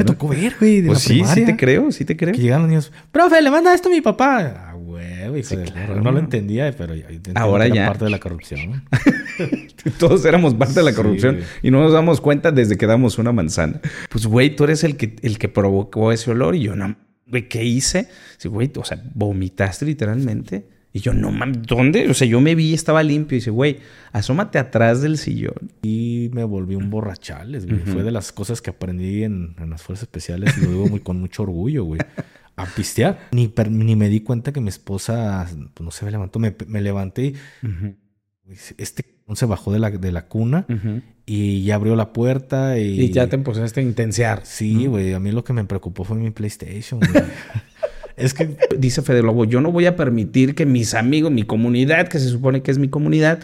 Me tocó ver, güey, de Pues la sí, sí te primaria, creo, sí te creo. Que llegaron los niños, profe, le manda esto a mi papá. Ah, güey, Sí, claro. No lo entendía, pero Ahora que era ya. parte de la corrupción. Todos éramos parte de la corrupción güey. y no nos damos cuenta desde que damos una manzana. Pues, güey, tú eres el que, el que provocó ese olor y yo no. Güey, ¿qué hice? Sí, güey, o sea, vomitaste literalmente. Y yo, no mames, ¿dónde? O sea, yo me vi, estaba limpio. Y dice, güey, asómate atrás del sillón. Y me volví un borrachales, güey. Fue de las cosas que aprendí en, en las fuerzas especiales y lo digo muy, con mucho orgullo, güey. A pistear. Ni, per- ni me di cuenta que mi esposa, pues, no se me levantó. Me, me levanté y este cabrón se bajó de la, de la cuna y ya abrió la puerta y... Y ya te empezaste a intensear. Sí, güey. A mí lo que me preocupó fue mi PlayStation, güey. es que... Dice Fede Lobo, yo no voy a permitir que mis amigos, mi comunidad, que se supone que es mi comunidad,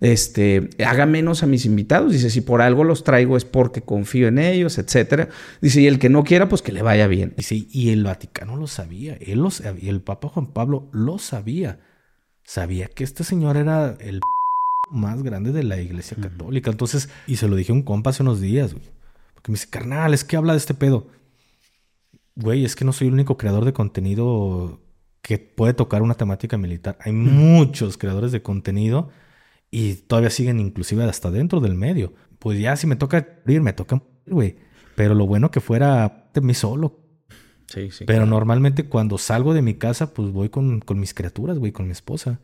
este, haga menos a mis invitados. Dice, si por algo los traigo es porque confío en ellos, etcétera. Dice, y el que no quiera, pues que le vaya bien. Dice, y el Vaticano lo sabía. Él lo sabía. Y el Papa Juan Pablo lo sabía. Sabía que este señor era el más grande de la iglesia católica. Entonces, y se lo dije a un compa hace unos días, güey. Porque me dice, carnal, es que habla de este pedo. Güey, es que no soy el único creador de contenido que puede tocar una temática militar. Hay muchos creadores de contenido y todavía siguen inclusive hasta dentro del medio. Pues ya si me toca ir, me toca morir, güey. Pero lo bueno que fuera de mí solo. Sí, sí. Pero normalmente cuando salgo de mi casa, pues voy con, con mis criaturas, güey, con mi esposa.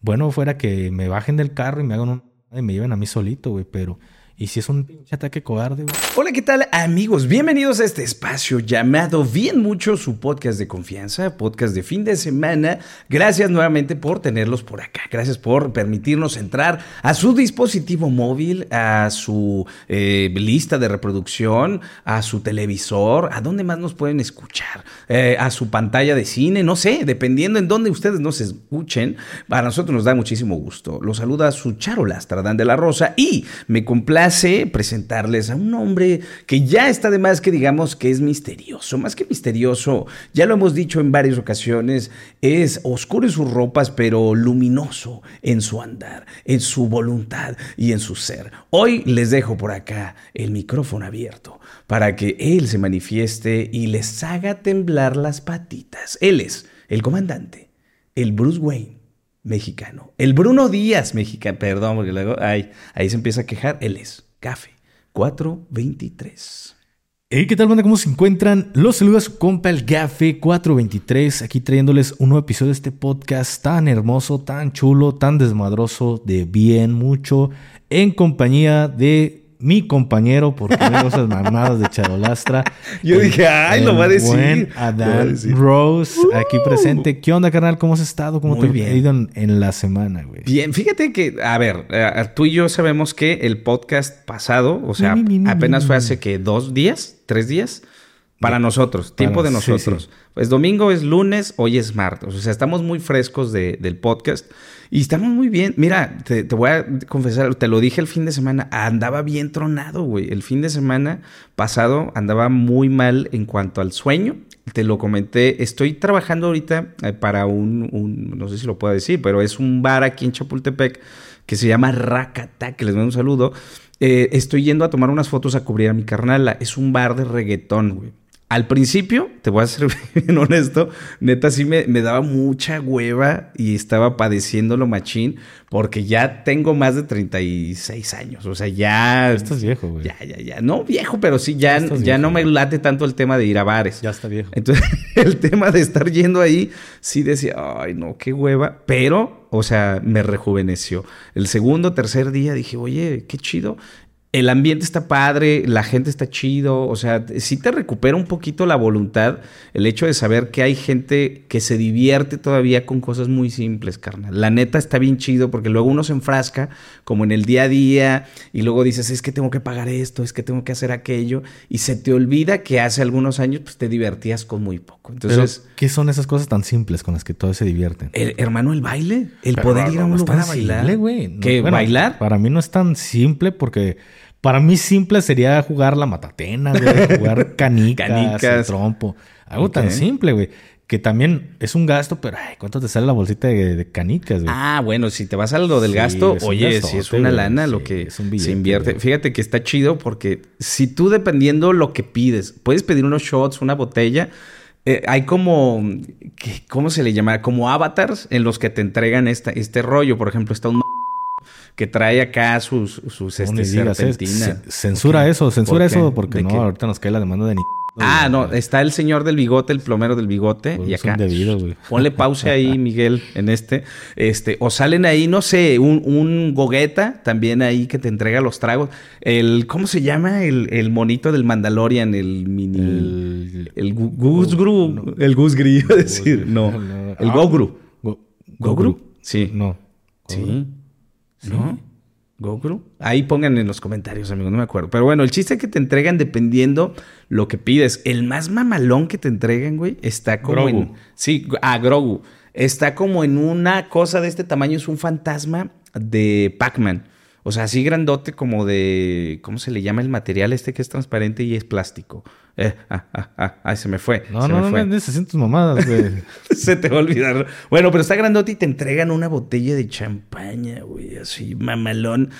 Bueno, fuera que me bajen del carro y me hagan un... y me lleven a mí solito, güey, pero... ¿Y si es un pinche ataque cobarde, güey? Hola, ¿qué tal amigos? Bienvenidos a este espacio llamado Bien Mucho, su podcast de confianza, podcast de fin de semana. Gracias nuevamente por tenerlos por acá. Gracias por permitirnos entrar a su dispositivo móvil, a su eh, lista de reproducción, a su televisor, a dónde más nos pueden escuchar, Eh, a su pantalla de cine, no sé, dependiendo en dónde ustedes nos escuchen. A nosotros nos da muchísimo gusto. Los saluda su charolastra, Dan de la Rosa, y me complace presentarles a un hombre que ya está de más que digamos que es misterioso. Más que misterioso, ya lo hemos dicho en varias ocasiones, es oscuro en sus ropas, pero luminoso en su andar, en su voluntad y en su ser. Hoy les dejo por acá el micrófono abierto para que él se manifieste y les haga temblar las patitas. Él es el comandante, el Bruce Wayne mexicano. El Bruno Díaz mexicano, perdón, porque luego ay, ahí se empieza a quejar. Él es Café 423. Hey, ¿qué tal, banda? ¿Cómo se encuentran? Los saluda su compa el Gafe 423, aquí trayéndoles un nuevo episodio de este podcast tan hermoso, tan chulo, tan desmadroso, de bien mucho, en compañía de mi compañero, porque me esas mamadas de Charolastra. Yo el- dije, ay, lo va a decir. Buen a Adán decir. Rose, aquí presente. ¿Qué onda, carnal? ¿Cómo has estado? ¿Cómo te bien. ha ido en, en la semana, güey? Bien, fíjate que, a ver, eh, tú y yo sabemos que el podcast pasado, o sea, Mi, mi, mi, mi, apenas fue hace que dos días, tres días, para nosotros, tiempo de sí, nosotros. sí. Pues domingo es lunes, hoy es martes, o sea, estamos muy frescos de- del podcast y estamos muy bien. Mira, te, voy a confesar, te lo dije el fin de semana, andaba bien tronado, güey. El fin de semana pasado andaba muy mal en cuanto al sueño. Te lo comenté, estoy trabajando ahorita eh, para un, un- no sé si lo puedo decir, pero es un bar aquí en Chapultepec que se llama Rakata, que les mando un saludo. Eh, estoy yendo a tomar unas fotos a cubrir a mi carnala. Es un bar de reggaetón, güey. Al principio, te voy a ser bien honesto, neta sí me, me daba mucha hueva y estaba padeciéndolo machín porque ya tengo más de 36 años. O sea, ya... Estás viejo, güey. Ya, ya, ya. No viejo, pero sí, ya, ya viejo, no me late tanto el tema de ir a bares. Ya está viejo. Entonces, el tema de estar yendo ahí, sí decía, ay, no, qué hueva. Pero, o sea, me rejuveneció. El segundo, tercer día dije, oye, qué chido. El ambiente está padre, la gente está chido, o sea, sí te recupera un poquito la voluntad el hecho de saber que hay gente que se divierte todavía con cosas muy simples, carnal. La neta está bien chido porque luego uno se enfrasca como en el día a día y luego dices, es que tengo que pagar esto, es que tengo que hacer aquello y se te olvida que hace algunos años pues te divertías con muy poco. Entonces, Pero, ¿qué son esas cosas tan simples con las que todos se divierten? el, hermano, el baile, el Pero poder ir a no un es lugar a bailar. simple, güey. No, ¿Qué, bueno, bailar? Para mí no es tan simple porque para mí simple sería jugar la matatena, güey, jugar canicas, Canicas. el trompo. Algo tan simple, güey. Que también es un gasto, pero ay, ¿cuánto te sale la bolsita de, de canicas, güey? Ah, bueno, si te vas a lo del Sí, gasto, oye, gastote, si es una lana lo que es un se invierte. güey. Fíjate que está chido porque si tú dependiendo lo que pides, puedes pedir unos shots, una botella, eh, hay como, ¿qué- ¿cómo se le llama? Como avatars en los que te entregan esta, este rollo. Por ejemplo, está un que trae acá sus, sus este, eh, Censura eso, censura eso, porque ¿De no, qué? ahorita nos cae la demanda de ni. Ah, no, está el señor del bigote, el plomero del bigote. Pues y acá. debido. Ponle pausa ahí, Miguel, en este. Este, o salen ahí, no sé, un, un gogueta también ahí que te entrega los tragos. El, ¿cómo se llama? El, el monito del Mandalorian, el mini. El, El, gu- Gusgru. El Gusgri, iba a decir. No. no. El Ah, Gogru. Go- ¿Gogru? Sí. No. Sí. ¿No? ¿Gogru? Ahí pongan en los comentarios, amigos, no me acuerdo. Pero bueno, el chiste que te entregan dependiendo lo que pides. El más mamalón que te entregan, güey, está como Grogu. en. Sí, ah, Grogu. Está como en una cosa de este tamaño, es un fantasma de Pac-Man. O sea, así grandote como de. ¿Cómo se le llama el material este que es transparente y es plástico? Eh, ah, ah, ah, ay, se me fue. No, se no, me no fue. me necesitas tus mamadas, güey. Se te va a olvidar. Bueno, pero está grandote y te entregan una botella de champaña, güey, así, mamalón.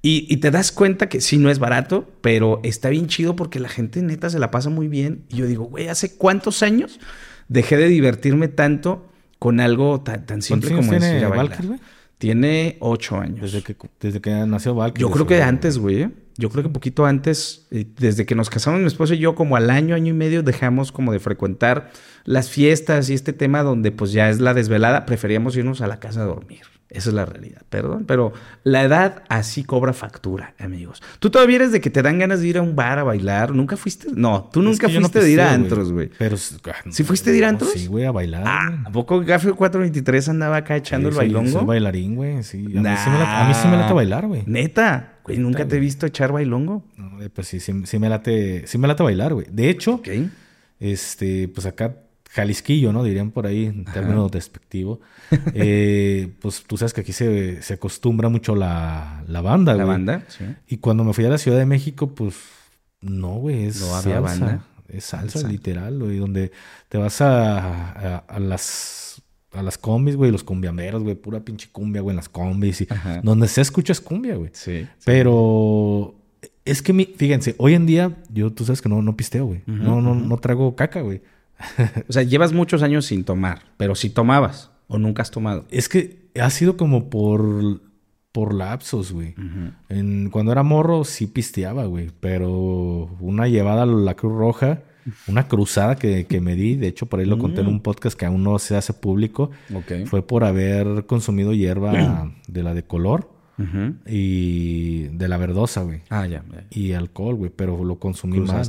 Y, y te das cuenta que sí, no es barato, pero está bien chido porque la gente neta se la pasa muy bien. Y yo digo, güey, ¿hace cuántos años dejé de divertirme tanto con algo tan, tan simple ¿Cuántos como años es tiene ir a bailar? Valkyrie? Tiene ocho años. Desde que, desde que nació Valkyrie. Yo creo que antes, güey. ¿eh? Yo creo que poquito antes, eh, desde que nos casamos mi esposo y yo, como al año, año y medio, dejamos como de frecuentar las fiestas y este tema donde pues ya es la desvelada, preferíamos irnos a la casa a dormir. Esa es la realidad, perdón. Pero la edad así cobra factura, amigos. ¿Tú todavía eres de que te dan ganas de ir a un bar a bailar? ¿Nunca fuiste? No, tú Es nunca que yo no fuiste de ir a antros, güey. Pero... ah, ¿Sí fuiste de ir a antros? Sí, güey, a bailar. Ah. ¿a poco Gafe 423 andaba acá echando Sí, el bailongo? Soy bailarín, güey. Sí. A, mí sí me late, a mí sí me late bailar, güey. Neta, güey, nunca Neta, te he visto echar bailongo. No, pues sí, sí, sí me late, sí me late bailar, güey. De hecho, este, pues acá, Jalisquillo, ¿no? Dirían por ahí, en términos despectivo. Eh, pues tú sabes que aquí se, se acostumbra mucho la, la banda, La güey. banda, sí. Y cuando me fui a la Ciudad de México, pues no, güey, es No había salsa. banda. Es salsa, Salsa. literal, güey, donde te vas a, a, a las a las combis, güey, los cumbiameros, güey, pura pinche cumbia, güey, en las combis y Ajá. donde se escucha es cumbia, güey. Sí. Pero es que mi, fíjense, hoy en día yo tú sabes que no no pisteo, güey. no no no trago caca, güey. O sea, llevas muchos años sin tomar, pero si tomabas o nunca has tomado. Es que ha sido como por por lapsos, güey. Cuando era morro sí pisteaba, güey. Pero una llevada a la Cruz Roja, una cruzada que, que me di, de hecho por ahí lo conté en un podcast que aún no se hace público, Ok. fue por haber consumido hierba de la de color y de la verdosa, güey. Ah, ya. ya. Y alcohol, güey, pero lo consumí mal.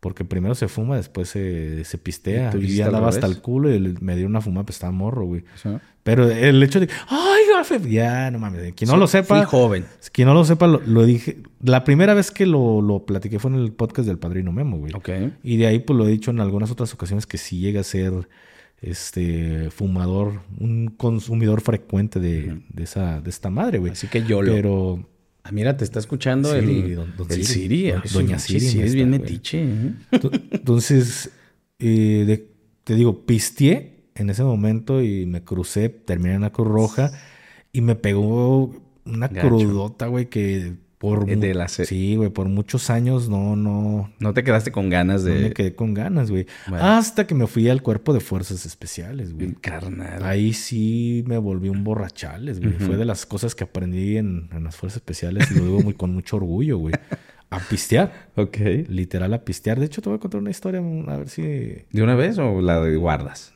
Porque primero se fuma, después se, se pistea. ¿Y ya andaba hasta el culo y me dio una fumada, pues estaba morro, güey. Sí. Pero el hecho de, ay, gafe, ya, no mames, quien no Sí, lo sepa, Fui joven. quien no lo sepa, lo, lo dije, la primera vez que lo, lo platiqué fue en el podcast del Padrino Memo, güey. Ok. Y de ahí, pues lo he dicho en algunas otras ocasiones que sí llega a ser, este, fumador, un consumidor frecuente de, de esa, de esta madre, güey. Así que yo lo. Pero, Ah, mira, te está escuchando Siri, el, don- don el Siri. Siri. Doña Siri sí, me es bien metiche. ¿eh? entonces, eh, de- te digo, pisteé en ese momento y me crucé, terminé en la Cruz Roja y me pegó una Gacho. crudota, güey, que por... Eh, de la Sí, güey, por muchos años no, no, No te quedaste con ganas no de. me quedé con ganas, güey. Bueno. Hasta que me fui al cuerpo de fuerzas especiales, güey. Carnal. Ahí sí me volví un borrachales, güey. Fue de las cosas que aprendí en, en las fuerzas especiales y lo digo muy, con mucho orgullo, güey. A pistear, Ok. literal a pistear. De hecho, te voy a contar una historia, a ver si... ¿De una vez o la de guardas?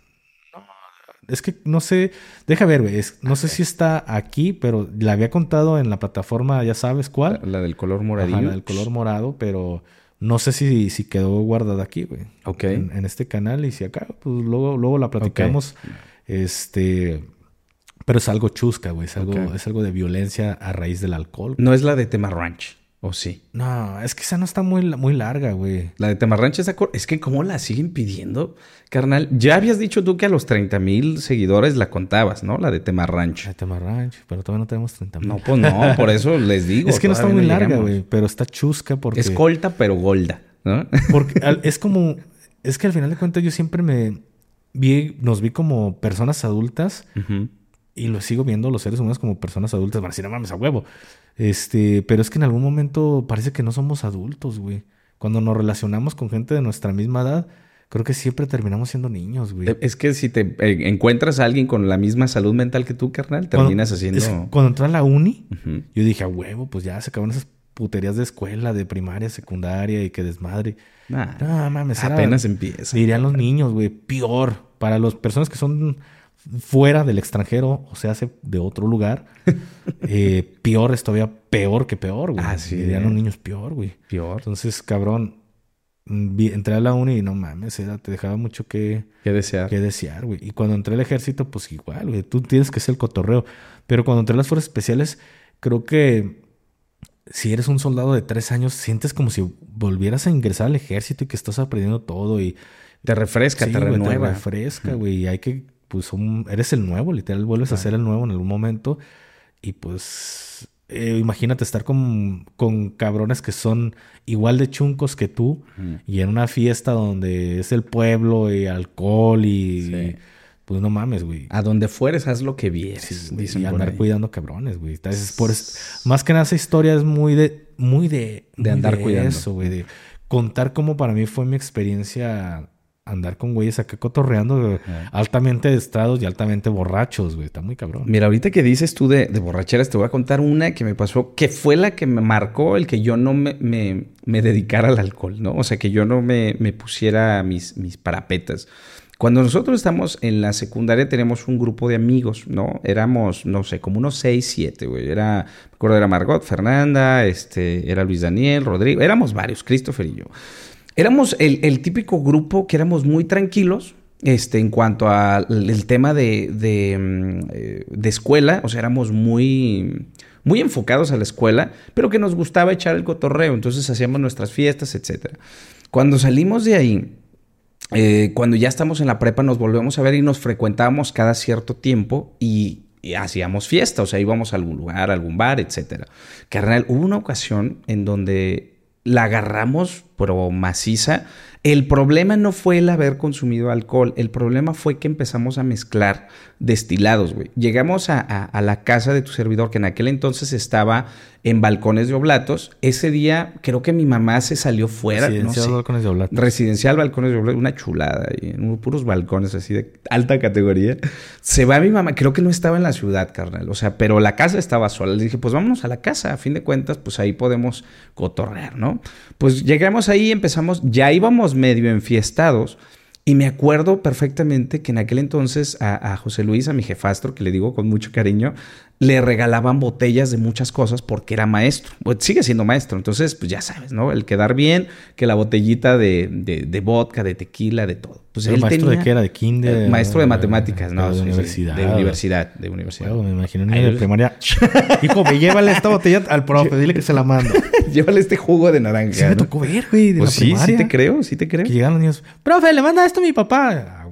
Es que no sé, deja ver, güey. es- No sé si está aquí, pero la había contado en la plataforma, ya sabes cuál. La, la del color Ajá, moradillo. la del color morado, pero no sé si, si quedó guardada aquí, güey. Ok. En, en este canal y si acá, pues luego, luego la platicamos. Este, pero es algo chusca, güey. Es algo, es algo de violencia a raíz del alcohol. No es la de Tema Ranch. ¿O sí? No, es que esa no está muy, muy larga, güey. La de Tema Ranch esa cor- es que cómo la siguen pidiendo, carnal. Ya habías dicho tú que a los 30 mil seguidores la contabas, ¿no? La de Tema Ranch. La Tema Ranch, pero todavía no tenemos 30 mil. No, pues no, por eso les digo. es que no está muy larga, güey, pero está chusca porque... Es colta, pero golda, ¿no? Porque es como, es que al final de cuentas yo siempre me, vi, nos vi como personas adultas y lo sigo viendo los seres humanos como personas adultas. Van a decir, no mames, a huevo. Este, pero es que en algún momento parece que no somos adultos, güey. Cuando nos relacionamos con gente de nuestra misma edad, creo que siempre terminamos siendo niños, güey. Eh, es que si te eh, encuentras a alguien con la misma salud mental que tú, carnal, terminas haciendo. cuando entré a la uni, yo dije, a huevo, pues ya se acabaron esas puterías de escuela, de primaria, secundaria y que desmadre. no mames, apenas empieza. Dirían los niños, güey, peor. Para las personas que son fuera del extranjero, o sea, hace de otro lugar, eh, peor es todavía peor que peor, güey. Ah, sí. Dirían los niños peor, güey. Peor. Entonces, cabrón, entré a la uni y no mames, era, te dejaba mucho que, que desear. Que desear, güey. Y cuando entré al ejército, pues igual, güey. Tú tienes que ser el cotorreo. Pero cuando entré a las fuerzas especiales, creo que si eres un soldado de tres años, sientes como si volvieras a ingresar al ejército y que estás aprendiendo todo y... Te refresca, te renueva. te refresca, güey. Y hay que, pues, eres el nuevo, literal, vuelves a ser el nuevo en algún momento. Y pues, eh, imagínate estar con, con, cabrones que son igual de chuncos que tú y en una fiesta donde es el pueblo y alcohol y... Pues no mames, güey. A donde fueres, haz lo que vieres. y andar cuidando cabrones, güey. por más que nada esa historia es muy de... Muy de... De andar cuidando. Eso, güey. De contar cómo para mí fue mi experiencia andar con güeyes acá cotorreando altamente estrados y altamente borrachos, güey. Está muy cabrón. Mira, ahorita que dices tú de, borracheras, te voy a contar una que me pasó, que fue la que me marcó el que yo no me, me, dedicara al alcohol, ¿no? O sea, que yo no me, me pusiera mis, mis parapetas. Cuando nosotros estamos en la secundaria tenemos un grupo de amigos, ¿no? Éramos, no sé, como unos 6, 7, güey. Era, me acuerdo, era Margot, Fernanda, este, era Luis Daniel, Rodrigo, éramos varios, Christopher y yo. Éramos el, típico grupo que éramos muy tranquilos, este, en cuanto al tema de, de, mm, de, escuela, o sea, éramos muy, muy enfocados a la escuela, pero que nos gustaba echar el cotorreo, entonces hacíamos nuestras fiestas, etc. Cuando salimos de ahí, eh, cuando ya estamos en la prepa nos volvemos a ver y nos frecuentábamos cada cierto tiempo y, hacíamos fiesta, o sea, íbamos a algún lugar, a algún bar, etc. Carnal, hubo una ocasión en donde la agarramos, pero maciza, el problema no fue el haber consumido alcohol, el problema fue que empezamos a mezclar destilados, güey. Llegamos a, la casa de tu servidor, que en aquel entonces estaba en Balcones de Oblatos. Ese día creo que mi mamá se salió fuera. Residencial Balcones de Oblatos. Residencial Balcones de Oblatos, una chulada, y puros balcones así de alta categoría. Se va mi mamá, creo que no estaba en la ciudad, carnal, o sea, pero la casa estaba sola. Le dije, pues vámonos a la casa, a fin de cuentas, pues ahí podemos cotorrear, ¿no? Pues llegamos ahí, empezamos, ya íbamos medio enfiestados. Y me acuerdo perfectamente que en aquel entonces a, José Luis, a mi jefastro, que le digo con mucho cariño, le regalaban botellas de muchas cosas porque era maestro. Sigue siendo maestro. Entonces, pues ya sabes, ¿no? El quedar bien, que la botellita de, de, vodka, de tequila, de todo. Pues él maestro de qué era? ¿De kinder? Eh, maestro de matemáticas, ¿no? De, universidad. de universidad. De universidad. me imagino un niño de primaria. Hijo, me llévale esta botella al profe, dile que se la mando. llévale este jugo de naranja. Sí, me tocó ver, güey. De pues sí, sí te creo, sí te creo. Que llegaron los niños, profe, le manda esto a mi papá.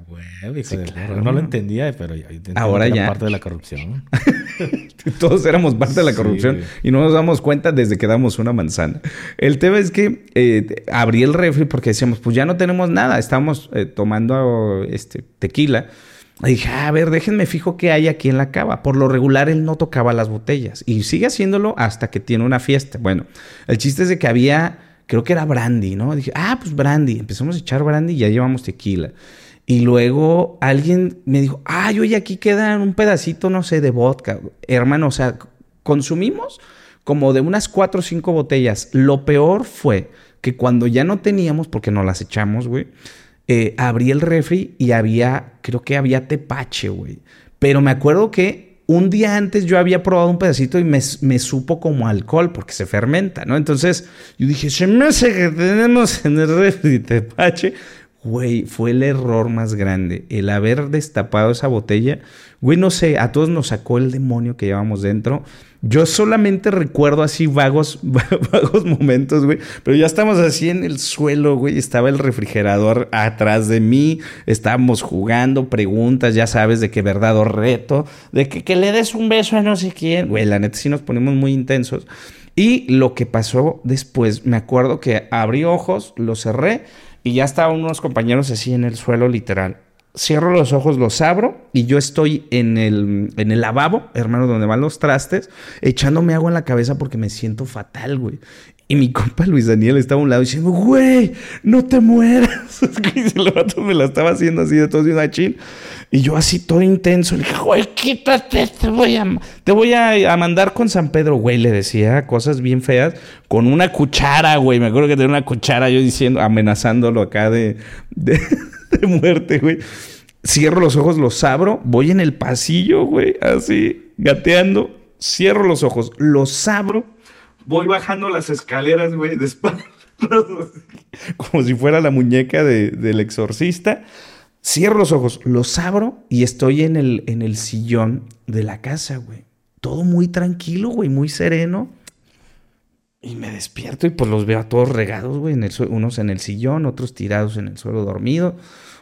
Ah, güey, claro. No lo entendía, pero. Ahora ya. parte de la corrupción. Todos éramos parte de la corrupción y no nos damos cuenta desde que damos una manzana. El tema es que eh, abrí el refri porque decíamos, pues ya no tenemos nada. Estábamos eh, tomando este, tequila. Y dije, a ver, déjenme fijo qué hay aquí en la cava. Por lo regular, él no tocaba las botellas y sigue haciéndolo hasta que tiene una fiesta. Bueno, el chiste es de que había, creo que era brandy, ¿no? Dije, ah, pues brandy. Empezamos a echar brandy y ya llevamos tequila. Y luego alguien me dijo, ay, oye, aquí queda un pedacito, no sé, de vodka. Hermano, o sea, consumimos como de unas cuatro o cinco botellas. Lo peor fue que cuando ya no teníamos, porque nos las echamos, güey, eh, abrí el refri y había, creo que había tepache, güey. Pero me acuerdo que un día antes yo había probado un pedacito y me, me, supo como alcohol porque se fermenta, ¿no? Entonces yo dije, se me hace que tenemos en el refri tepache. Güey, fue el error más grande. El haber destapado esa botella. Güey, no sé, a todos nos sacó el demonio que llevamos dentro. Yo solamente recuerdo así vagos, vagos momentos, güey. Pero ya estamos así en el suelo, güey. Estaba el refrigerador atrás de mí. Estábamos jugando preguntas, ya sabes, de qué verdad o reto. De que, que le des un beso a no sé quién. Güey, la neta sí nos ponemos muy intensos. Y lo que pasó después, me acuerdo que abrí ojos, lo cerré y ya estaban unos compañeros así en el suelo, literal. cierro los ojos, los abro y yo estoy en el, en el lavabo, hermano, donde van los trastes, echándome agua en la cabeza porque me siento fatal, güey. Y mi compa Luis Daniel estaba a un lado diciendo, güey, no te mueras. y el vato me la estaba haciendo así de todo de una chill. Y yo así todo intenso, le dije, güey, quítate, te voy a, te voy a, mandar con San Pedro, güey. Le decía cosas bien feas con una cuchara, güey. Me acuerdo que tenía una cuchara yo diciendo, amenazándolo acá de, de, de muerte, güey. Cierro los ojos, los abro, voy en el pasillo, güey, así, gateando. Cierro los ojos, los abro voy bajando las escaleras, güey, de como si fuera la muñeca del exorcista. Cierro los ojos, los abro y estoy en el, en el sillón de la casa, güey. Todo muy tranquilo, güey, muy sereno. Y me despierto y pues los veo a todos regados, güey, en el unos en el sillón, otros tirados en el suelo dormido.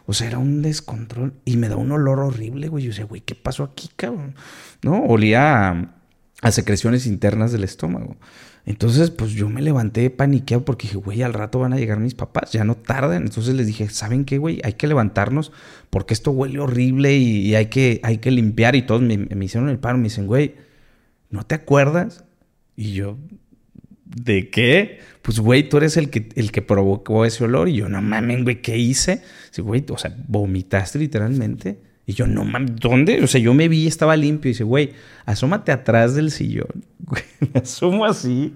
O sea, era un descontrol y me da un olor horrible, güey. Yo decía, güey, ¿qué pasó aquí, cabrón? ¿No? Olía a, a secreciones internas del estómago. Entonces, pues yo me levanté paniqueado porque dije, güey, al rato van a llegar mis papás, ya no tardan. Entonces les dije, ¿saben qué, güey? Hay que levantarnos porque esto huele horrible y, hay, que, hay que limpiar. Y todos me, me hicieron el paro, me dicen, güey, ¿no te acuerdas? Y yo, ¿de qué? Pues, güey, tú eres el que, el que provocó ese olor. Y yo, no mames, güey, ¿qué hice? Sí, güey, o sea, vomitaste literalmente. Y yo, no mames, ¿dónde? O sea, yo me vi, estaba limpio. Y dice, güey, asómate atrás del sillón. me asomo así.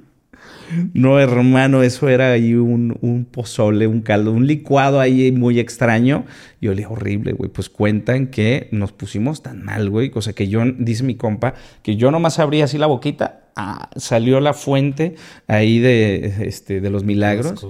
No, hermano, eso era ahí un, un, pozole, un caldo, un licuado ahí muy extraño. Y olía horrible, güey. Pues cuentan que nos pusimos tan mal, güey. O sea, que yo, dice mi compa, que yo nomás abría así la boquita. Ah, salió la fuente ahí de, este, de los milagros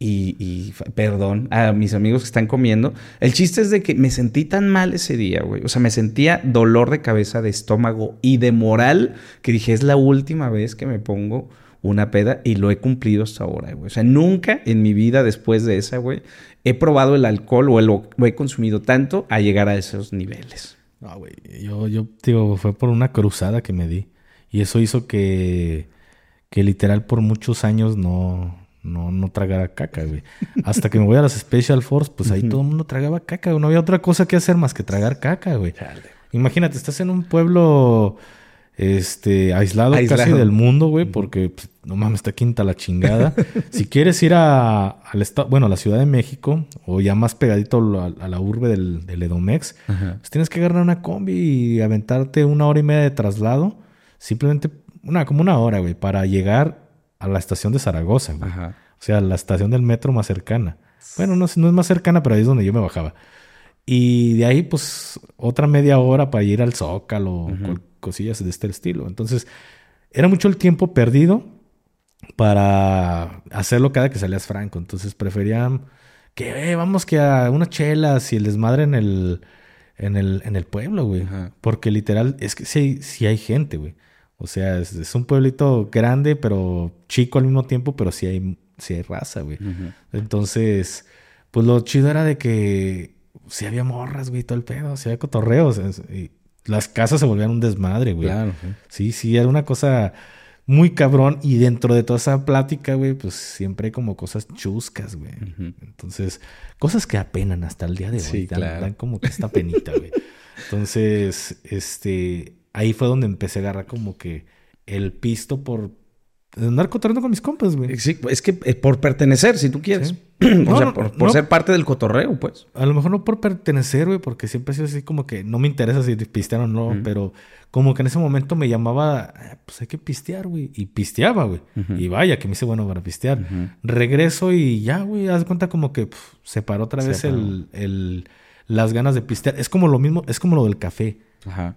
y, perdón a mis amigos que están comiendo. El chiste es de que me sentí tan mal ese día, güey. O sea, me sentía dolor de cabeza, de estómago y de moral que dije, es la última vez que me pongo una peda y lo he cumplido hasta ahora, güey. O sea, nunca en mi vida después de esa, güey, he probado el alcohol o he consumido tanto a llegar a esos niveles. No, güey. Yo, yo digo, fue por una cruzada que me di. Y eso hizo que, que literal por muchos años no, no, no tragara caca, güey. Hasta que me voy a las Special Force, pues ahí todo el mundo tragaba caca, güey. No había otra cosa que hacer más que tragar caca, güey. Imagínate, estás en un pueblo este aislado, casi del mundo, güey, porque pues, no mames, está quinta la chingada. si quieres ir a, al estado, bueno, a la Ciudad de México, o ya más pegadito a, la urbe del, del Edomex, pues tienes que agarrar una combi y aventarte una hora y media de traslado. Simplemente, una, como una hora, güey, para llegar a la estación de Zaragoza, güey. O sea, la estación del metro más cercana. Bueno, no, no es más cercana, pero ahí es donde yo me bajaba. Y de ahí, pues, otra media hora para ir al Zócalo, o cosillas de este estilo. Entonces, era mucho el tiempo perdido para hacerlo cada que salías franco. Entonces, preferían que, eh, vamos que a unas chelas y el desmadre en el, en el, en el pueblo, güey. Porque literal, es que sí, sí hay gente, güey. O sea, es, un pueblito grande, pero chico al mismo tiempo, pero sí hay, sí hay raza, güey. Entonces, pues lo chido era de que sí había morras, güey, todo el pedo, sí había cotorreos. Y las casas se volvían un desmadre, güey. Claro. Sí, sí, era una cosa muy cabrón. Y dentro de toda esa plática, güey, pues siempre hay como cosas chuscas, güey. Entonces, cosas que apenan hasta el día de hoy. Sí, dan, dan como que esta penita, güey. Entonces, este ahí fue donde empecé a agarrar como que el pisto por andar cotorreando con mis compas, güey. Sí, es que eh, por pertenecer, si tú quieres. o sea, por, ser parte del cotorreo, pues. A lo mejor no por pertenecer, güey, porque siempre ha sido así como que no me interesa si pistear o no, pero como que en ese momento me llamaba, ah, pues hay que pistear, güey. Y pisteaba, güey. Y vaya, que me hice bueno para pistear. Regreso y ya, güey, haz cuenta como que se paró otra vez el, el, las ganas de pistear. Es como lo mismo, es como lo del café.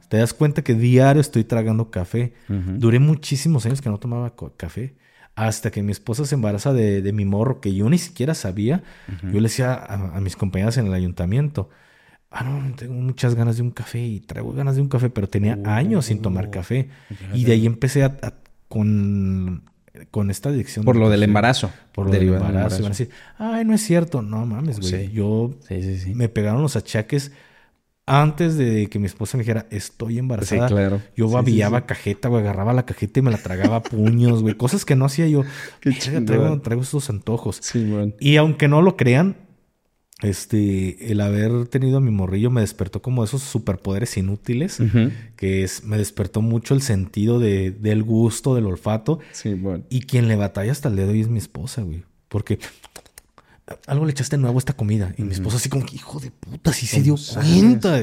Te das cuenta que diario estoy tragando café. Duré muchísimos años que no tomaba café. Hasta que mi esposa se embaraza de, mi morro, que yo ni siquiera sabía. Yo le decía a, mis compañeras en el ayuntamiento, ah, no, tengo muchas ganas de un café y traigo ganas de un café, pero tenía años sin tomar café. Y de ahí empecé a, con, con esta adicción. Por lo del embarazo. Por lo del embarazo. Y van a decir, ay, no es cierto. No mames, güey. Yo me pegaron los achaques antes de que mi esposa me dijera, estoy embarazada, claro. yo babillaba cajeta, güey, agarraba la cajeta y me la tragaba a puños, güey. Cosas que no hacía yo. Qué traigo, traigo, esos antojos. Y aunque no lo crean, este, el haber tenido a mi morrillo me despertó como esos superpoderes inútiles, que es, me despertó mucho el sentido de, del gusto, del olfato. Sí, bueno. Y quien le batalla hasta el día de hoy es mi esposa, güey. Porque algo le echaste nuevo a esta comida. Y mi esposa así como que, hijo de puta, sí se dio cuenta.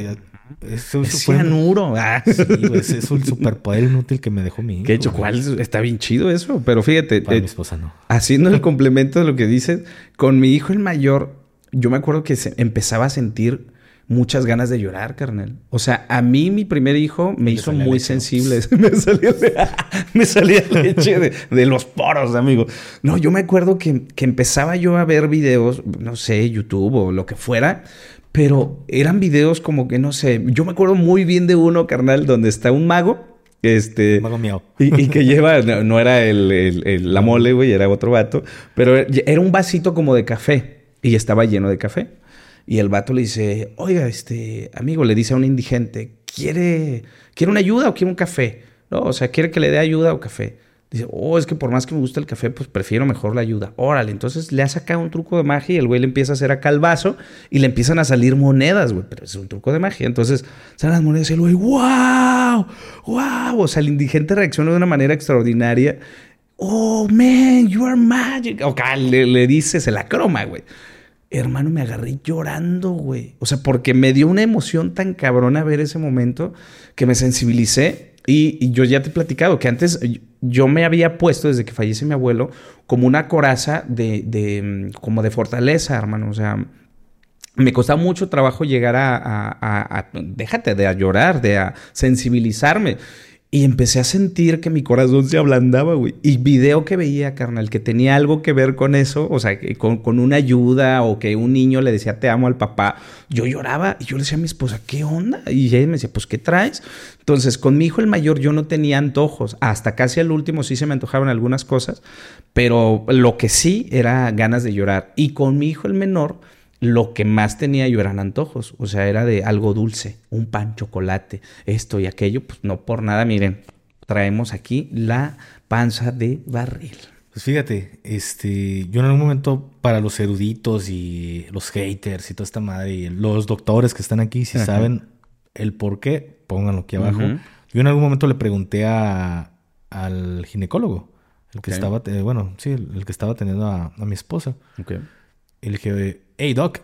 Eso es cianuro. Ah. Sí, es un superpoder inútil que me dejó mi hijo. Que hecho, ¿cuál? Está bien chido eso. Pero fíjate. Para mi esposa no. Haciendo el complemento de lo que dices, con mi hijo el mayor, yo me acuerdo que se empezaba a sentir muchas ganas de llorar, carnal. O sea, a mí mi primer hijo me, hizo muy sensible. me, salía, me salía leche de, los poros, amigo. No, yo me acuerdo que, que empezaba yo a ver videos, no sé, YouTube o lo que fuera, pero eran videos como que, no sé, yo me acuerdo muy bien de uno, carnal, donde está un mago. Este. Mago miau. Y, que lleva, no, era el, la mole, güey, era otro vato, pero era un vasito como de café y estaba lleno de café. Y el vato le dice, oiga, este amigo, le dice a un indigente, ¿quiere, ¿quiere una ayuda o quiere un café? No, o sea, ¿quiere que le dé ayuda o café? Dice, oh, es que por más que me guste el café, pues prefiero mejor la ayuda. Órale, entonces le ha sacado un truco de magia y el güey le empieza a hacer acá el vaso y le empiezan a salir monedas, güey. Pero es un truco de magia. Entonces salen las monedas y el güey, ¡wow! ¡wow! O sea, el indigente reacciona de una manera extraordinaria. Oh, man, you are magic. O le, le dice, se la croma, güey. Hermano, me agarré llorando, güey. O sea, porque me dio una emoción tan cabrona ver ese momento que me sensibilicé. Y, yo ya te he platicado que antes yo me había puesto, desde que fallece mi abuelo, como una coraza de, de como de fortaleza, hermano. O sea, me costaba mucho trabajo llegar a, a, a, déjate de a llorar, de a sensibilizarme. Y empecé a sentir que mi corazón se ablandaba, güey. Y video que veía, carnal, que tenía algo que ver con eso, o sea, con, con, una ayuda o que un niño le decía te amo al papá, yo lloraba y yo le decía a mi esposa, ¿qué onda? Y ella me decía, pues, ¿qué traes? Entonces, con mi hijo el mayor yo no tenía antojos. Hasta casi al último sí se me antojaban algunas cosas, pero lo que sí era ganas de llorar. Y con mi hijo el menor lo que más tenía yo eran antojos, o sea, era de algo dulce, un pan, chocolate, esto y aquello, pues no por nada, miren, traemos aquí la panza de barril. Pues fíjate, este, yo en algún momento para los eruditos y los haters y toda esta madre y los doctores que están aquí, si saben el por qué, pónganlo aquí abajo. Yo en algún momento le pregunté a, al ginecólogo, el que estaba, bueno, sí, el, que estaba teniendo a, mi esposa. Okay. Y le dije, hey Doc,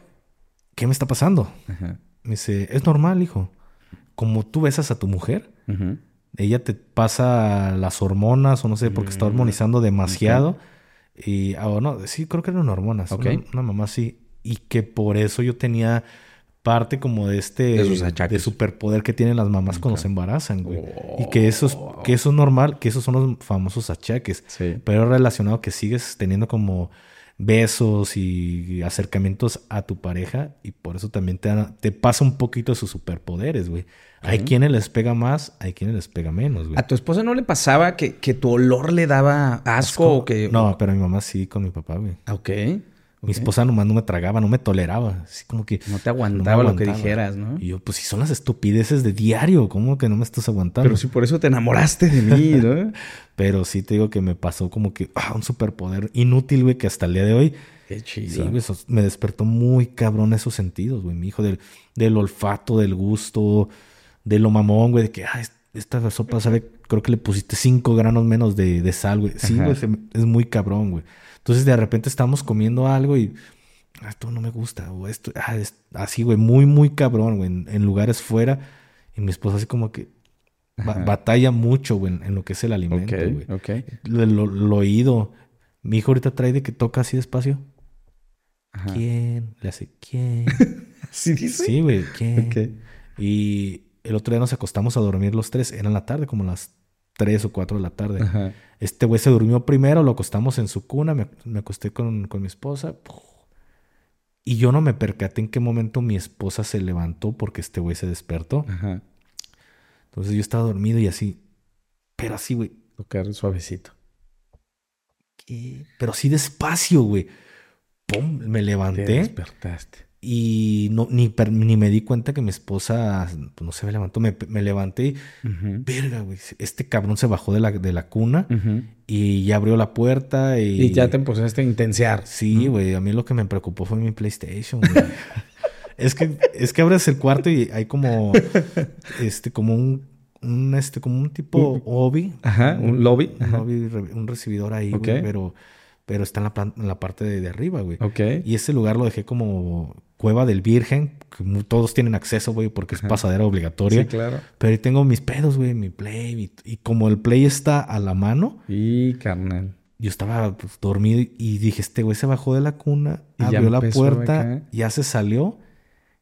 ¿qué me está pasando? Me dice, es normal, hijo. Como tú besas a tu mujer, ella te pasa las hormonas o no sé, porque está mm, hormonizando demasiado. Y, ah, no, sí, creo que eran hormonas. Una, mamá sí. Y que por eso yo tenía parte como de este de, superpoder que tienen las mamás cuando se embarazan, güey. Y que eso es que eso es normal, que esos son los famosos achaques. Pero relacionado que sigues teniendo como besos y acercamientos a tu pareja y por eso también te, te pasa un poquito sus superpoderes, güey. Hay quienes les pega más, hay quienes les pega menos, güey. ¿A tu esposa no le pasaba que, que tu olor le daba asco, o que...? No, pero a mi mamá sí, con mi papá, güey. Ok. Mi esposa nomás no me tragaba, no me toleraba. Así como que. No te aguantaba, lo que dijeras, ¿no? Y yo, pues si son las estupideces de diario, ¿cómo que no me estás aguantando? Pero si por eso te enamoraste de mí, ¿no? Pero sí te digo que me pasó como que ah, un superpoder inútil, güey, que hasta el día de hoy. Qué chido. Sí, me despertó muy cabrón esos sentidos, güey. Mi hijo, del, del olfato, del gusto, de lo mamón, güey, de que, ah, esta sopa sabe, creo que le pusiste cinco granos menos de, de sal, güey. Sí, güey, es muy cabrón, güey. Entonces de repente estamos comiendo algo y ah, esto no me gusta, o esto, ah, así, güey, muy, muy cabrón, güey, en, lugares fuera. Y mi esposa así como que batalla mucho, güey, en, lo que es el alimento, güey. Ok, Lo, oído. Mi hijo ahorita trae de que toca así despacio. ¿Quién? Le hace, ¿quién? ¿Sí dice? Sí, güey, ¿quién? Y el otro día nos acostamos a dormir los tres. Era en la tarde, como las 3 o 4 de la tarde. Este güey se durmió primero, lo acostamos en su cuna, me, acosté con, mi esposa. Y yo no me percaté en qué momento mi esposa se levantó porque este güey se despertó. Entonces yo estaba dormido y así, pero así, güey. Tocar suavecito. ¿Qué? Pero así despacio, güey. Pum, me levanté. despertaste. Y no, ni, per- ni me di cuenta que mi esposa, pues, no se me levantó. Me, me levanté y, verga, güey. Este cabrón se bajó de la, de la cuna y ya abrió la puerta. Y, Y ya te empezaste a intensear. Sí, güey. A mí lo que me preocupó fue mi PlayStation, güey. es que, es que abres el cuarto y hay como, este, como un, un, este, como un tipo hobby. Ajá, un lobby. Un, lobby, un recibidor ahí, güey. Pero, pero está en la, en la parte de, de arriba, güey. Ok. Y ese lugar lo dejé como cueva del virgen, que todos tienen acceso, güey, porque es pasadera obligatoria. Sí, claro. Pero ahí tengo mis pedos, güey, mi play. Y, y como el play está a la mano, Y carnal. yo estaba pues, dormido y dije, este güey se bajó de la cuna, Y abrió la puerta, ya se salió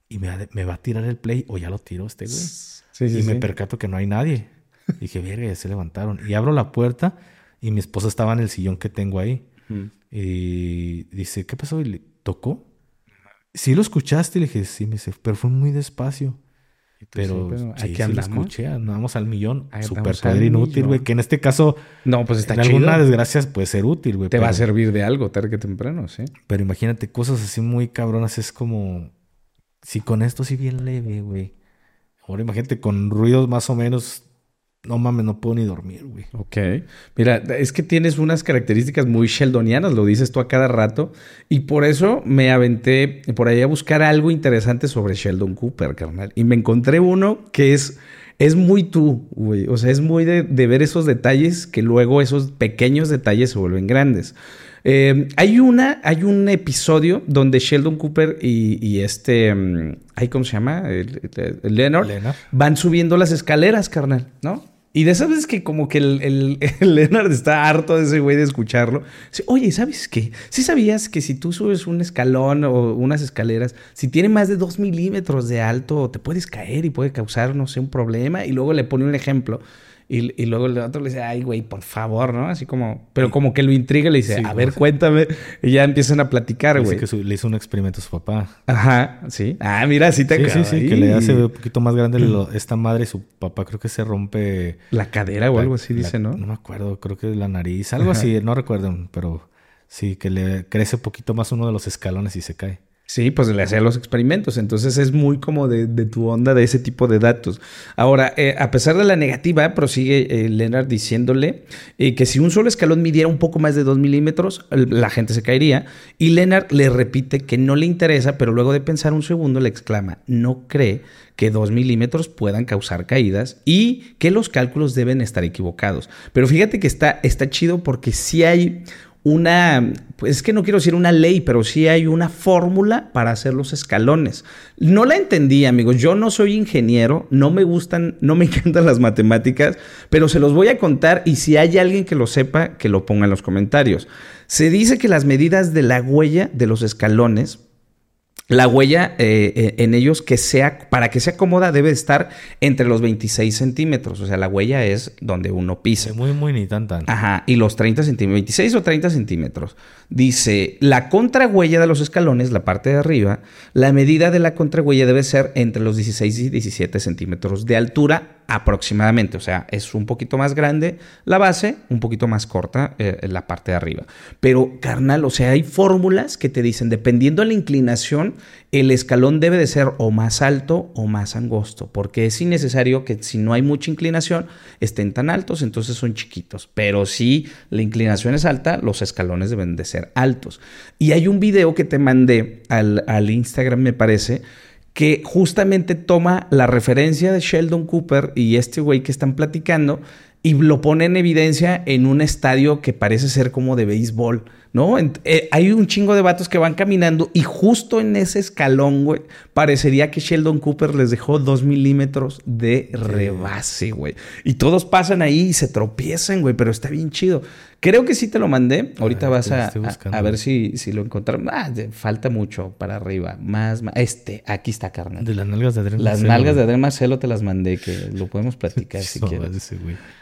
y me, va- me va a tirar el play o ya lo tiró este güey. Sí, sí, y me sí. percato que no hay nadie. dije, verga, ya se levantaron. Y abro la puerta y mi esposa estaba en el sillón que tengo ahí. Y dice, ¿qué pasó? Y le tocó. Sí lo escuchaste, le dije, sí, me dice, pero fue muy despacio. Pero, Pues pero sí, aquí sí lo escuché, andamos al millón. Ahí Super andamos poder al inútil, güey. Que en este caso, No, pues está en chido. alguna desgracia puede ser útil, güey. Te va a pero- servir de algo tarde que temprano, sí. Pero imagínate, cosas así muy cabronas es como. Si con esto sí bien leve, güey. Ahora imagínate con ruidos más o menos. No mames, no puedo ni dormir, güey. Ok. Mira, es que tienes unas características muy sheldonianas, lo dices tú a cada rato, y por eso me aventé por ahí a buscar algo interesante sobre Sheldon Cooper, carnal. Y me encontré uno que es, es muy tú, güey. O sea, es muy de, de ver esos detalles que luego esos pequeños detalles se vuelven grandes. Eh, hay una, hay un episodio donde Sheldon Cooper y, y este, mm, ay, ¿cómo se llama? El- el- el Leonard, Leonard. van subiendo las escaleras, carnal, ¿no? Y de esas veces que como que el, el, Leonard está harto de ese güey de escucharlo. Dice, Oye, ¿sabes qué? ¿Sí sabías que si tú subes un escalón o unas escaleras, si tiene más de dos milímetros de alto, te puedes caer y puede causar, no sé, un problema? Y luego le pone un ejemplo. Y, y luego el otro le dice, ay, güey, por favor, ¿no? Así como, pero como que lo intriga y le dice, Sí, a ver, cuéntame. Y ya empiezan a platicar, güey. que su- le hizo un experimento a su papá. Ajá, sí. Ah, mira, sí te Sí, sí, acaba sí, que ahí. le hace un poquito más grande lo- esta madre. Su papá creo que se rompe. La cadera o algo así, la- dice, ¿no? No me acuerdo, creo que la nariz. Algo así, no recuerdo, pero sí, que le crece un poquito más uno de los escalones y se cae. Sí, pues le hacía los experimentos. Entonces es muy como de, tu onda de ese tipo de datos. Ahora, eh, a pesar de la negativa, prosigue eh, Leonard diciéndole eh, que si un solo escalón midiera un poco más de 2 milímetros, la gente se caería. Y Leonard le repite que no le interesa, pero luego de pensar un segundo le exclama, no cree que 2 milímetros puedan causar caídas y que los cálculos deben estar equivocados. Pero fíjate que está, está chido porque sí hay una, pues es que no quiero decir una ley, pero sí hay una fórmula para hacer los escalones. No la entendí, amigos. Yo no soy ingeniero, no me gustan, no me encantan las matemáticas, pero se los voy a contar y si hay alguien que lo sepa, que lo ponga en los comentarios. Se dice que las medidas de la huella de los escalones la huella eh, eh, en ellos que sea, para que sea cómoda, debe estar entre los 26 centímetros. O sea, la huella es donde uno pisa. Muy, muy ni tan tan. Ajá, y los 30 centímetros, 26 o 30 centímetros. Dice, la contrahuella de los escalones, la parte de arriba, la medida de la contrahuella debe ser entre los 16 y 17 centímetros de altura aproximadamente. O sea, es un poquito más grande la base, un poquito más corta eh, la parte de arriba. Pero, carnal, o sea, hay fórmulas que te dicen, dependiendo de la inclinación, el escalón debe de ser o más alto o más angosto, porque es innecesario que si no hay mucha inclinación estén tan altos, entonces son chiquitos. Pero si la inclinación es alta, los escalones deben de ser altos. Y hay un video que te mandé al, al Instagram, me parece, que justamente toma la referencia de Sheldon Cooper y este güey que están platicando y lo pone en evidencia en un estadio que parece ser como de béisbol, ¿no? En- eh, hay un chingo de vatos que van caminando y justo en ese escalón, güey, parecería que Sheldon Cooper les dejó dos milímetros de rebase, güey. Y todos pasan ahí y se tropiezan, güey, pero está bien chido. Creo que sí te lo mandé. Ahorita ver, vas a, a- ver si, si lo encontraron. Ah, falta mucho para arriba. Más, más. Este, aquí está, carnal. De las nalgas de Adrián Las Marcelo, nalgas de güey. Adrián Marcelo te las mandé, que lo podemos platicar si quieres. ese.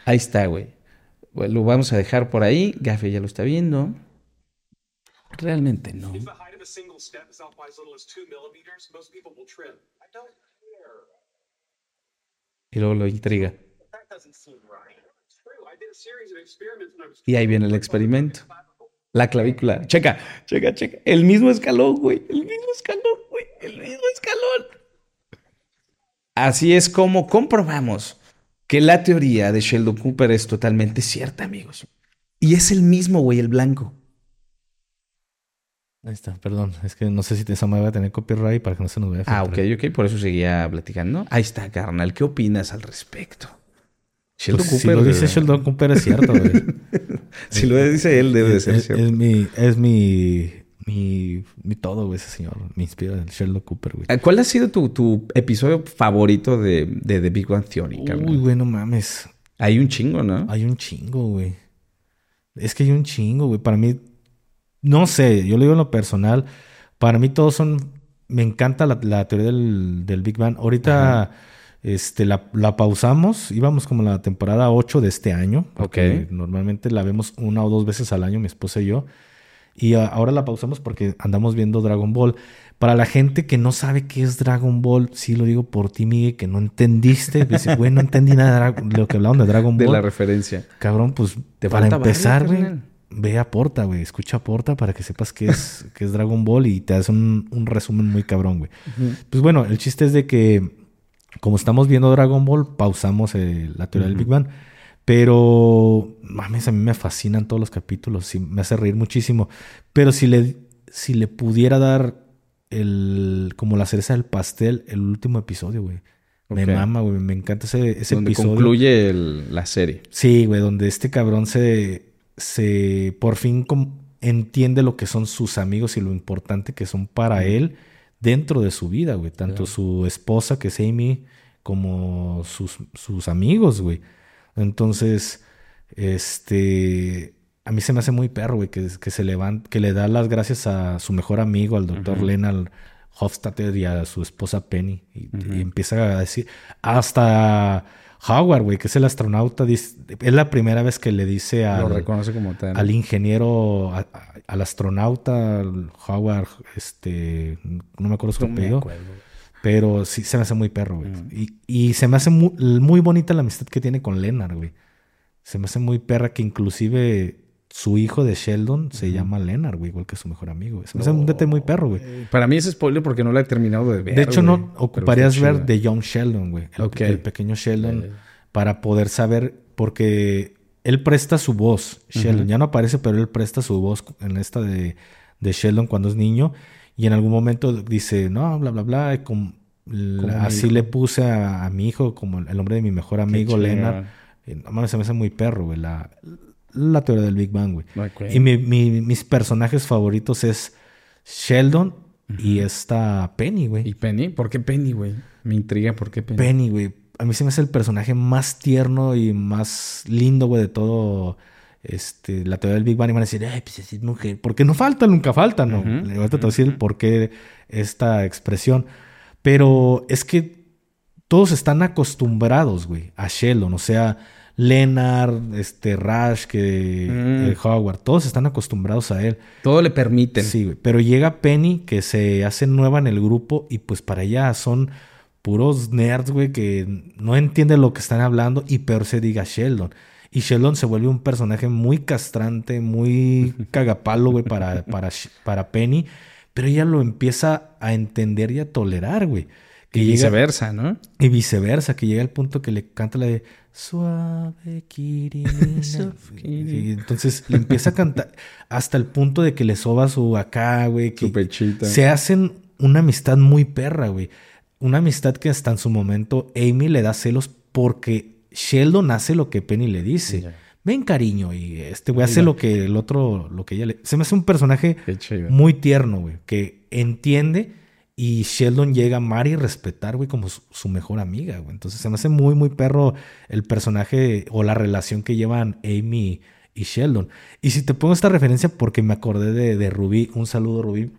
Ahí está, güey. Lo vamos a dejar por ahí. Gafe ya lo está viendo. Realmente no. Y luego lo intriga. Y ahí viene el experimento. La clavícula. Checa, checa, checa. El mismo escalón, güey. El mismo escalón, güey. El mismo escalón. Así es como comprobamos que la teoría de Sheldon Cooper es totalmente cierta, amigos. Y es el mismo, güey, el blanco. Ahí está, perdón. Es que no sé si esa madre va a tener copyright para que no se nos vea. Ah, ok, ok, por eso seguía platicando. Ahí está, carnal. ¿Qué opinas al respecto? Sheldon Cooper. Si lo dice Sheldon Cooper es cierto, güey. si lo dice él, debe de ser es, cierto. Es mi, es mi, mi, mi todo, güey, ese señor. Me inspira el Sheldon Cooper, güey. ¿Cuál ha sido tu, tu episodio favorito de, de The Big Bang Theory, carnal? Uy, güey, no mames. Hay un chingo, ¿no? Hay un chingo, güey. Es que hay un chingo, güey. Para mí, no sé, yo lo digo en lo personal. Para mí todos son... Me encanta la, la teoría del, del, Big Bang. Ahorita... Ajá. Este, la, la, pausamos, íbamos como la temporada 8 de este año. Ok. Normalmente la vemos una o dos veces al año, mi esposa y yo. Y ahora la pausamos porque andamos viendo Dragon Ball. Para la gente que no sabe qué es Dragon Ball, sí lo digo por ti, Miguel, que no entendiste. Dice, güey, no entendí nada de lo que hablaban de Dragon Ball. De la referencia. Cabrón, pues Te para empezar, güey. Ve a Porta, güey. Escucha a Porta para que sepas qué es, qué es Dragon Ball y te hace un, un resumen muy cabrón, güey. Pues bueno, el chiste es de que como estamos viendo Dragon Ball, pausamos eh, la teoría del Big Bang. Pero, mames, a mí me fascinan todos los capítulos. Sí, me hace reír muchísimo. Pero si le, si le pudiera dar el, como la cereza del pastel, el último episodio, güey. Me mama, güey. Me encanta ese, ese donde episodio. concluye el- la serie. Sí, güey, donde este cabrón se, se por fin entiende lo que son sus amigos y lo importante que son para él dentro de su vida, güey. Tanto su esposa, que es Amy, como sus, sus amigos, güey. Entonces, este, a mí se me hace muy perro, güey, que, que se levanta, que le da las gracias a su mejor amigo, al doctor. Lennart Hofstadter y a su esposa Penny. Y, y empieza a decir, hasta Howard, güey, que es el astronauta, dice- es la primera vez que le dice Lo al, reconoce como tal. al ingeniero, a- a- al astronauta, al Howard, este, no me acuerdo su No apellido, pero sí se me hace muy perro, güey. Mm. Y, y se me hace muy, muy bonita la amistad que tiene con Leonard, güey. Se me hace muy perra que inclusive su hijo de Sheldon se llama Leonard, güey, igual que su mejor amigo. güey. Se me hace un detalle muy perro, güey. Para mí es spoiler porque no la he terminado de ver. De hecho, güey. no ocuparías ver de Young Sheldon, güey. El, pequeño Sheldon, Eh. para poder saber, porque él presta su voz. Sheldon ya no aparece, pero él presta su voz en esta de, de Sheldon cuando es niño. Y en algún momento dice, no, bla, bla, bla. y la- así le puse a, a mi hijo como el nombre de mi mejor amigo. Leonard. Y no mames, se me hace muy perro, güey. La, la teoría del Big Bang, güey. Ok. Y mi- mi- mis personajes favoritos es Sheldon y esta Penny, güey. ¿Y Penny? ¿Por qué Penny, güey? Me intriga por qué Penny. Penny, güey. A mí se me hace el personaje más tierno y más lindo, güey, de todo este, la teoría del Big Bang. Y van a decir, ay, pues es mujer. Porque no falta, nunca falta, ¿no? Le voy a tratar de decir por qué esta expresión. Pero es que todos están acostumbrados, güey, a Sheldon. O sea, Leonard, este, Rash, que Mm. eh, Howard, todos están acostumbrados a él. Todo le permiten. Sí, güey. Pero llega Penny, que se hace nueva en el grupo, y pues para ella son puros nerds, güey, que no entienden lo que están hablando, y peor se diga Sheldon. Y Sheldon se vuelve un personaje muy castrante, muy cagapalo, güey, para, para, para Penny. Pero ella lo empieza a entender y a tolerar, güey. Que Y llega- viceversa, ¿no? y viceversa, que llega el punto que le canta la de Suave Kirinina. y entonces le empieza a cantar hasta el punto de que le soba su acá, güey. que Su pechito. Se hacen una amistad muy perra, güey. Una amistad que hasta en su momento Amy le da celos porque Sheldon hace lo que Penny le dice. Ven, cariño, y este güey hace lo que el otro, lo que ella le. Se me hace un personaje muy tierno, güey, que entiende y Sheldon llega a amar y respetar, güey, como su, su mejor amiga, güey. Entonces se me hace muy, muy perro el personaje o la relación que llevan Amy y Sheldon. Y si te pongo esta referencia porque me acordé de, de Rubí, un saludo Rubí,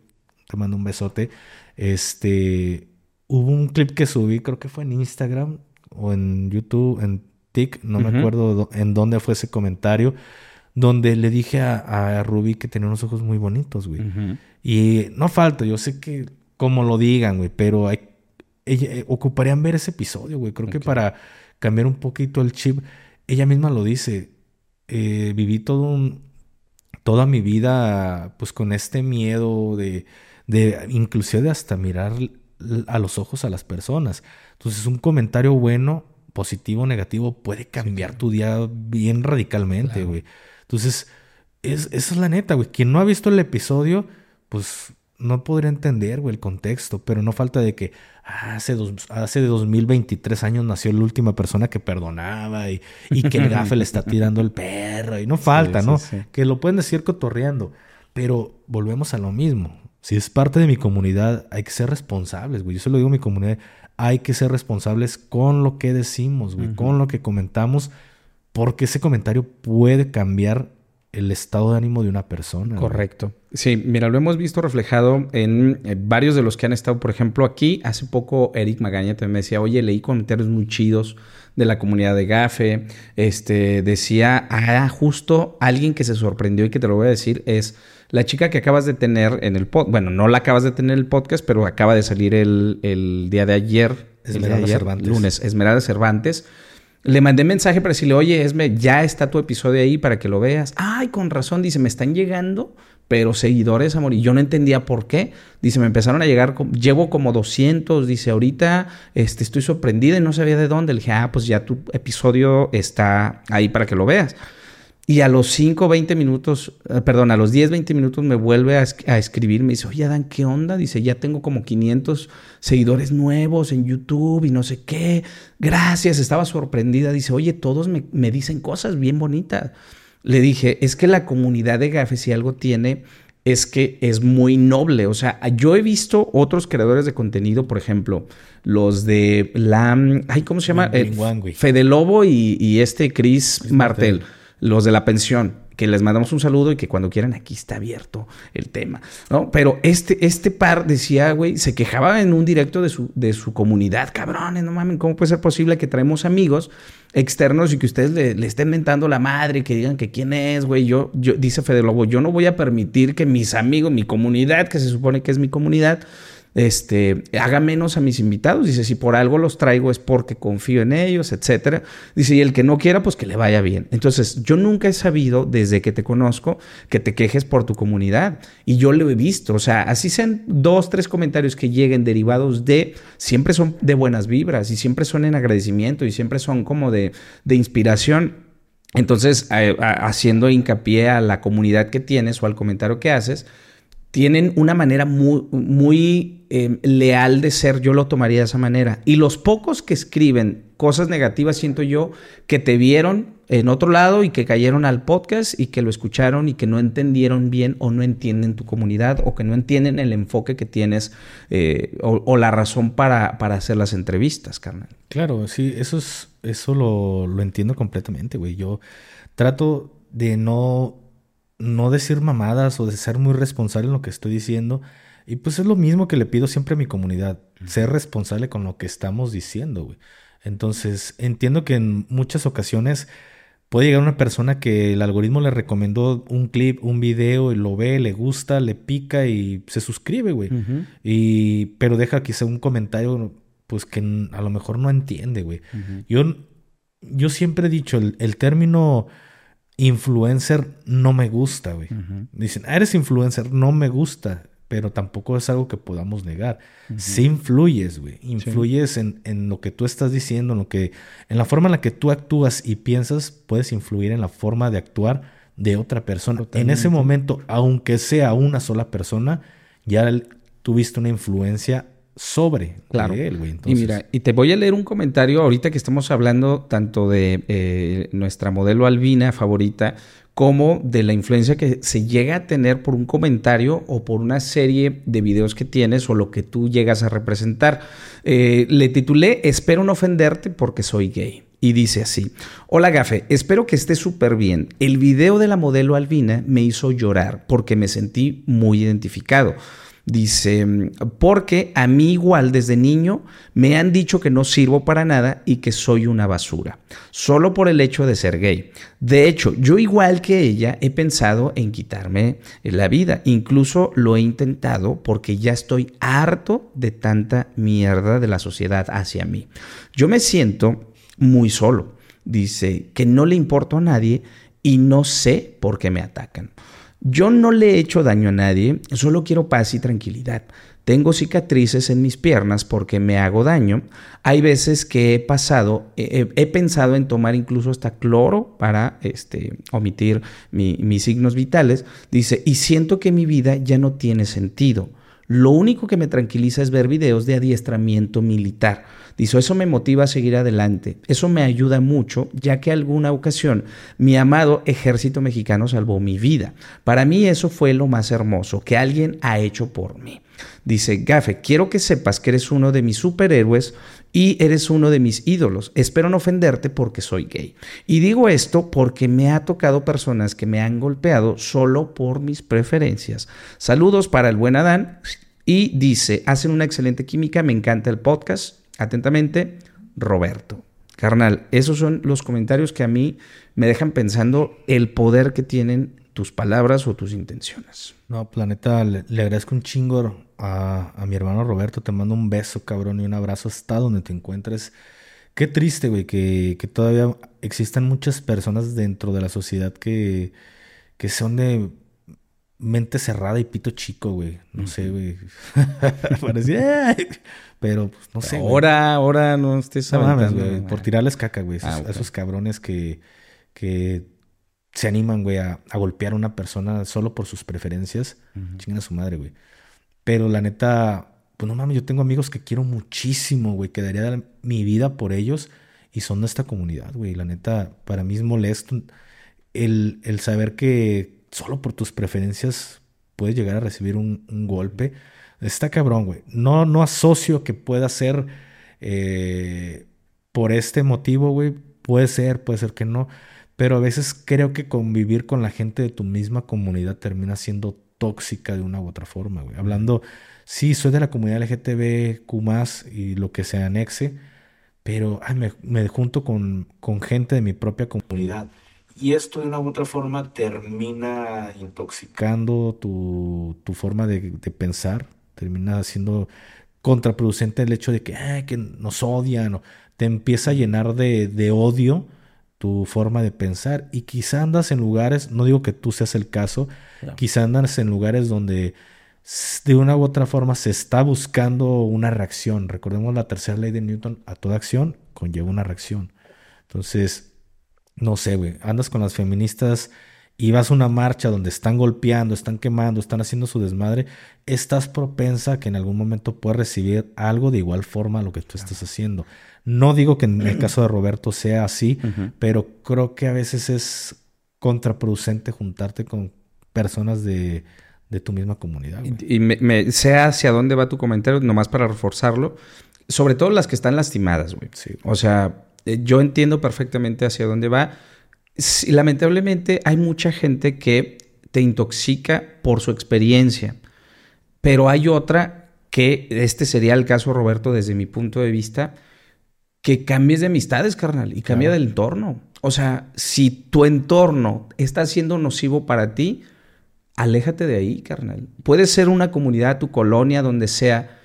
te mando un besote. Este, hubo un clip que subí, creo que fue en Instagram o en YouTube, en TikTok, no me acuerdo do- en dónde fue ese comentario, donde le dije a, a Rubí que tenía unos ojos muy bonitos, güey. Y no falta, yo sé que como lo digan, güey, pero hay, ella- eh, ocuparían ver ese episodio, güey. Creo que para cambiar un poquito el chip, ella misma lo dice. eh, viví todo un, toda mi vida, pues con este miedo de, de inclusive de hasta mirar a los ojos a las personas. Entonces, un comentario bueno, positivo, negativo, puede cambiar tu día bien radicalmente, güey. Entonces, es, esa es la neta, güey. Quien no ha visto el episodio, pues no podría entender, güey, el contexto, pero no falta de que ah, hace, dos, hace de 2023 años nació la última persona que perdonaba y, y que el gafe le está tirando el perro y no falta, ¿no? Que lo pueden decir cotorreando, pero volvemos a lo mismo. Si es parte de mi comunidad, hay que ser responsables, güey. Yo se lo digo a mi comunidad, hay que ser responsables con lo que decimos, güey, con lo que comentamos, porque ese comentario puede cambiar el estado de ánimo de una persona. Correcto. Sí, mira, lo hemos visto reflejado en, varios de los que han estado, por ejemplo, aquí. Hace poco Eric Magaña también me decía, oye, leí comentarios muy chidos de la comunidad de GAFE. Este, decía, ah, justo alguien que se sorprendió y que te lo voy a decir es la chica que acabas de tener en el podcast. Bueno, no la acabas de tener en el podcast, pero acaba de salir el, día de ayer. Esmeralda Cervantes. Lunes, Esmeralda Cervantes le mandé mensaje para decirle, oye, Esme, ya está tu episodio ahí para que lo veas. Ay, con razón, dice, me están llegando, pero seguidores, amor. Y yo no entendía por qué. Dice, me empezaron a llegar, llevo como 200. Dice, ahorita este, estoy sorprendida y no sabía de dónde. Le dije, ah, pues ya tu episodio está ahí para que lo veas. Y a los 5, 20 minutos, eh, perdón, a los 10, 20 minutos me vuelve a, escribir. Me dice, oye, Dan, ¿qué onda? Dice, ya tengo como 500 seguidores nuevos en YouTube y no sé qué. Gracias, estaba sorprendida. Dice, oye, todos me, me dicen cosas bien bonitas. Le dije, es que la comunidad de GAFE, si algo tiene, es que es muy noble. O sea, yo he visto otros creadores de contenido, por ejemplo, los de la. Ay, ¿cómo se llama? Eh, Fede Lobo y, y este Chris Martel los de la pensión, que les mandamos un saludo y que cuando quieran aquí está abierto el tema, ¿no? Pero este, este par decía, güey, se quejaba en un directo de su, de su comunidad, cabrones, no mames, ¿cómo puede ser posible que traemos amigos externos y que ustedes le, estén mentando la madre, que digan que quién es, güey? Yo, yo, dice Fede Lobo, yo no voy a permitir que mis amigos, mi comunidad, que se supone que es mi comunidad, este, haga menos a mis invitados. Dice, si por algo los traigo es porque confío en ellos, etcétera. Dice, y el que no quiera, pues que le vaya bien. Entonces, yo nunca he sabido, desde que te conozco, que te quejes por tu comunidad. Y yo lo he visto. O sea, así sean dos, tres comentarios que lleguen derivados de, siempre son de buenas vibras y siempre son en agradecimiento y siempre son como de, de inspiración. Entonces, haciendo hincapié a la comunidad que tienes o al comentario que haces, tienen una manera muy, muy em, leal de ser, yo lo tomaría de esa manera. Y los pocos que escriben cosas negativas, siento yo, que te vieron en otro lado y que cayeron al podcast y que lo escucharon y que no entendieron bien o no entienden tu comunidad o que no entienden el enfoque que tienes eh, o, la razón para, para, hacer las entrevistas, carnal. Claro, sí, eso, es, eso lo, lo entiendo completamente, güey. Yo trato de no no decir mamadas o de ser muy responsable en lo que estoy diciendo. Y pues es lo mismo que le pido siempre a mi comunidad, ser responsable con lo que estamos diciendo, güey. Entonces, entiendo que en muchas ocasiones puede llegar una persona que el algoritmo le recomendó un clip, un video, y lo ve, le gusta, le pica y se suscribe, güey. Y, pero deja quizá un comentario, pues que a lo mejor no entiende, güey. yo, yo siempre he dicho, el, el término influencer no me gusta, güey. Dicen, ah, eres influencer, no me gusta, pero tampoco es algo que podamos negar. Sí influyes, güey. Influyes en, en, lo que tú estás diciendo, en lo que, en la forma en la que tú actúas y piensas, puedes influir en la forma de actuar de otra persona. En ese momento, aunque sea una sola persona, ya tuviste una influencia sobre claro. Y mira, y te voy a leer un comentario ahorita que estamos hablando tanto de eh, nuestra modelo albina favorita como de la influencia que se llega a tener por un comentario o por una serie de videos que tienes o lo que tú llegas a representar. Eh, le titulé Espero no ofenderte porque soy gay. Y dice así, hola Gafe, espero que estés súper bien. El video de la modelo albina me hizo llorar porque me sentí muy identificado. Dice, porque a mí igual desde niño me han dicho que no sirvo para nada y que soy una basura, solo por el hecho de ser gay. De hecho, yo igual que ella he pensado en quitarme la vida, incluso lo he intentado porque ya estoy harto de tanta mierda de la sociedad hacia mí. Yo me siento muy solo, dice, que no le importo a nadie y no sé por qué me atacan. Yo no le he hecho daño a nadie, solo quiero paz y tranquilidad. Tengo cicatrices en mis piernas porque me hago daño. Hay veces que he pasado, he, pensado en tomar incluso hasta cloro para este, omitir mi- mis signos vitales. Dice, y siento que mi vida ya no tiene sentido. Lo único que me tranquiliza es ver videos de adiestramiento militar. Dice, eso me motiva a seguir adelante. Eso me ayuda mucho, ya que alguna ocasión mi amado ejército mexicano salvó mi vida. Para mí eso fue lo más hermoso que alguien ha hecho por mí. Dice, Gafe, quiero que sepas que eres uno de mis superhéroes y eres uno de mis ídolos. Espero no ofenderte porque soy gay. Y digo esto porque me ha tocado personas que me han golpeado solo por mis preferencias. Saludos para el buen Adán. Y dice, hacen una excelente química, me encanta el podcast. Atentamente, Roberto. Carnal, esos son los comentarios que a mí me dejan pensando el poder que tienen tus palabras o tus intenciones. No, planeta, le, agradezco un chingo a, a mi hermano Roberto. Te mando un beso, cabrón, y un abrazo hasta donde te encuentres. Qué triste, güey, que, que todavía existan muchas personas dentro de la sociedad que, que son de mente cerrada y pito chico, güey. No sé, güey. Parecía... Pero, pues, no sé, güey. ahora, ahora no estés No güey. Por tirarles caca, güey. Esos, Ah, esos cabrones que, que se animan, güey, a, a golpear a una persona solo por sus preferencias. Chingan a su madre, güey. Pero la neta, pues no mames, yo tengo amigos que quiero muchísimo, güey. Que daría la- mi vida por ellos. Y son de esta comunidad, güey. La neta, para mí es molesto el, el saber que solo por tus preferencias puedes llegar a recibir un, golpe. Está cabrón, güey. No, no asocio que pueda ser eh, por este motivo, güey. Puede ser, puede ser que no. Pero a veces creo que convivir con la gente de tu misma comunidad termina siendo tóxica de una u otra forma, güey. Hablando, sí, soy de la comunidad LGTBQ y lo que se anexe, pero ay, me, me junto con, con gente de mi propia comunidad. Y esto de una u otra forma termina intoxicando tu, tu forma de, de pensar, termina siendo contraproducente el hecho de que, ay, que nos odian, o te empieza a llenar de, de odio tu forma de pensar y quizá andas en lugares, no digo que tú seas el caso, quizá andas en lugares donde de una u otra forma se está buscando una reacción. Recordemos la tercera ley de Newton, a toda acción conlleva una reacción. Entonces, no sé, güey, andas con las feministas y vas a una marcha donde están golpeando, están quemando, están haciendo su desmadre, estás propensa a que en algún momento puedas recibir algo de igual forma a lo que tú estás haciendo. No digo que en el caso de Roberto sea así, pero creo que a veces es contraproducente juntarte con personas de, de tu misma comunidad. Y me, me- sé hacia dónde va tu comentario, nomás para reforzarlo. Sobre todo las que están lastimadas, güey. Sí. O sea, yo entiendo perfectamente hacia dónde va. Sí, lamentablemente hay mucha gente que te intoxica por su experiencia, pero hay otra que, este sería el caso, Roberto, desde mi punto de vista, que cambies de amistades, carnal, y cambia del entorno. O sea, si tu entorno está siendo nocivo para ti, aléjate de ahí, carnal. Puede ser una comunidad, tu colonia, donde sea.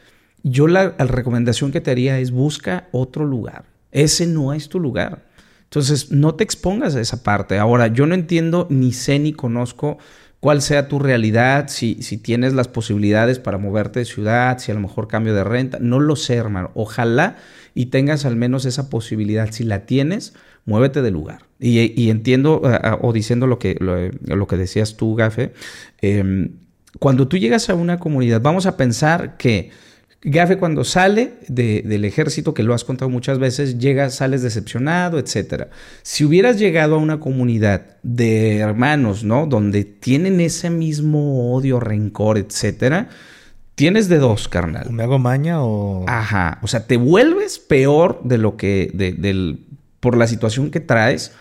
Yo la, la recomendación que te haría es busca otro lugar. Ese no es tu lugar. Entonces, no te expongas a esa parte. Ahora, yo no entiendo, ni sé, ni conozco cuál sea tu realidad, si, si tienes las posibilidades para moverte de ciudad, si a lo mejor cambio de renta. No lo sé, hermano. Ojalá y tengas al menos esa posibilidad. Si la tienes, muévete de lugar. Y, y entiendo, ah, ah, o diciendo lo que, lo, que decías tú, Gafe, eh, cuando tú llegas a una comunidad, vamos a pensar que Gafe cuando sale de- del ejército, que lo has contado muchas veces, llegas, sales decepcionado, etcétera. Si hubieras llegado a una comunidad de hermanos, ¿no? Donde tienen ese mismo odio, rencor, etcétera, tienes de dos, carnal. ¿Me hago maña o...? Ajá. O sea, te vuelves peor de lo que. de- del, por la situación que traes.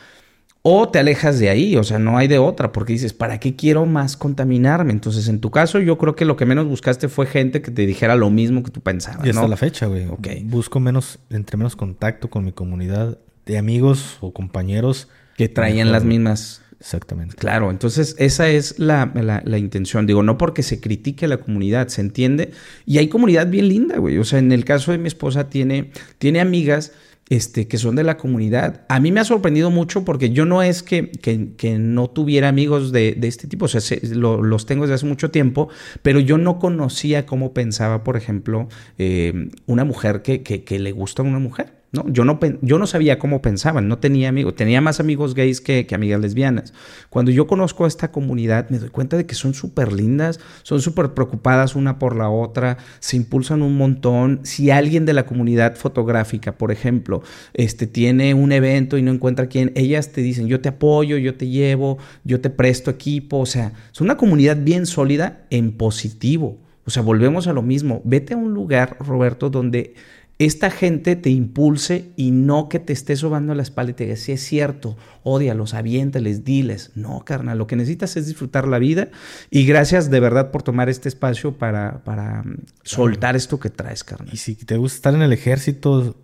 O te alejas de ahí. O sea, no hay de otra. Porque dices, ¿para qué quiero más contaminarme? Entonces, en tu caso, yo creo que lo que menos buscaste fue gente que te dijera lo mismo que tú pensabas. Y hasta ¿no? la fecha, güey. Ok. Busco menos, entre menos contacto con mi comunidad de amigos o compañeros. Que traían Mejor, las mismas. Exactamente. Claro, entonces esa es la, la- la intención. Digo, no porque se critique a la comunidad, se entiende. Y hay comunidad bien linda, güey. O sea, en el caso de mi esposa tiene, tiene amigas este, que son de la comunidad. A mí me ha sorprendido mucho porque yo no es que, que, que no tuviera amigos de, de, este tipo, o sea, se, lo, los tengo desde hace mucho tiempo, pero yo no conocía cómo pensaba, por ejemplo, eh, una mujer que, que le gusta a una mujer. Yo, no, yo no sabía cómo pensaban, no tenía amigos, tenía más amigos gays que, amigas lesbianas. Cuando yo conozco a esta comunidad, me doy cuenta de que son súper lindas, son súper preocupadas una por la otra, se impulsan un montón. Si alguien de la comunidad fotográfica, por ejemplo, este, tiene un evento y no encuentra quién, ellas te dicen, yo te apoyo, yo te llevo, yo te presto equipo, o sea, es una comunidad bien sólida en positivo. O sea, volvemos a lo mismo. Vete a un lugar, Roberto, donde esta gente te impulse y no que te esté sobando la espalda y te diga, si es cierto, odialos, aviéntales, diles. No, carnal, lo que necesitas es disfrutar la vida y gracias de verdad por tomar este espacio para, para soltar esto que traes, carnal. Y si te gusta estar en el ejército,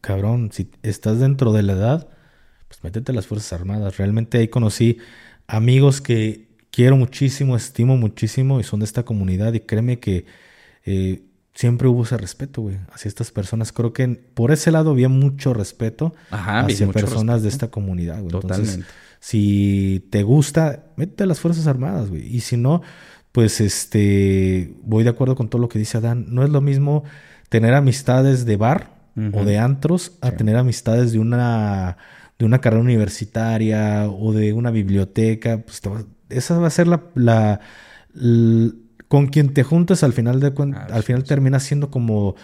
cabrón, si estás dentro de la edad, pues métete a las Fuerzas Armadas. Realmente ahí conocí amigos que quiero muchísimo, estimo muchísimo y son de esta comunidad y créeme que... Eh, siempre hubo ese respeto, güey, hacia estas personas. Creo que por ese lado había mucho respeto Ajá, hacia mucho personas respeto. de esta comunidad, güey. Totalmente. Entonces, si te gusta, métete a las Fuerzas Armadas, güey. Y si no, pues este, voy de acuerdo con todo lo que dice Adán. No es lo mismo tener amistades de bar o de antros a Sí. tener amistades de una, de una carrera universitaria o de una biblioteca. Pues te va- esa va a ser la, la- l- con quien te juntes al final de Así al final termina siendo como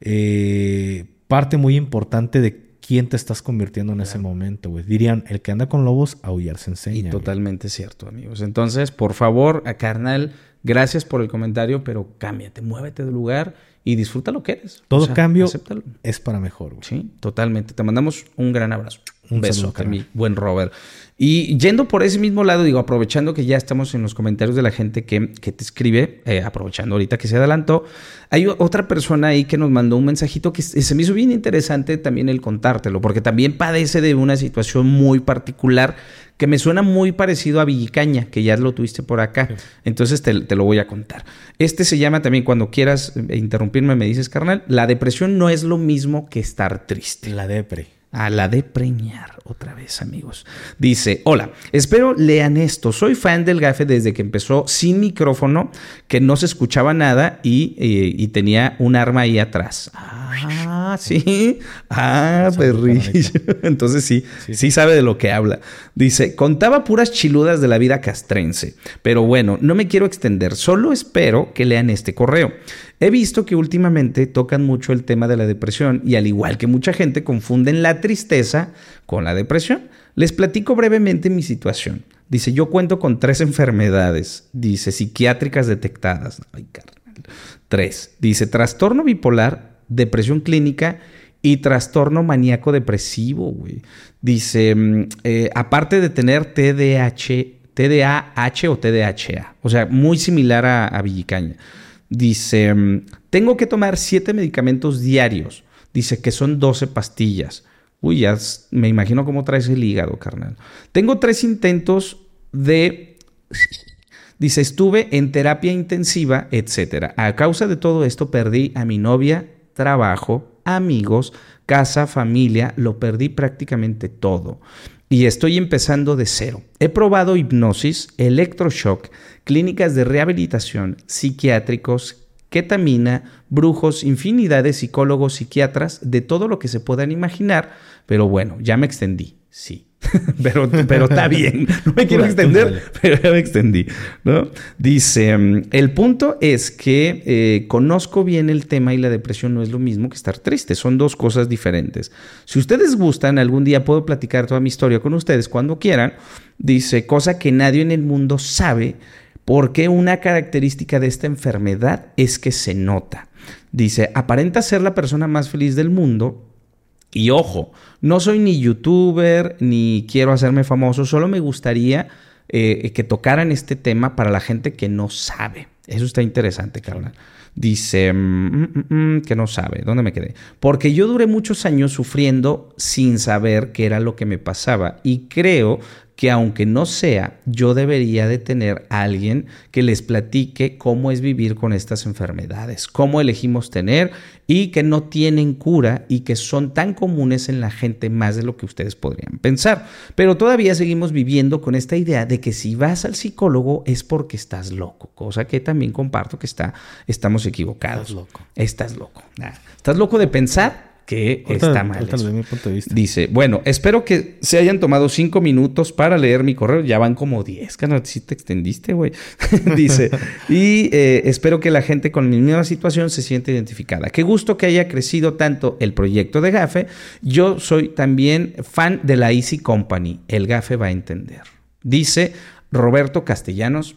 eh, parte muy importante de quién te estás convirtiendo en ese momento, güey. Dirían, el que anda con lobos, aullar se enseña. Y güey. totalmente cierto, amigos. Entonces, por favor, a carnal, gracias por el comentario, pero cámbiate, muévete del lugar y disfruta lo que eres. Todo O sea, cambio acéptalo. es para mejor, güey. Sí, totalmente. Te mandamos un gran abrazo. Un beso, saludo, mi buen Robert. Y yendo por ese mismo lado, digo, aprovechando que ya estamos en los comentarios de la gente que, que te escribe, eh, aprovechando ahorita que se adelantó, hay otra persona ahí que nos mandó un mensajito que se se me hizo bien interesante también el contártelo, porque también padece de una situación muy particular que me suena muy parecido a Villicaña, que ya lo tuviste por acá. Entonces te, te lo voy a contar. Este se llama también, cuando quieras eh, interrumpirme, me dices, carnal, la depresión no es lo mismo que estar triste. La depre. A la de preñar, otra vez, amigos. Dice: Hola, espero lean esto. Soy fan del gafe desde que empezó sin micrófono, que no se escuchaba nada y, eh, y tenía un arma ahí atrás. Ah, sí. Ah, perrillo. Entonces sí, sí, sabe de lo que habla. Dice: Contaba puras chiludas de la vida castrense. Pero bueno, no me quiero extender. Solo espero que lean este correo. He visto que últimamente tocan mucho el tema de la depresión y al igual que mucha gente confunden la tristeza con la depresión. Les platico brevemente mi situación. Dice, yo cuento con tres enfermedades, dice, psiquiátricas detectadas. Ay, carnal. Tres. Dice, trastorno bipolar, depresión clínica y trastorno maníaco depresivo, güey. Dice, mm, eh, aparte de tener TDAH, TDAH o TDHA, o sea, muy similar a, a Villicaña. Dice, mm, tengo que tomar siete medicamentos diarios. Dice que son 12 pastillas. Uy, ya me imagino cómo traes el hígado, carnal. Tengo tres intentos de... Dice, estuve en terapia intensiva, etcétera. A causa de todo esto perdí a mi novia, trabajo, amigos, casa, familia, lo perdí prácticamente todo. Y estoy empezando de cero. He probado hipnosis, electroshock, clínicas de rehabilitación, psiquiátricos, ketamina, brujos, infinidad de psicólogos, psiquiatras, de todo lo que se puedan imaginar. Pero bueno, ya me extendí, sí. pero, pero está bien. No me quiero extender, pero ya me extendí. ¿no? Dice, mm, el punto es que eh, conozco bien el tema y la depresión no es lo mismo que estar triste. Son dos cosas diferentes. Si ustedes gustan, algún día puedo platicar toda mi historia con ustedes cuando quieran. Dice, cosa que nadie en el mundo sabe porque una característica de esta enfermedad es que se nota. Dice, aparenta ser la persona más feliz del mundo, y ojo, no soy ni youtuber ni quiero hacerme famoso, solo me gustaría eh, que tocaran este tema para la gente que no sabe. Eso está interesante, carnal. Dice mm, mm, mm, que no sabe. ¿Dónde me quedé? Porque yo duré muchos años sufriendo sin saber qué era lo que me pasaba y creo que aunque no sea, yo debería de tener a alguien que les platique cómo es vivir con estas enfermedades, cómo elegimos tener y que no tienen cura y que son tan comunes en la gente más de lo que ustedes podrían pensar. Pero todavía seguimos viviendo con esta idea de que si vas al psicólogo es porque estás loco, cosa que también comparto que está, estamos equivocados. Estás loco. Estás loco. Nah, Estás loco de pensar que está mal. mi punto de vista. Dice, bueno, espero que se hayan tomado cinco minutos para leer mi correo. Ya van como diez, canal. Sí te extendiste, güey. Dice, y eh, espero que la gente con mi misma situación se sienta identificada. Qué gusto que haya crecido tanto el proyecto de GAFE. Yo soy también fan de la Easy Company. El GAFE va a entender. Dice Roberto Castellanos.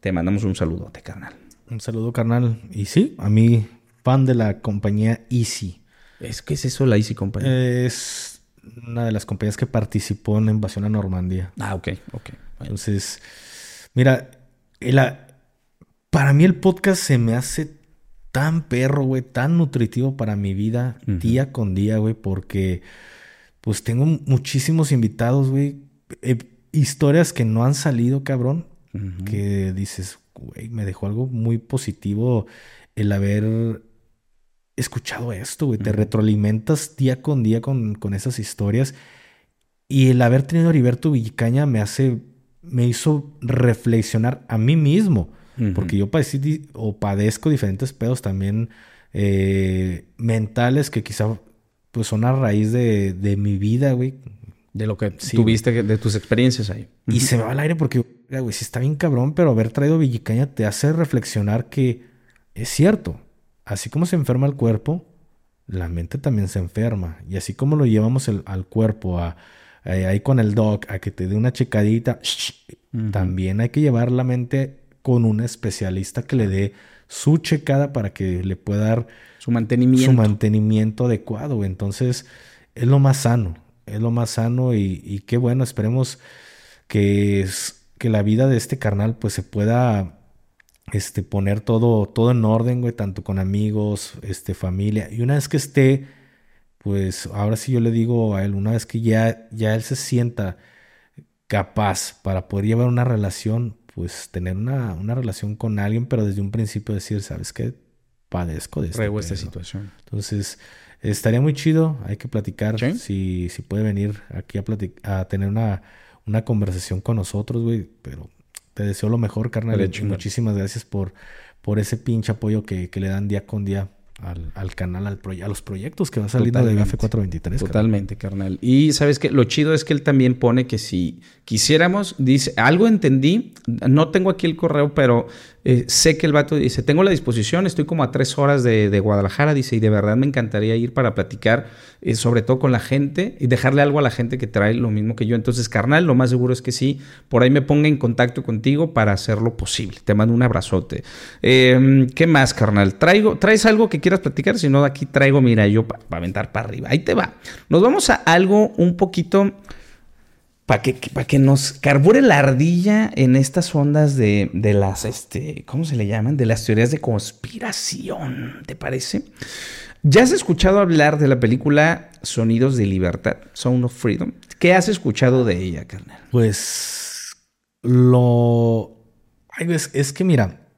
Te mandamos un saludote, carnal. Un saludo, carnal. Y sí, a mí, fan de la compañía Easy. ¿Es, ¿Qué es eso, la Easy Company? Es una de las compañías que participó en la invasión a Normandía. ah, ok, ok. Entonces, mira, el- para mí el podcast se me hace tan perro, güey, tan nutritivo para mi vida día con día, güey, porque pues tengo muchísimos invitados, güey, eh, historias que no han salido, cabrón, que dices, güey, me dejó algo muy positivo el haber escuchado esto, güey. Te retroalimentas día con día con, con esas historias. Y el haber tenido a Heriberto Villicaña me hace, me hizo reflexionar a mí mismo. Porque yo padecí o padezco diferentes pedos también eh, mentales que quizá pues son a raíz de, de mi vida, güey. De lo que Sí, tuviste, de tus experiencias ahí. Y se me va al aire porque, "Oiga, güey, sí está bien cabrón, pero haber traído Villicaña te hace reflexionar que es cierto. Así como se enferma el cuerpo, la mente también se enferma. Y así como lo llevamos el- al cuerpo, a, a- ahí con el doc, a que te dé una checadita, también hay que llevar la mente con un especialista que le dé su checada para que le pueda dar Su mantenimiento. su mantenimiento adecuado. Entonces, es lo más sano. Es lo más sano y, y qué bueno. Esperemos que, es- que la vida de este carnal pues se pueda este, poner todo, todo en orden, güey, tanto con amigos, este, familia. Y una vez que esté, pues ahora sí yo le digo a él, una vez que ya, ya él se sienta capaz para poder llevar una relación, pues tener una, una relación con alguien, pero desde un principio decir, ¿sabes qué? Padezco de este esta pedo". situación. Entonces, estaría muy chido. Hay que platicar. Sí. Si, si puede venir aquí a, a tener una, una conversación con nosotros, güey. Pero te deseo lo mejor, carnal. Muchísimas gracias por, por ese pinche apoyo que, que le dan día con día al, al canal, al proye- a los proyectos que va saliendo de Totalmente. GAFE 423. carnal. Totalmente, carnal. Y sabes que lo chido es que él también pone que si quisiéramos, dice, algo entendí, no tengo aquí el correo, pero eh, sé que el vato dice, tengo la disposición, estoy como a tres horas de, de Guadalajara, dice, y de verdad me encantaría ir para platicar, eh, sobre todo con la gente y dejarle algo a la gente que trae lo mismo que yo. Entonces, carnal, lo más seguro es que sí, por ahí me ponga en contacto contigo para hacerlo posible. Te mando un abrazote. Eh, ¿Qué más, carnal? Traigo, ¿Traes algo que quieras platicar? Si no, aquí traigo, mira, yo para aventar para arriba. Ahí te va. Nos vamos a algo un poquito para que, para que nos carbure la ardilla en estas ondas de, de las, este, ¿cómo se le llaman? De las teorías de conspiración, ¿te parece? ¿Ya has escuchado hablar de la película Sonidos de Libertad, Sound of Freedom? ¿Qué has escuchado de ella, carnal? Pues lo... Ay, es, es que mira,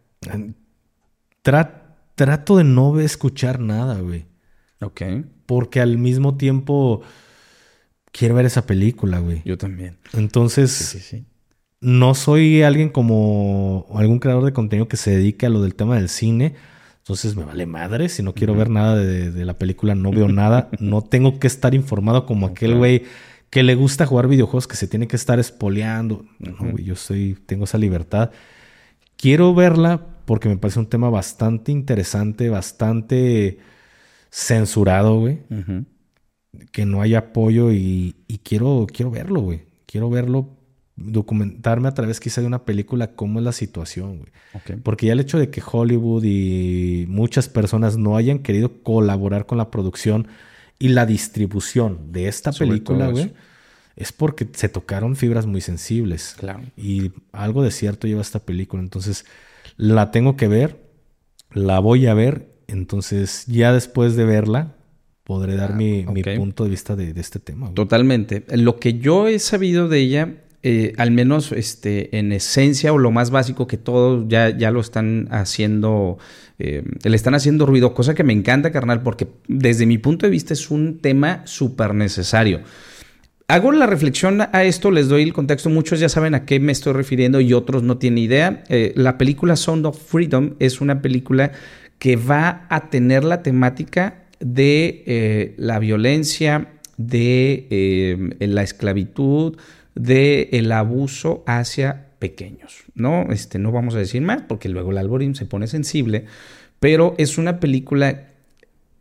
tra- trato de no escuchar nada, güey. Ok, Porque al mismo tiempo quiero ver esa película, güey. yo también. Entonces, Sí, sí, sí. no soy alguien como algún creador de contenido que se dedique a lo del tema del cine. Entonces me vale madre. Si no quiero ver nada de, de la película, no veo nada. No tengo que estar informado como aquel güey que le gusta jugar videojuegos que se tiene que estar espoleando. No, güey, yo soy, tengo esa libertad. Quiero verla porque me parece un tema bastante interesante, bastante censurado, güey Ujú. Que no hay apoyo y, y quiero, quiero verlo, güey. Quiero verlo, documentarme a través quizá de una película cómo es la situación, güey. Porque ya el hecho de que Hollywood y muchas personas no hayan querido colaborar con la producción y la distribución de esta Sobre película, güey, es porque se tocaron fibras muy sensibles. Claro. Y algo de cierto lleva esta película. Entonces, la tengo que ver, la voy a ver. Entonces, ya después de verla, podré dar mi, mi ok. punto de vista de, de este tema. güey. Totalmente. Lo que yo he sabido de ella, eh, al menos este, en esencia o lo más básico que todos ya, ya lo están haciendo, eh, le están haciendo ruido, cosa que me encanta, carnal, porque desde mi punto de vista es un tema súper necesario. Hago la reflexión a esto, les doy el contexto, muchos ya saben a qué me estoy refiriendo y otros no tienen idea. Eh, la película Sound of Freedom es una película que va a tener la temática de la violencia, de la esclavitud, del el abuso hacia pequeños, ¿no? Este, no vamos a decir más porque luego el algoritmo se pone sensible, pero es una película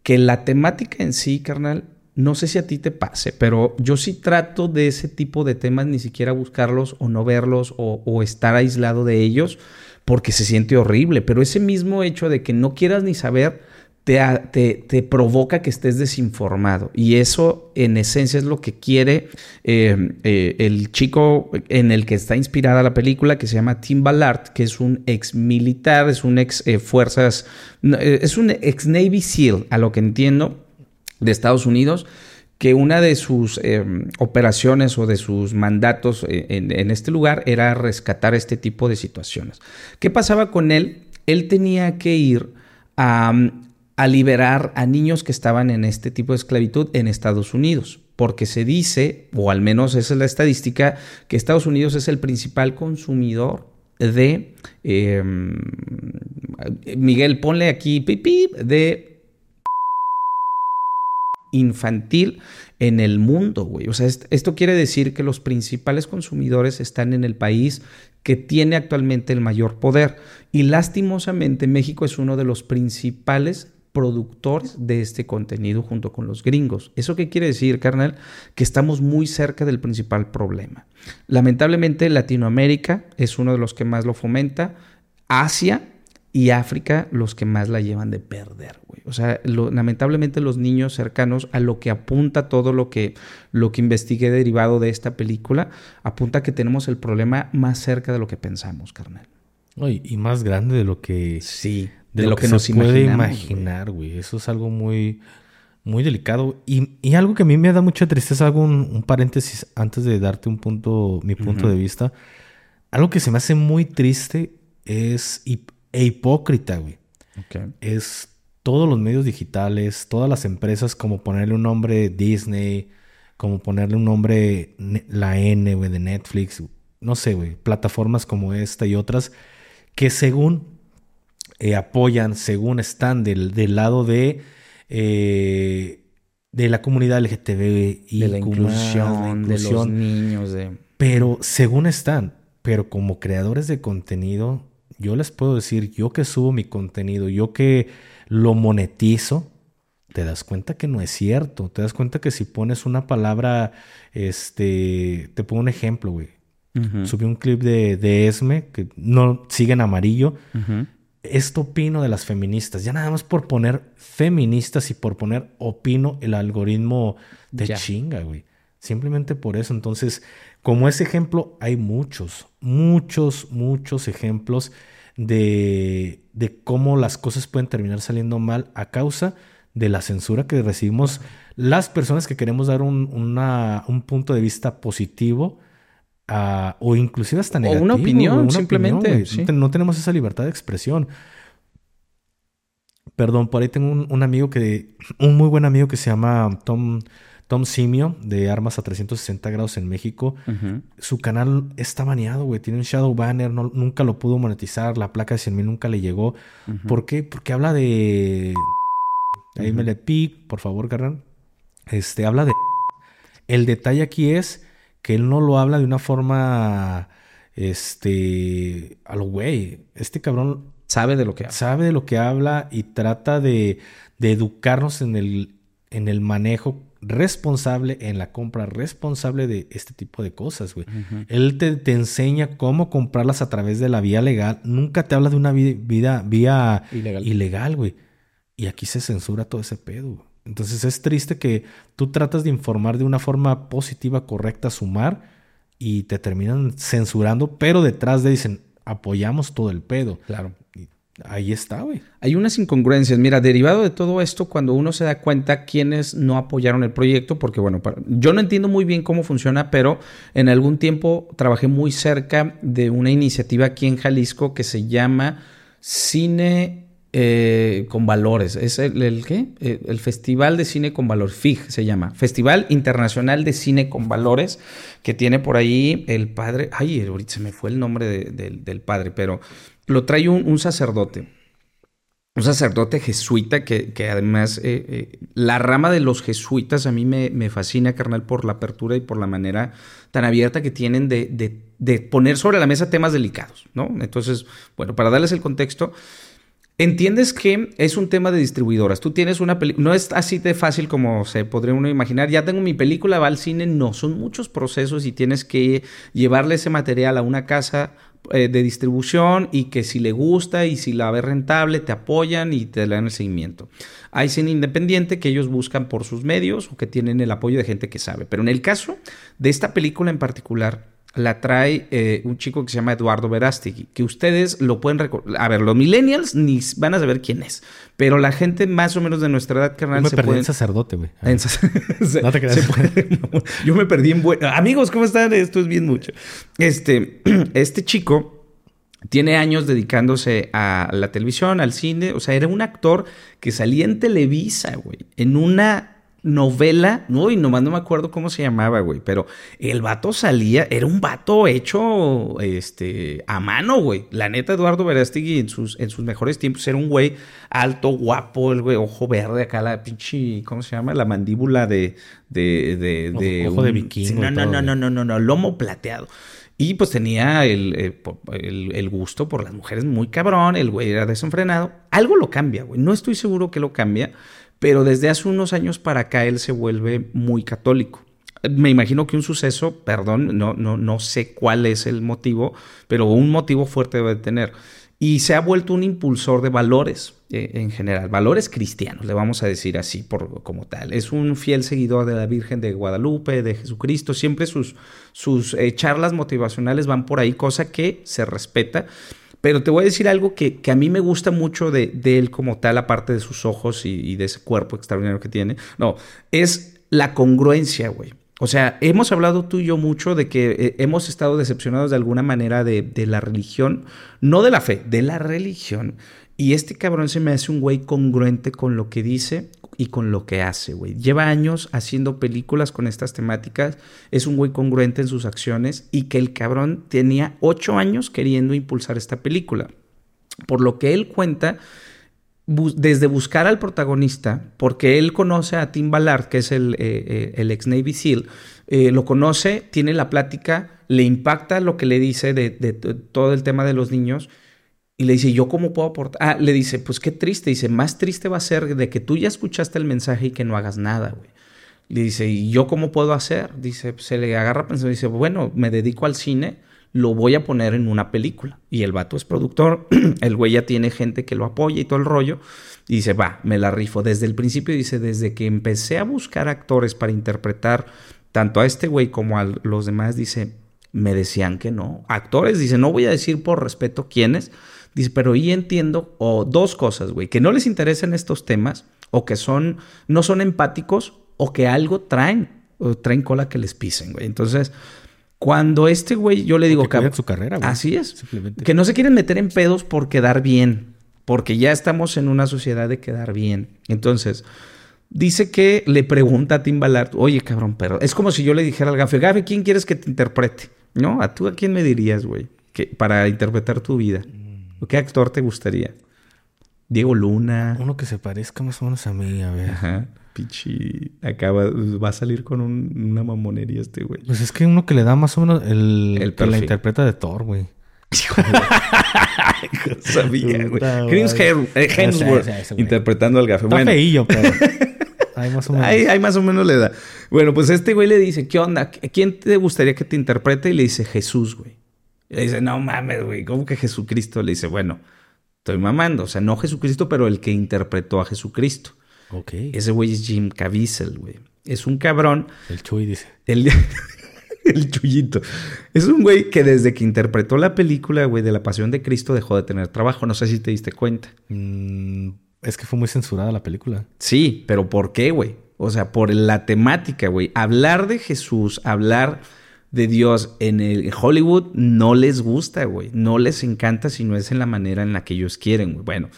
que la temática en sí, carnal, no sé si a ti te pase, pero yo sí trato de ese tipo de temas ni siquiera buscarlos o no verlos o estar aislado de ellos porque se siente horrible, pero ese mismo hecho de que no quieras ni saber te, provoca que estés desinformado. Y eso en esencia es lo que quiere eh, eh, el chico en el que está inspirada la película, que se llama Tim Ballard, que es un ex militar, es un ex eh, fuerzas, es un ex Navy SEAL, a lo que entiendo, de Estados Unidos que una de sus operaciones o de sus mandatos en, en, este lugar era rescatar este tipo de situaciones. ¿Qué pasaba con él? Él tenía que ir a, a liberar a niños que estaban en este tipo de esclavitud en Estados Unidos, porque se dice, o al menos esa es la estadística, que Estados Unidos es el principal consumidor de, em, Miguel, ponle aquí, pipip, de infantil en el mundo, güey. O sea, esto quiere decir que los principales consumidores están en el país que tiene actualmente el mayor poder. Y lastimosamente México es uno de los principales productores de este contenido junto con los gringos. ¿Eso qué quiere decir, carnal? Que estamos muy cerca del principal problema. Lamentablemente Latinoamérica es uno de los que más lo fomenta, Asia y África los que más la llevan de perder, güey. O sea, lamentablemente los niños cercanos a lo que apunta todo lo que, lo que investigué derivado de esta película, apunta que tenemos el problema más cerca de lo que pensamos, carnal. y más grande de lo que... Sí de, lo, que, nos se puede imaginar, güey. Eso es algo muy, muy delicado. Y, algo que a mí me da mucha tristeza, hago un, paréntesis antes de darte un punto, mi punto de vista. Algo que se me hace muy triste es e hipócrita, güey. Es todos los medios digitales, todas las empresas, como ponerle un nombre Disney, como ponerle un nombre la N, güey, de Netflix, no sé, güey, plataformas como esta y otras, que según eh, apoyan, según están del, del lado de, eh, de la comunidad LGTB y de la inclusión, de los niños. De... Pero según están, pero como creadores de contenido, yo les puedo decir, yo que subo mi contenido, yo que lo monetizo, te das cuenta que no es cierto. Te das cuenta que si pones una palabra, este, te pongo un ejemplo, güey. Subí un clip de, de, Esme, que no sigue en amarillo, esto opino de las feministas. Ya nada más por poner feministas y por poner opino, el algoritmo de chinga, güey. Simplemente por eso. Entonces, como ese ejemplo, hay muchos, muchos, muchos ejemplos de, de cómo las cosas pueden terminar saliendo mal a causa de la censura que recibimos las personas que queremos dar un, un punto de vista positivo o inclusive hasta negativo. O una opinión, simplemente. No tenemos esa libertad de expresión. Perdón, por ahí tengo un, amigo que, un muy buen amigo que se llama Tom, Tom Simio, de Armas a 360 grados en México. Su canal está baneado, güey. Tiene un shadow banner, nunca lo pudo monetizar, la placa de 100 mil nunca le llegó. ¿Por qué? Porque habla de... Ahí me le pic, por favor, carnal. Este, habla de... El detalle aquí es que él no lo habla de una forma, este, a lo güey. Este cabrón sabe de lo que habla. Sabe de lo que habla y trata de, de educarnos en el, en el manejo responsable, en la compra responsable de este tipo de cosas, güey. Él te, te, enseña cómo comprarlas a través de la vía legal. Nunca te habla de una vida, vía ilegal, güey. Y aquí se censura todo ese pedo. Entonces es triste que tú tratas de informar de una forma positiva, correcta, sumar, y te terminan censurando, pero detrás de dicen, apoyamos todo el pedo. Claro. Ahí está, güey. Hay unas incongruencias. Mira, derivado de todo esto, cuando uno se da cuenta quiénes no apoyaron el proyecto, porque bueno, para- yo no entiendo muy bien cómo funciona, pero en algún tiempo trabajé muy cerca de una iniciativa aquí en Jalisco que se llama Cine eh, con Valores. ¿Es el, el qué? Eh, el Festival de Cine con Valores, FIG se llama. Festival Internacional de Cine con Valores, que tiene por ahí el padre. Ay, ahorita se me fue el nombre de- del- padre, pero lo trae un, un sacerdote un sacerdote jesuita que, que además eh, la rama de los jesuitas a mí me, me fascina, carnal, por la apertura y por la manera tan abierta que tienen de, de- de poner sobre la mesa temas delicados, ¿no? Entonces, bueno, para darles el contexto, entiendes que es un tema de distribuidoras. Tú tienes una película, no es así de fácil como se podría uno imaginar. Ya tengo mi película, va al cine, no, son muchos procesos y tienes que llevarle ese material a una casa eh, de distribución y que si le gusta y si la ve rentable, te apoyan y te dan el seguimiento. Hay cine independiente que ellos buscan por sus medios o que tienen el apoyo de gente que sabe. Pero en el caso de esta película en particular, la trae eh, un chico que se llama Eduardo Verástegui, que ustedes lo pueden recordar. A ver, los millennials ni van a saber quién es, pero la gente más o menos de nuestra edad, Yo carnal, me se perdí pueden... en sacerdote, güey. Se- No te creas. no, yo me perdí en buen... Amigos, ¿cómo están? Esto es bien mucho. Este, este chico tiene años dedicándose a la televisión, al cine. O sea, era un actor que salía en Televisa, güey. En una novela. No, y nomás no me acuerdo cómo se llamaba, güey. Pero el vato salía... Era un vato hecho este, a mano, güey. La neta, Eduardo Verástegui en sus, en sus mejores tiempos era un güey alto, guapo, el güey, ojo verde, acá la pinche... ¿Cómo se llama? La mandíbula de... de, de, de Ojo- ojo de vikingo Sí, no, no, no, no, no, no, no, lomo plateado. Y pues tenía el, el, el gusto por las mujeres muy cabrón, el güey era desenfrenado. Algo lo cambia, güey. No estoy seguro que lo cambia, pero desde hace unos años para acá él se vuelve muy católico. Me imagino que un suceso, perdón, no, no, no sé cuál es el motivo, pero un motivo fuerte debe de tener. Y se ha vuelto un impulsor de valores eh, en general, valores cristianos, le vamos a decir así por, como tal. Es un fiel seguidor de la Virgen de Guadalupe, de Jesucristo. Siempre sus, sus eh, charlas motivacionales van por ahí, cosa que se respeta. Pero te voy a decir algo que, que a mí me gusta mucho de, él como tal, aparte de sus ojos y, y de ese cuerpo extraordinario que tiene. No, es la congruencia, güey. O sea, hemos hablado tú y yo mucho de que eh, hemos estado decepcionados de alguna manera de, de la religión, no de la fe, de la religión. Y este cabrón se me hace un güey congruente con lo que dice y con lo que hace, güey. Lleva años haciendo películas con estas temáticas, es un güey congruente en sus acciones y que el cabrón tenía ocho años queriendo impulsar esta película. Por lo que él cuenta, desde buscar al protagonista, porque él conoce a Tim Ballard, que es el, eh, eh, ex Navy SEAL, eh, lo conoce, tiene la plática, le impacta lo que le dice de todo el tema de los niños. Y le dice, ¿yo cómo puedo aportar? Ah, le dice, pues qué triste. Dice, más triste va a ser de que tú ya escuchaste el mensaje y que no hagas nada, güey. Le dice, ¿y yo cómo puedo hacer? Dice, se le agarra pensando, dice, bueno, me dedico al cine, lo voy a poner en una película. Y el vato es productor, el güey ya tiene gente que lo apoya y todo el rollo. Y dice, va, me la rifo. Desde el principio dice, desde que empecé a buscar actores para interpretar tanto a este güey como a los demás, dice, me decían que no. Actores, dice, no voy a decir por respeto quiénes. Dice, pero y entiendo, o dos cosas, güey, que no les interesan estos temas, o que son, no son empáticos, o que algo traen, o traen cola que les pisen, güey. Entonces, cuando este güey, yo le digo, que cuidan cab- su carrera, güey. Así es. Simplemente. Que no se quieren meter en pedos por quedar bien, porque ya estamos en una sociedad de quedar bien. Entonces, dice que le pregunta a Tim Ballard, oye, cabrón, pero es como si yo le dijera al gafe, gafe, ¿quién quieres que te interprete? ¿No? ¿A tú a quién me dirías, güey? Que, para interpretar tu vida. ¿O ¿Qué actor te gustaría? Diego Luna. Uno que se parezca más o menos a mí, a ver. Ajá. Pichi. Acaba, va a salir con un- una mamonería este güey. Pues es que uno que le da más o menos el, El que la interpreta de Thor, güey. Sabía, güey. Chris eh, Hemsworth interpretando al gafe. Está Bueno, feillo, pero. Ahí más o menos. ahí, ahí más o menos le da. Bueno, pues este güey le dice, ¿qué onda? ¿Quién te gustaría que te interprete? Y le dice, Jesús, güey. Y le dice, no mames, güey. ¿Cómo que Jesucristo? Le dice, bueno, estoy mamando. O sea, no Jesucristo, pero el que interpretó a Jesucristo. Ok. Ese güey es Jim Caviezel, güey. Es un cabrón. El Chuy dice. El... el Chuyito. Es un güey que desde que interpretó la película, güey, de la Pasión de Cristo dejó de tener trabajo. No sé si te diste cuenta. Mm, es que fue muy censurada la película. Sí, pero ¿por qué, güey? O sea, por la temática, güey. Hablar de Jesús, hablar de Dios en el Hollywood no les gusta, güey. No les encanta si no es en la manera en la que ellos quieren, güey. Bueno,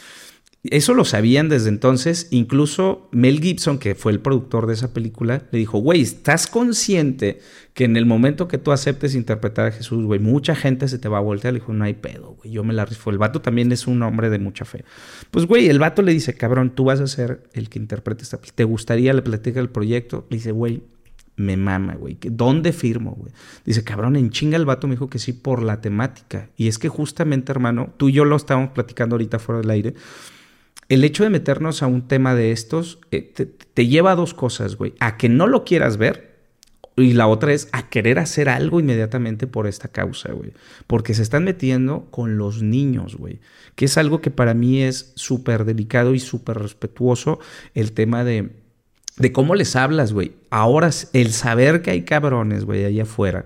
eso lo sabían desde entonces. Incluso Mel Gibson, que fue el productor de esa película, le dijo, güey, ¿estás consciente que en el momento que tú aceptes interpretar a Jesús, güey, mucha gente se te va a voltear? Le dijo, no hay pedo, güey, yo me la rifo. El vato también es un hombre de mucha fe. Pues, güey, el vato le dice, cabrón, tú vas a ser el que interprete esta película. ¿Te gustaría? Le platica el proyecto. Le dice, güey, me mama, güey. ¿Dónde firmo, güey? Dice, cabrón, en chinga el vato me dijo que sí por la temática. Y es que justamente, hermano, tú y yo lo estábamos platicando ahorita fuera del aire el hecho de meternos a un tema de estos eh, te, lleva a dos cosas, güey. A que no lo quieras ver y la otra es a querer hacer algo inmediatamente por esta causa, güey. Porque se están metiendo con los niños, güey. Que es algo que para mí es súper delicado y súper respetuoso el tema de, de cómo les hablas, güey. Ahora el saber que hay cabrones, güey, allá afuera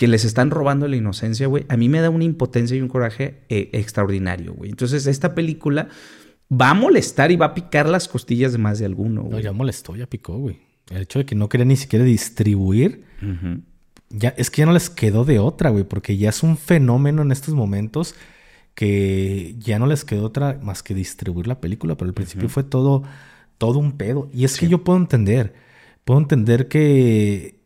que les están robando la inocencia, güey, a mí me da una impotencia y un coraje eh, extraordinario, güey. Entonces, esta película va a molestar y va a picar las costillas de más de alguno. Güey. No, ya molestó, ya picó, güey. El hecho de que no quería ni siquiera distribuir, ya es que ya no les quedó de otra, güey, porque ya es un fenómeno en estos momentos que ya no les quedó otra más que distribuir la película, pero al principio fue todo, todo un pedo. Y es que yo puedo entender, puedo entender que,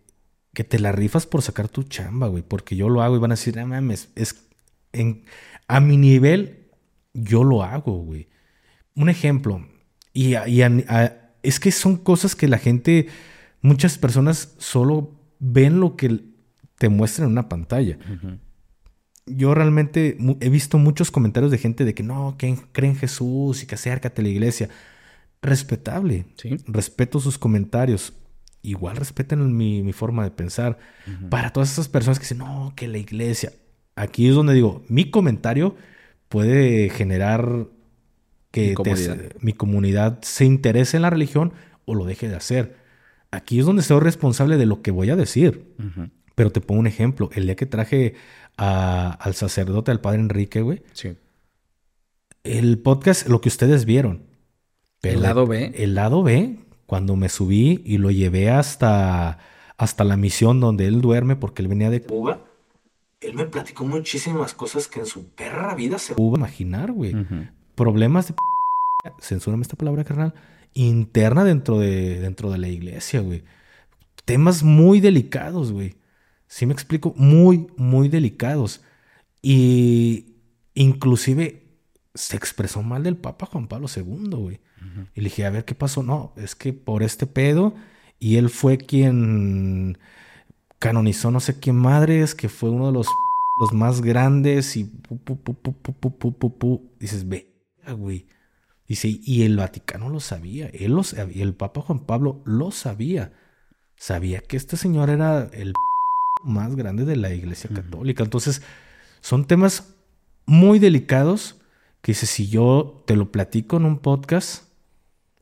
que te la rifas por sacar tu chamba, güey, porque yo lo hago y van a decir, no mames, es en, a mi nivel, yo lo hago, güey un ejemplo, y, es que son cosas que la gente, muchas personas solo ven lo que te muestran en una pantalla. Yo realmente he visto muchos comentarios de gente de que no, que creen en Jesús y que acércate a la iglesia. Respetable. Respeto sus comentarios. Igual respeten mi, mi forma de pensar. Para todas esas personas que dicen, no, que la iglesia. Aquí es donde digo, mi comentario puede generar que mi comunidad. se interese en la religión o lo deje de hacer. Aquí es donde soy responsable de lo que voy a decir. Pero te pongo un ejemplo. El día que traje al sacerdote, al padre Enrique, güey. Sí. El podcast, lo que ustedes vieron. El lado B. El lado B, cuando me subí y lo llevé hasta, hasta la misión donde él duerme porque él venía de Cuba. Él me platicó muchísimas cosas que en su perra vida se pudo imaginar, güey problemas de censúrame esta palabra, carnal, interna dentro de, dentro de la iglesia, güey. Temas muy delicados, güey. Sí me explico, muy, muy delicados. Y inclusive se expresó mal del Papa Juan Pablo II, güey. Y le dije, a ver qué pasó. No, es que por este pedo, y él fue quien canonizó no sé quién madres, que fue uno de los, los más grandes, y dices, ve, güey. Dice, y el Vaticano lo sabía, él lo sabía, el Papa Juan Pablo lo sabía. Sabía que este señor era el más grande de la Iglesia Católica. Entonces, son temas muy delicados que dice, si yo te lo platico en un podcast,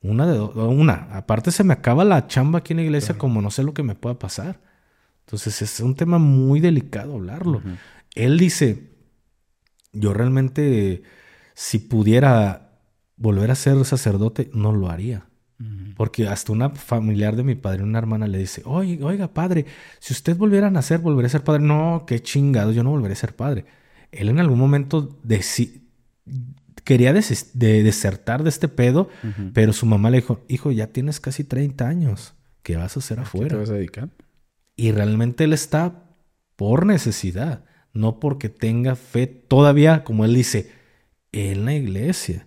una de una, aparte se me acaba la chamba aquí en la iglesia como no sé lo que me pueda pasar. Entonces, es un tema muy delicado hablarlo. Él dice, yo realmente si pudiera volver a ser sacerdote, no lo haría. Porque hasta una familiar de mi padre, una hermana, le dice, oiga, oiga, padre, si usted volviera a nacer, volvería a ser padre. No, qué chingado, yo no volveré a ser padre. Él en algún momento quería desertar de este pedo, pero su mamá le dijo, hijo, ya tienes casi 30 años, ¿qué vas a hacer afuera? ¿Qué te vas a dedicar? Y realmente él está por necesidad, no porque tenga fe todavía, como él dice, en la iglesia,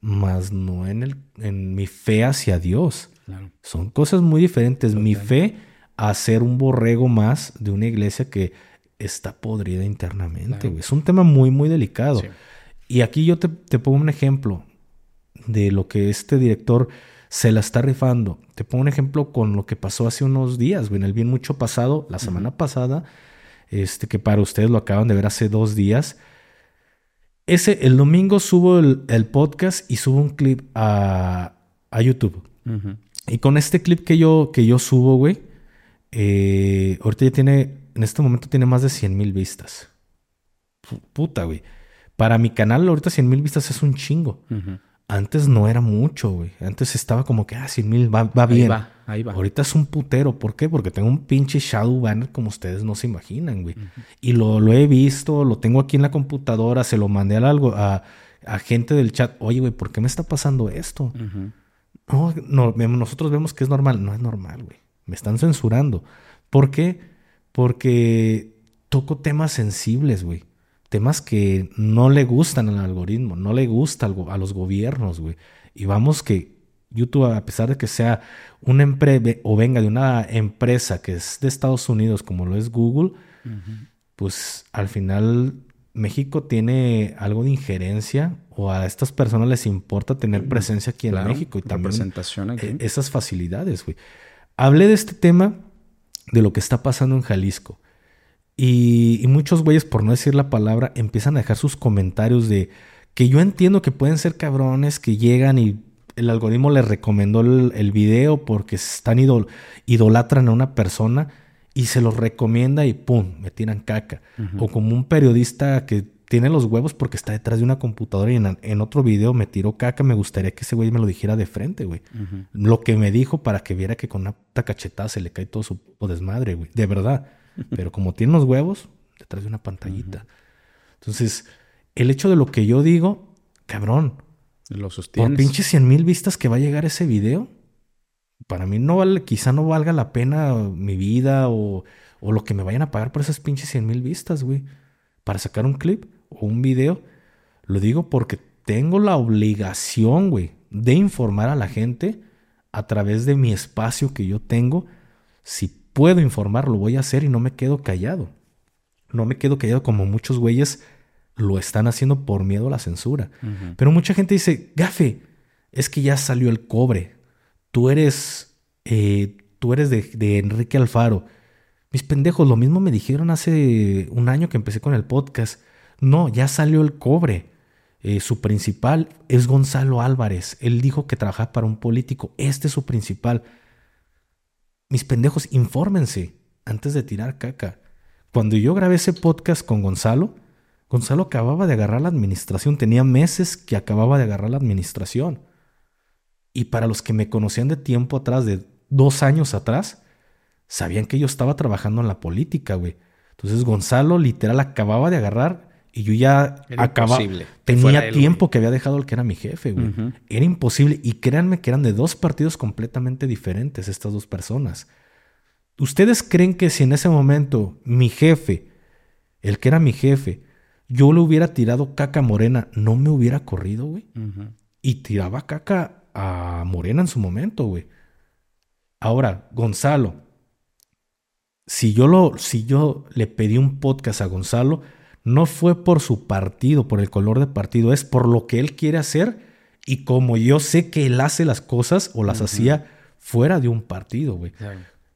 más no en, el, en mi fe hacia Dios. Son cosas muy diferentes. Mi fe a ser un borrego más de una iglesia que está podrida internamente. Es un tema muy, muy delicado. Y aquí yo te, pongo un ejemplo de lo que este director se la está rifando. Te pongo un ejemplo con lo que pasó hace unos días, en el bien mucho pasado, la semana pasada, este que para ustedes lo acaban de ver hace dos días ese, el domingo subo el, podcast y subo un clip a, YouTube. Y con este clip que yo, que yo subo, güey, eh, ahorita ya tiene en este momento tiene más de 100 mil vistas. Pu- Puta, güey. Para mi canal ahorita 100 mil vistas es un chingo. Antes no era mucho, güey. Antes estaba como que, ah, 100 mil va, va Ahí bien. va, ahí va. Ahorita es un putero. ¿Por qué? Porque tengo un pinche shadow banner como ustedes no se imaginan, güey. Y lo, lo he visto, lo tengo aquí en la computadora, se lo mandé a, algo, a, a gente del chat. Oye, güey, ¿por qué me está pasando esto? No, nosotros vemos que es normal. No es normal, güey. Me están censurando. ¿Por qué? Porque toco temas sensibles, güey. Temas que no le gustan al algoritmo, no le gusta a los gobiernos, güey. Y vamos que YouTube, a pesar de que sea una empresa o venga de una empresa que es de Estados Unidos, como lo es Google, pues al final México tiene algo de injerencia o a estas personas les importa tener presencia aquí en Claro, México y también representación aquí. eh, esas facilidades, güey. Hablé de este tema, de lo que está pasando en Jalisco. Y, y muchos güeyes, por no decir la palabra, empiezan a dejar sus comentarios de que yo entiendo que pueden ser cabrones que llegan y el algoritmo les recomendó el, el video porque están idol- idolatran a una persona y se los recomienda y pum, me tiran caca. O como un periodista que tiene los huevos porque está detrás de una computadora y en, en otro video me tiró caca, me gustaría que ese güey me lo dijera de frente, güey. Lo que me dijo para que viera que con una puta cachetada se le cae todo su desmadre, güey. De verdad. Pero como tiene los huevos, detrás de una pantallita. Entonces, el hecho de lo que yo digo, cabrón, Lo por pinches 100 mil vistas que va a llegar ese video, para mí no vale, quizá no valga la pena mi vida o, o lo que me vayan a pagar por esas pinches 100 mil vistas, güey. Para sacar un clip o un video. Lo digo porque tengo la obligación, güey, de informar a la gente a través de mi espacio que yo tengo. Si puedo informar, lo voy a hacer y no me quedo callado. No me quedo callado como muchos güeyes lo están haciendo por miedo a la censura. Pero mucha gente dice, Gafe, es que ya salió el cobre. Tú eres, eh, tú eres de, de Enrique Alfaro. Mis pendejos, lo mismo me dijeron hace un año que empecé con el podcast. No, ya salió el cobre. Eh, su principal es Gonzalo Álvarez. Él dijo que trabajaba para un político. Este es su principal. Mis pendejos, infórmense antes de tirar caca. Cuando yo grabé ese podcast con Gonzalo, Gonzalo acababa de agarrar la administración. Tenía meses que acababa de agarrar la administración. Y para los que me conocían de tiempo atrás, de dos años atrás, sabían que yo estaba trabajando en la política, güey. Entonces Gonzalo literal acababa de agarrar y yo ya Era acababa. Tenía tiempo que había dejado el que era mi jefe, güey. Era imposible. Y créanme que eran de dos partidos completamente diferentes estas dos personas. ¿Ustedes creen que si en ese momento mi jefe, el que era mi jefe, yo le hubiera tirado caca a Morena, no me hubiera corrido, güey? Y tiraba caca a Morena en su momento, güey. Ahora, Gonzalo, si yo lo, si yo le pedí un podcast a Gonzalo, no fue por su partido, por el color de partido, es por lo que él quiere hacer y como yo sé que él hace las cosas o las hacía fuera de un partido, güey.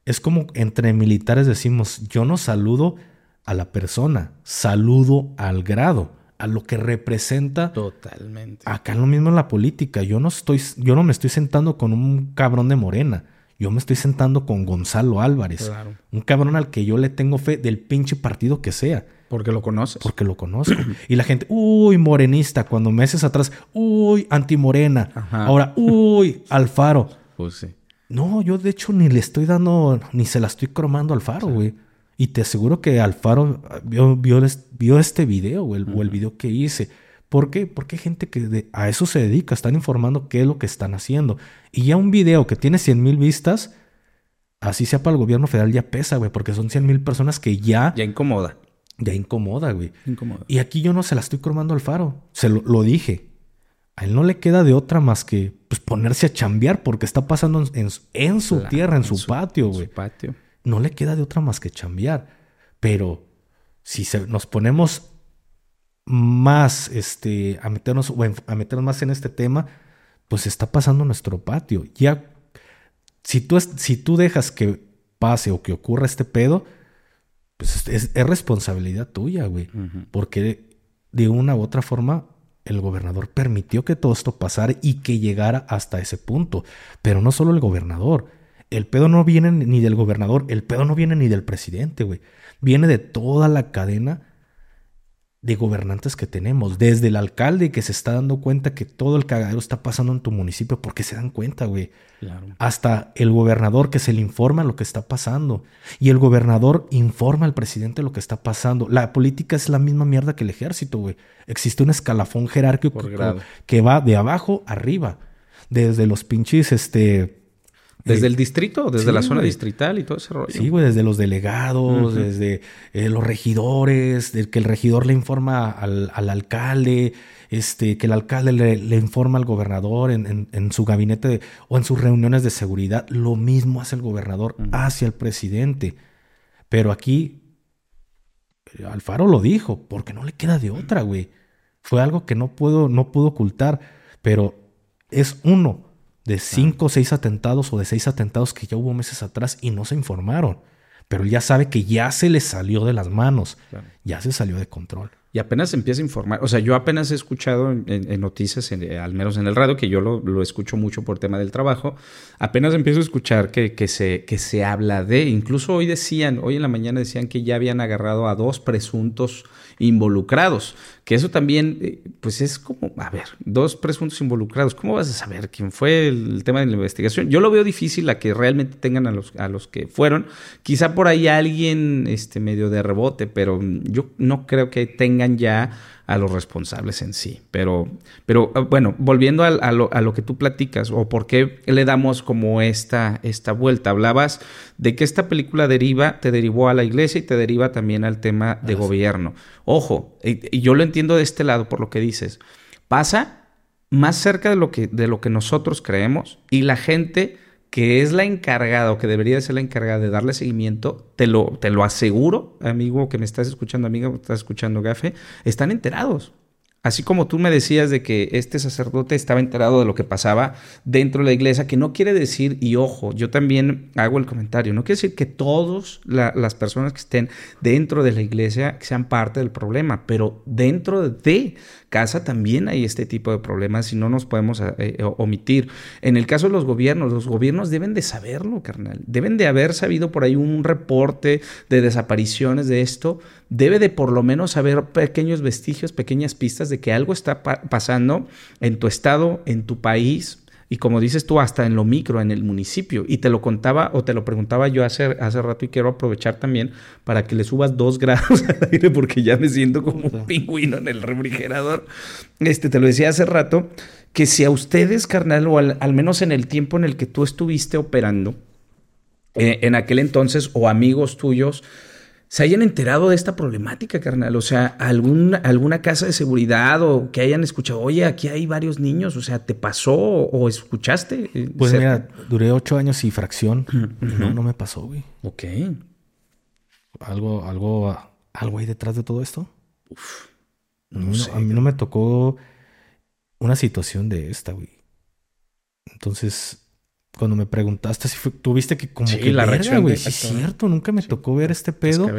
Es como entre militares decimos, yo no saludo a la persona, saludo al grado, a lo que representa Totalmente. Acá lo mismo en la política. Yo no estoy, yo no me estoy sentando con un cabrón de Morena. Yo me estoy sentando con Gonzalo Álvarez. Claro. Un cabrón al que yo le tengo fe del pinche partido que sea. Porque lo conoces. Porque lo conozco. y la gente, uy, morenista. Cuando meses atrás, uy, antimorena. Ajá. Ahora, uy, Alfaro. Pues sí. No, yo de hecho ni le estoy dando, ni se la estoy cromando a Alfaro, güey. Y te aseguro que Alfaro vio, vio, es- vio este video, güey, o el video que hice. ¿Por qué? Porque hay gente que de- a eso se dedica, están informando qué es lo que están haciendo. Y ya un video que tiene 100 mil vistas, así sea para el gobierno federal, ya pesa, güey, porque son 100 mil personas que ya, Ya incomoda. Ya incomoda, güey. Incomoda. Y aquí yo no se la estoy cromando al faro. Se lo, lo dije. A él no le queda de otra más que pues, ponerse a chambear porque está pasando en, en su- en su Claro, tierra, en su, patio, en su güey. patio. No le queda de otra más que chambear. Pero si se- nos ponemos más este, a, meternos, a meternos más en este tema, pues está pasando en nuestro patio. Ya, si tú, si tú dejas que pase o que ocurra este pedo, pues es, es- es responsabilidad tuya, güey. Porque de una u otra forma el gobernador permitió que todo esto pasara y que llegara hasta ese punto. Pero no solo el gobernador, el pedo no viene ni del gobernador, el pedo no viene ni del presidente, güey. Viene de toda la cadena de gobernantes que tenemos, desde el alcalde que se está dando cuenta que todo el cagadero está pasando en tu municipio, porque se dan cuenta, güey. Hasta el gobernador que se le informa lo que está pasando. Y el gobernador informa al presidente lo que está pasando. La política es la misma mierda que el ejército, güey. Existe un escalafón jerárquico que va de abajo arriba. Desde los pinches, este, ¿Desde el distrito? ¿Desde la zona distrital y todo ese rollo? Sí, güey, desde los delegados, desde eh, los regidores, de que el regidor le informa al, alcalde, este, que el alcalde le, informa al gobernador en, su gabinete o en sus reuniones de seguridad. Lo mismo hace el gobernador hacia el presidente. Pero aquí, Alfaro lo dijo, porque no le queda de otra, güey. Fue algo que no puedo, no pudo ocultar, pero es uno de cinco o seis atentados o de seis atentados que ya hubo meses atrás y no se informaron. Pero él ya sabe que ya se le salió de las manos, ya se salió de control. Y apenas empieza a informar. O sea, yo apenas he escuchado en, noticias, al menos en el radio, que yo lo, escucho mucho por tema del trabajo. Apenas empiezo a escuchar que, que, se, que se habla de. Incluso hoy decían, hoy en la mañana decían que ya habían agarrado a dos presuntos involucrados. Que eso también, eh, pues es como, a ver, dos presuntos involucrados. ¿Cómo vas a saber quién fue el, tema de la investigación? Yo lo veo difícil a que realmente tengan a los, a los que fueron. Quizá por ahí alguien este, medio de rebote, pero yo no creo que tenga ya a los responsables en sí. Pero, pero ah, bueno, volviendo a, lo, que tú platicas, o por qué le damos como esta, esta vuelta. Hablabas de que esta película deriva, te derivó a la iglesia y te deriva también al tema de gobierno. Ojo, y, y yo lo entiendo de este lado por lo que dices. Pasa más cerca de lo que, de lo que nosotros creemos y la gente que es la encargada o que debería de ser la encargada de darle seguimiento, te lo, te lo aseguro, amigo que me estás escuchando, amiga que estás escuchando, Gafe, están enterados. Así como tú me decías de que este sacerdote estaba enterado de lo que pasaba dentro de la iglesia, que no quiere decir, y ojo, yo también hago el comentario, no quiere decir que todas las personas que estén dentro de la iglesia sean parte del problema, pero dentro de casa también hay este tipo de problemas y no nos podemos eh, eh, omitir. En el caso de los gobiernos, los gobiernos deben de saberlo, carnal. Deben de haber sabido por ahí un reporte de desapariciones de esto. Debe de por lo menos haber pequeños vestigios, pequeñas pistas de que algo está pasando en tu estado, en tu país, y como dices tú, hasta en lo micro, en el municipio. Y te lo contaba o te lo preguntaba yo hace, hace rato y quiero aprovechar también para que le subas dos grados al aire porque ya me siento como un pingüino en el refrigerador. Este, te lo decía hace rato, que si a ustedes, carnal, o al, menos en el tiempo en el que tú estuviste operando, eh, en aquel entonces, o amigos tuyos, se hayan enterado de esta problemática, carnal. O sea, algún, alguna casa de seguridad o que hayan escuchado, oye, aquí hay varios niños, o sea, ¿te pasó o escuchaste? Pues mira, duré ocho años y fracción. No, no me pasó, güey. Ok. ¿Algo, algo, algo hay detrás de todo esto? Uf, no sé, a mí no me tocó una situación de esta, güey. Entonces, cuando me preguntaste si fue, tuviste que como que la reacción güey, es cierto, nunca me tocó ver este pedo.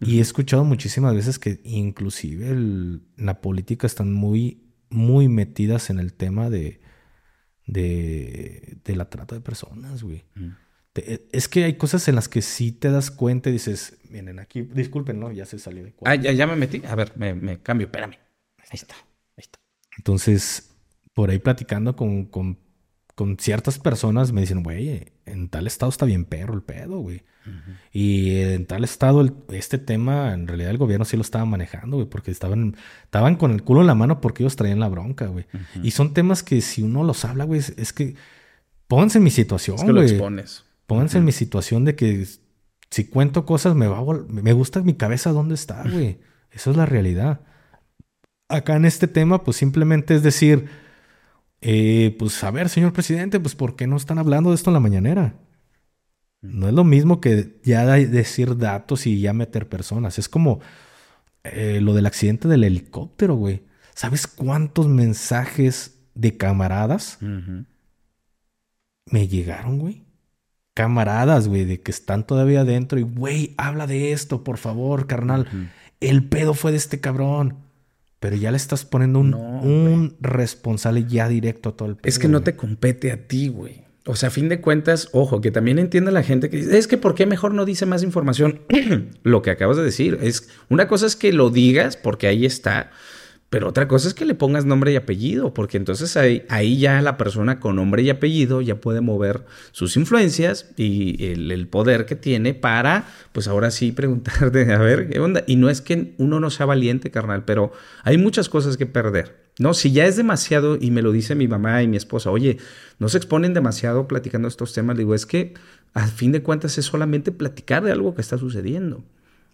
Y he escuchado muchísimas veces que inclusive la política están muy muy metidas en el tema de de, de la trata de personas, güey. es que hay cosas en las que sí te das cuenta y dices, miren, aquí, disculpen, no, ya se salió de cuadro. Ah, ya, ya me metí. A ver, me, me cambio, espérame. Ahí está, ahí está. Entonces, por ahí platicando con, con con ciertas personas me dicen, güey, en tal estado está bien perro el pedo, güey. Y en tal estado este tema, en realidad el gobierno sí lo estaba manejando, güey, porque estaban, estaban con el culo en la mano porque ellos traían la bronca, güey. Y son temas que si uno los habla, güey, es, que pónganse en mi situación, es que lo expones. Pónganse en mi situación de que si cuento cosas me va me gusta mi cabeza dónde está, güey. Esa es la realidad. Acá en este tema, pues simplemente es decir, eh, pues a ver, señor presidente, pues ¿por qué no están hablando de esto en la mañanera? No es lo mismo que ya decir datos y ya meter personas. Es como eh, lo del accidente del helicóptero, güey. ¿Sabes cuántos mensajes de camaradas me llegaron, güey? Camaradas, güey, de que están todavía adentro y, güey, habla de esto, por favor, carnal. El pedo fue de este cabrón. Pero ya le estás poniendo un, un responsable ya directo a todo el Es que no te compete a ti, güey. O sea, a fin de cuentas, ojo, que también entienda la gente que dice, es que ¿por qué mejor no dice más información? lo que acabas de decir, es una cosa es que lo digas porque ahí está, pero otra cosa es que le pongas nombre y apellido, porque entonces ahí, ahí ya la persona con nombre y apellido ya puede mover sus influencias y el, poder que tiene para, pues ahora sí, preguntarte, a ver, ¿qué onda? Y no es que uno no sea valiente, carnal, pero hay muchas cosas que perder. No, si ya es demasiado, y me lo dice mi mamá y mi esposa, oye, no se exponen demasiado platicando estos temas, digo, es que a fin de cuentas es solamente platicar de algo que está sucediendo.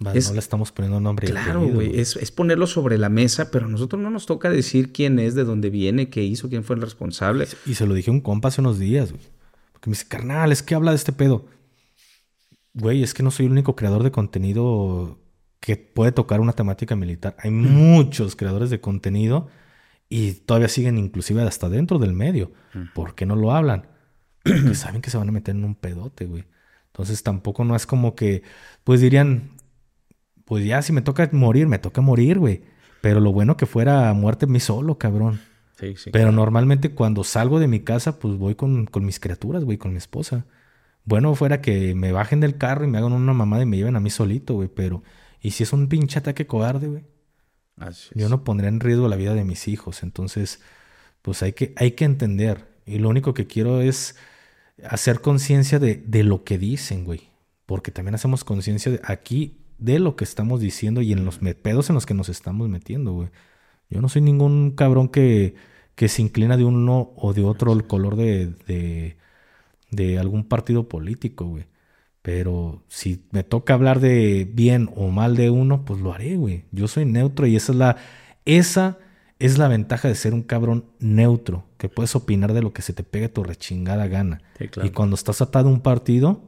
Vale, Es- no le estamos poniendo nombre. Claro, güey, es, es ponerlo sobre la mesa, pero a nosotros no nos toca decir quién es, de dónde viene, qué hizo, quién fue el responsable. Y se lo dije a un compa hace unos días, güey. Porque me dice, carnal, es que habla de este pedo. Güey, es que no soy el único creador de contenido que puede tocar una temática militar. Hay muchos creadores de contenido y todavía siguen inclusive hasta dentro del medio. ¿Por qué no lo hablan? Porque saben que se van a meter en un pedote, güey. Entonces tampoco no es como que, pues dirían, pues ya si me toca morir, me toca morir, güey. Pero lo bueno que fuera muerte mí solo, cabrón. Sí, sí. Pero normalmente cuando salgo de mi casa, pues voy con, con mis criaturas, güey, con mi esposa. Bueno, fuera que me bajen del carro y me hagan una mamada y me lleven a mí solito, güey, pero... ¿Y si es un pinche ataque cobarde, güey? Yo no pondría en riesgo la vida de mis hijos. Entonces, pues hay que, hay que entender. Y lo único que quiero es hacer conciencia de, de lo que dicen, güey. Porque también hacemos conciencia de aquí de lo que estamos diciendo y en los pedos en los que nos estamos metiendo, güey. Yo no soy ningún cabrón que, que se inclina de uno o de otro el color de, de, de algún partido político, güey. Pero si me toca hablar de bien o mal de uno, pues lo haré, güey. Yo soy neutro y esa es la, esa es la ventaja de ser un cabrón neutro, que puedes opinar de lo que se te pegue tu rechingada gana. Sí, claro. Y cuando estás atado a un partido,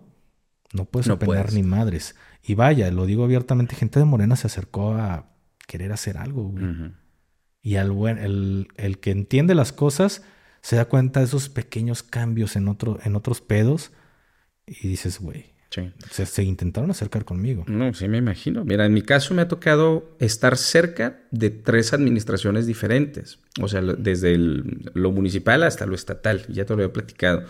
no puedes No opinar puedes. ni madres. Y vaya, lo digo abiertamente, gente de Morena se acercó a querer hacer algo, güey. Y al buen, el, el que entiende las cosas se da cuenta de esos pequeños cambios en, otro, en otros pedos y dices, güey, Sí. se, se intentaron acercar conmigo. No, sí me imagino. Mira, en mi caso me ha tocado estar cerca de tres administraciones diferentes. O sea, lo- desde el- lo municipal hasta lo estatal. Ya te lo había platicado.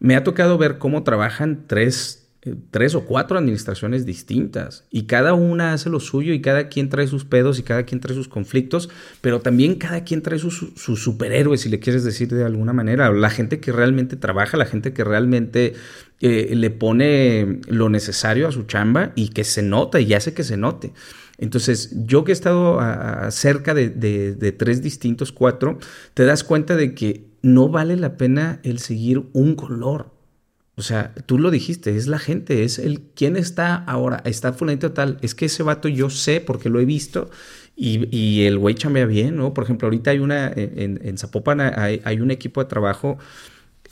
Me ha tocado ver cómo trabajan tres, eh, tres o cuatro administraciones distintas. Y cada una hace lo suyo y cada quien trae sus pedos y cada quien trae sus conflictos. Pero también cada quien trae sus, sus superhéroes, si le quieres decir de alguna manera. La gente que realmente trabaja, la gente que realmente eh, le pone lo necesario a su chamba y que se nota y hace que se note. Entonces, yo que he estado cerca de- de tres distintos, cuatro, te das cuenta de que no vale la pena el seguir un color. O sea, tú lo dijiste, es la gente, es el quién está ahora, está fulanito tal, es que ese vato yo sé porque lo he visto y, el güey chambea bien, ¿no? Por ejemplo, ahorita hay una, en, en Zapopan hay un equipo de trabajo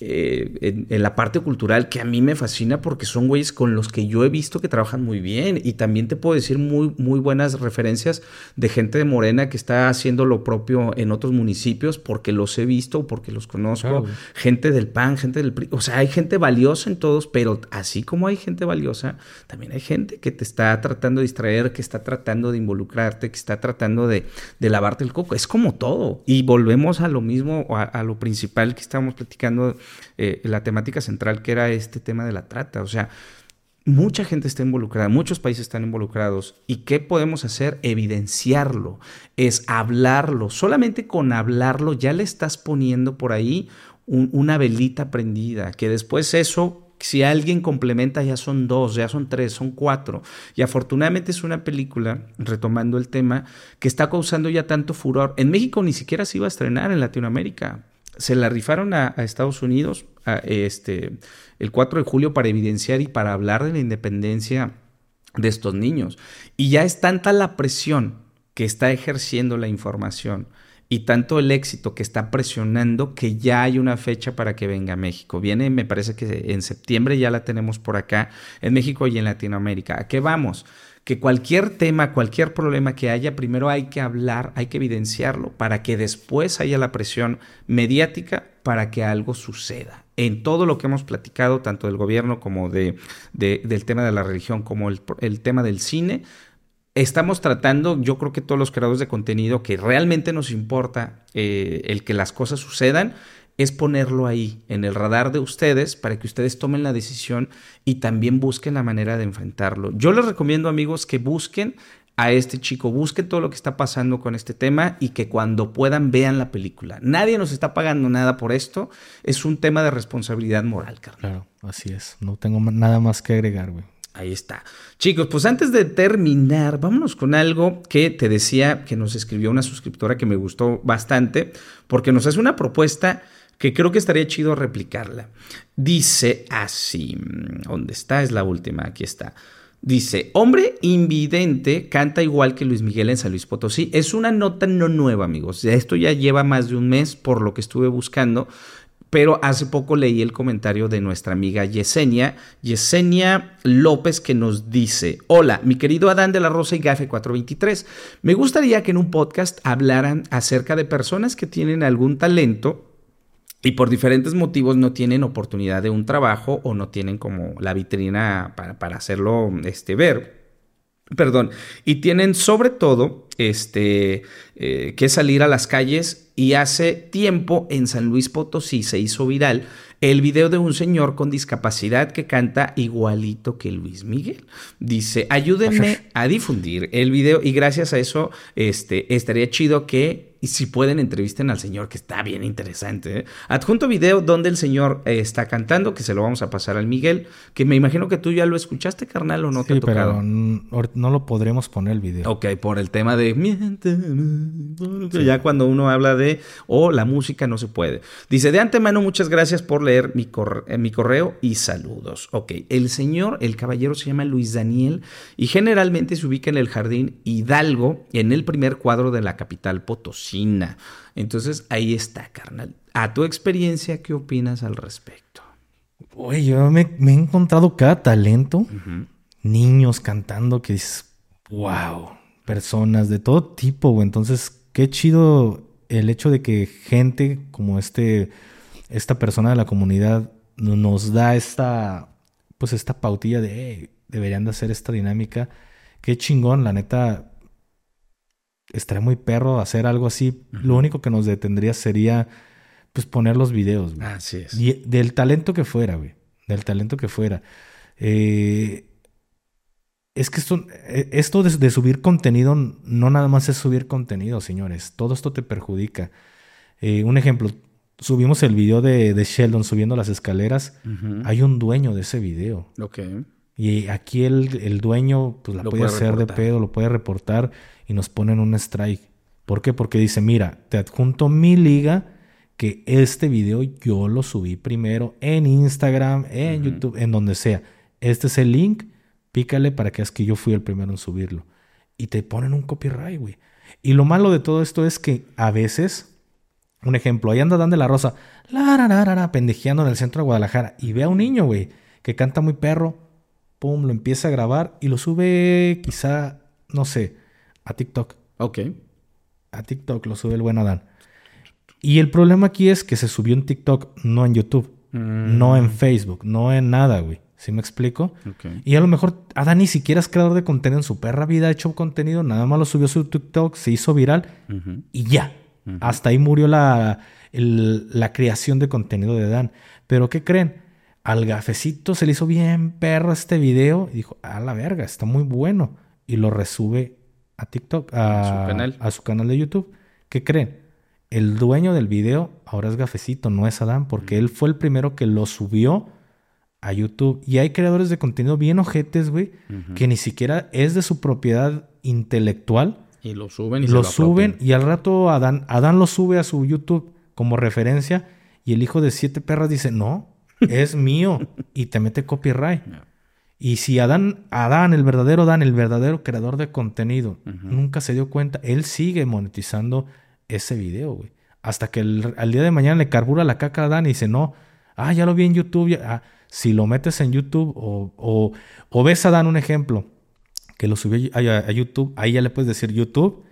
eh, en, en la parte cultural que a mí me fascina porque son güeyes con los que yo he visto que trabajan muy bien y también te puedo decir muy, muy buenas referencias de gente de Morena que está haciendo lo propio en otros municipios porque los he visto, porque los conozco, Claro. gente del PAN, gente del PRI, o sea, hay gente valiosa en todos, pero así como hay gente valiosa, también hay gente que te está tratando de distraer, que está tratando de involucrarte, que está tratando de, de lavarte el coco, es como todo. Y volvemos a lo mismo, a, a lo principal que estábamos platicando, eh, la temática central que era este tema de la trata, o sea, Mucha gente está involucrada, muchos países están involucrados. ¿Y qué podemos hacer? Evidenciarlo, es hablarlo. Solamente con hablarlo ya le estás poniendo por ahí un- una velita prendida, que después eso, si alguien complementa, ya son dos, ya son tres, son cuatro. Y afortunadamente es una película, retomando el tema, que está causando ya tanto furor. En México ni siquiera se iba a estrenar en Latinoamérica se la rifaron a, Estados Unidos este, el 4 de julio para evidenciar y para hablar de la independencia de estos niños. Y ya es tanta la presión que está ejerciendo la información y tanto el éxito que está presionando que ya hay una fecha para que venga a México. Viene, me parece que en septiembre ya la tenemos por acá, en México y en Latinoamérica. ¿A qué vamos? Que cualquier tema, cualquier problema que haya, primero hay que hablar, hay que evidenciarlo para que después haya la presión mediática para que algo suceda. En todo lo que hemos platicado, tanto del gobierno como de, de- del tema de la religión, como el, el tema del cine, estamos tratando, yo creo que todos los creadores de contenido que realmente nos importa eh, el que las cosas sucedan, es ponerlo ahí, en el radar de ustedes, para que ustedes tomen la decisión y también busquen la manera de enfrentarlo. Yo les recomiendo, amigos, que busquen a este chico, busquen todo lo que está pasando con este tema y que cuando puedan vean la película. Nadie nos está pagando nada por esto, es un tema de responsabilidad moral, carnal. Claro, así es. No tengo nada más que agregar, güey. Ahí está. Chicos, pues antes de terminar, vámonos con algo que te decía que nos escribió una suscriptora que me gustó bastante, porque nos hace una propuesta que creo que estaría chido replicarla. Dice así, ¿dónde está? Es la última, aquí está. Dice, hombre invidente canta igual que Luis Miguel en San Luis Potosí. Es una nota no nueva, amigos. Esto ya lleva más de un mes por lo que estuve buscando. Pero hace poco leí el comentario de nuestra amiga Yesenia, Yesenia López, que nos dice: Hola, mi querido Adán de la Rosa y Gafe 423. Me gustaría que en un podcast hablaran acerca de personas que tienen algún talento y por diferentes motivos no tienen oportunidad de un trabajo o no tienen como la vitrina para, para hacerlo este, ver. Perdón, y tienen sobre todo este, eh, que salir a las calles y hace tiempo en San Luis Potosí se hizo viral el video de un señor con discapacidad que canta igualito que Luis Miguel. Dice, ayúdenme a difundir el video y gracias a eso este, estaría chido que y si pueden entrevisten al señor que está bien interesante. ¿eh? Adjunto video donde el señor eh, está cantando, que se lo vamos a pasar al Miguel, que me imagino que tú ya lo escuchaste, carnal, o no te Sí, ha tocado. pero no lo podremos poner el video. Ok, por el tema de miénteme, porque ya cuando uno habla de o la música no se puede. Dice de antemano muchas gracias por leer mi, eh, mi correo y saludos. Ok, el señor, el caballero se llama Luis Daniel y generalmente se ubica en el jardín Hidalgo, en el primer cuadro de la capital Potosina. Entonces ahí está, carnal. A tu experiencia, ¿qué opinas al respecto? Oye, yo me, me he encontrado cada talento. Niños cantando que dices, wow. Personas de todo tipo, güey. Entonces, qué chido el hecho de que gente como este, esta persona de la comunidad no- nos da esta, pues esta pautilla de, "Hey, deberían de hacer esta dinámica. Qué chingón, la neta. Estaría muy perro hacer algo así. Lo único que nos detendría sería, pues, poner los videos, güey. Así es. Y del talento que fuera, güey. Del talento que fuera. Eh, es que esto, eh, esto de, de subir contenido no nada más es subir contenido, señores. Todo esto te perjudica. Eh, un ejemplo, subimos el video de, de Sheldon subiendo las escaleras. Hay un dueño de ese video. Ok. Y aquí el, el dueño pues la Lo puede puede hacer de pedo, lo puede reportar y nos ponen un strike. ¿Por qué? Porque dice, mira, te adjunto mi liga que este video yo lo subí primero en Instagram, en YouTube, en donde sea. Este es el link, pícale para que veas que yo fui el primero en subirlo. Y te ponen un copyright, güey. Y lo malo de todo esto es que a veces, un ejemplo, ahí anda Dan de la Rosa, la, ra, ra, ra, pendejeando en el centro de Guadalajara y ve a un niño, güey, que canta muy perro, pum, lo empieza a grabar y lo sube quizá, no sé, a TikTok. Ok. A TikTok lo sube el buen Adán. Y el problema aquí es que se subió en TikTok, no en YouTube, no en Facebook, no en nada, güey. ¿Sí me explico? Ok. Y a lo mejor Adán ni siquiera es creador de contenido en su perra vida, ha hecho contenido, nada más lo subió a su TikTok, se hizo viral y ya. Hasta ahí murió la, el- la creación de contenido de Dan. Pero ¿qué creen? Al gafecito se le hizo bien perro este video y dijo, a la verga, está muy bueno. Y lo resube a TikTok, a, A su canal. a su canal de YouTube. ¿Qué creen? El dueño del video ahora es gafecito, no es Adán, porque él fue el primero que lo subió a YouTube. Y hay creadores de contenido bien ojetes, güey, que ni siquiera es de su propiedad intelectual Y lo suben y se lo, suben apropian. y al rato Adán, Adán lo sube a su YouTube como referencia y el hijo de siete perras dice, no, es mío y te mete copyright. Y si Adán, Adán, el verdadero Adán, el verdadero creador de contenido, nunca se dio cuenta, él sigue monetizando ese video, güey. Hasta que el- al día de mañana le carbura la caca a Adán y dice, no, ah, ya lo vi en YouTube. ya- ah, si lo metes en YouTube o, o, o ves a Dan un ejemplo, que lo subió a, a- a YouTube, ahí ya le puedes decir YouTube.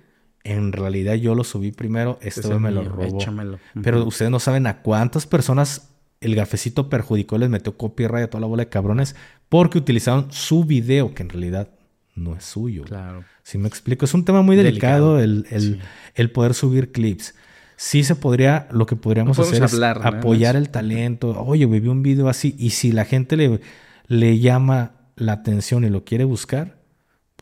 En realidad yo lo subí primero, este me lo robó. échamelo. Pero ustedes no saben a cuántas personas el gafecito perjudicó, les metió copyright a toda la bola de cabrones porque utilizaron su video, que en realidad no es suyo. Claro. Si me explico, es un tema muy delicado, el, el- Sí. el poder subir clips. sí se podría, lo que podríamos hacer hablar, es nada apoyar el talento. Oye, güey, vi un video así. Y si la gente le, le llama la atención y lo quiere buscar,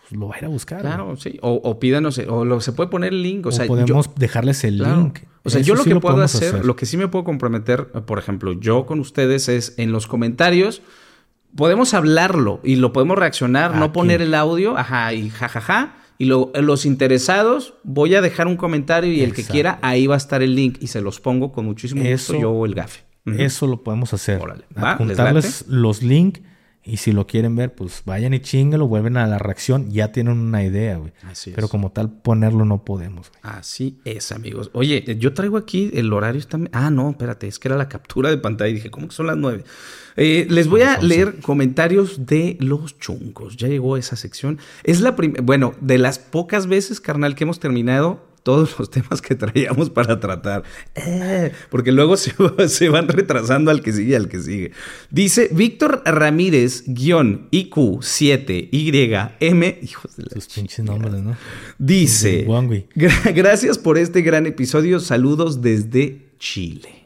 pues lo va a ir a buscar. Claro, sí. O, o pídanos, o lo, se puede poner el link. O, O, sea, yo- podemos dejarles el Claro. link. O sea, Eso yo lo sí que puedo hacer, lo que sí me puedo comprometer, por ejemplo, yo con ustedes es en los comentarios, podemos hablarlo y lo podemos reaccionar, no poner el audio, ajá, y jajaja. Y lo- los interesados, voy a dejar un comentario y el que quiera, ahí va a estar el link y se los pongo con muchísimo gusto Eso- yo o el gafe. Eso lo podemos hacer. Órale. Va, Apuntarles los links y si lo quieren ver, pues vayan y chingalo, vuelven a la reacción, ya tienen una idea, güey. Así es. Pero como tal, ponerlo no podemos, güey. Así es, amigos. Oye, yo traigo aquí el horario. Está... Ah, no, espérate, es que era la captura de pantalla. Y dije, ¿cómo que son las nueve? Eh, les voy a leer comentarios de los chungos. Ya llegó esa sección. Es la primera, bueno, de las pocas veces, carnal, que hemos terminado todos los temas que traíamos para tratar. Eh, porque luego se, se van retrasando al que sigue, al que sigue. Dice Víctor Ramírez, guion IQ7YM. Hijos de la Sus pinches nombres, ¿no? Dice, De Wangui. "Gra- gracias por este gran episodio, saludos desde Chile.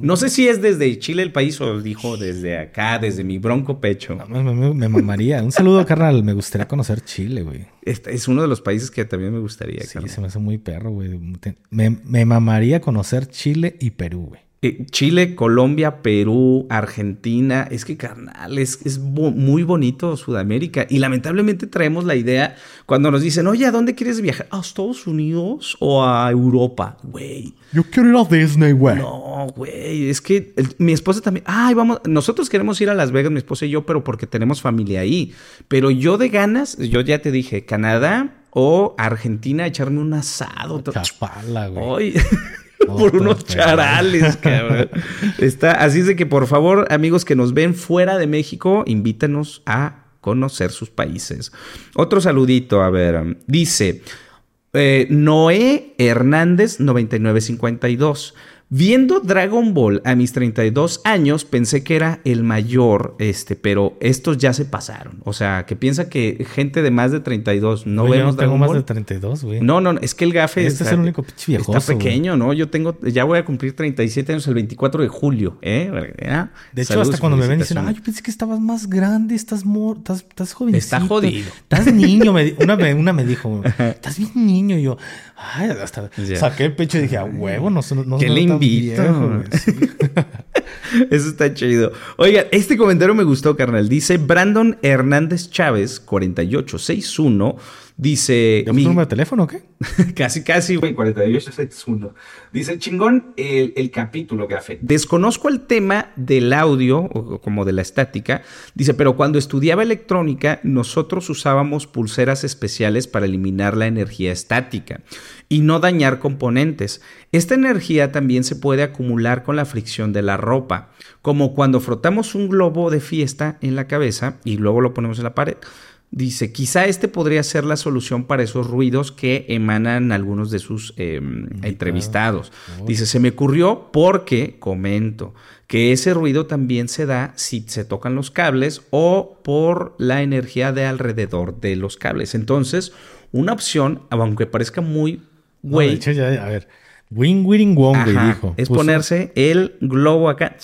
No sé si es desde Chile el país o dijo desde acá, desde mi bronco pecho. No, me, me- me mamaría. Un saludo, carnal. Me gustaría conocer Chile, güey. Este es uno de los países que también me gustaría. Sí, carnal. se me hace muy perro, güey. Me mamaría conocer Chile y Perú, güey. Eh, Chile, Colombia, Perú, Argentina. Es que, carnal, es, es bo- muy bonito Sudamérica. Y lamentablemente traemos la idea cuando nos dicen, oye, ¿a dónde quieres viajar? ¿A Estados Unidos o a Europa? Güey. Yo quiero ir a Disney, güey. No, güey, es que el- mi esposa también. Ay, vamos. Nosotros queremos ir a Las Vegas, mi esposa y yo, pero porque tenemos familia ahí. Pero yo de ganas, yo ya te dije, Canadá o Argentina, echarme un asado. Chapala, güey. por unos charales, cabrón. Está, así es de que por favor, amigos que nos ven fuera de México, invítanos a conocer sus países. Otro saludito, a ver, um, dice eh, Noé Hernández 9952. Viendo Dragon Ball a mis 32 años, pensé que era el mayor, este, pero estos ya se pasaron. O sea, que piensa que gente de más de 32 no Güey, yo vemos no tengo Dragon más Ball. de 32, güey. No, no, es que el gafe Este es el único pinche viejoso, Está pequeño, ¿no? Yo tengo, ya voy a cumplir 37 años el 24 de julio, ¿eh? De hecho, Saludos, hasta cuando me ven dicen, ay, yo pensé que estabas más grande, estás mor estás, estás jovencito. Está jodido. Estás niño. me una, me, una me dijo, estás bien niño. Y yo, ay, hasta saqué el pecho y dije, a huevo, no, no, no ¿Qué no invito? viejo, güey". Sí. Eso está chido. Oiga, este comentario me gustó, carnal. Dice Brandon Hernández Chávez, 4861. Dice. ¿Ya mi- número de teléfono o qué? casi, casi, güey, 4861. Dice chingón el, el capítulo, Gafe. Desconozco el tema del audio, o como de la estática. Dice, pero cuando estudiaba electrónica, nosotros usábamos pulseras especiales para eliminar la energía estática y no dañar componentes. Esta energía también se puede acumular con la fricción de la ropa, como cuando frotamos un globo de fiesta en la cabeza y luego lo ponemos en la pared. Dice, quizá este podría ser la solución para esos ruidos que emanan algunos de sus eh, entrevistados. Dice, se me ocurrió porque, comento, que ese ruido también se da si se tocan los cables o por la energía de alrededor de los cables. Entonces, una opción, aunque parezca muy No, güey, de hecho, ya, a ver. Wing Wing Wong, dijo. Es Puso- ponerse el globo acá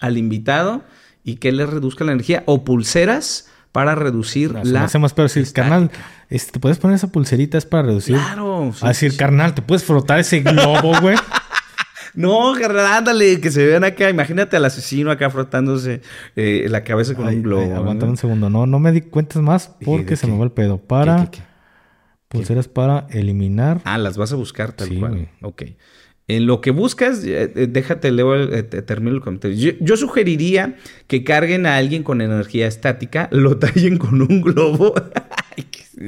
al invitado y que le reduzca la energía o pulseras para reducir No, la hace más pero si carnal, este, te puedes poner esa pulserita es para reducir. Claro, sí, a decir, sí. carnal, te puedes frotar ese globo, güey. No, carnal, ándale, que se vean acá. Imagínate al asesino acá frotándose eh, la cabeza con Ay, un globo. ay, ¿no? aguanta un segundo. No, no me di cuentas más ¿De porque qué? se me va el pedo. Para ¿Qué, qué, qué? pulseras para eliminar. Ah, las vas a buscar tal Sí, cual. güey. Ok. En lo que buscas, eh, eh, déjate, leo, el- eh, te- termino el comentario. Yo, yo sugeriría que carguen a alguien con energía estática, lo tallen con un globo.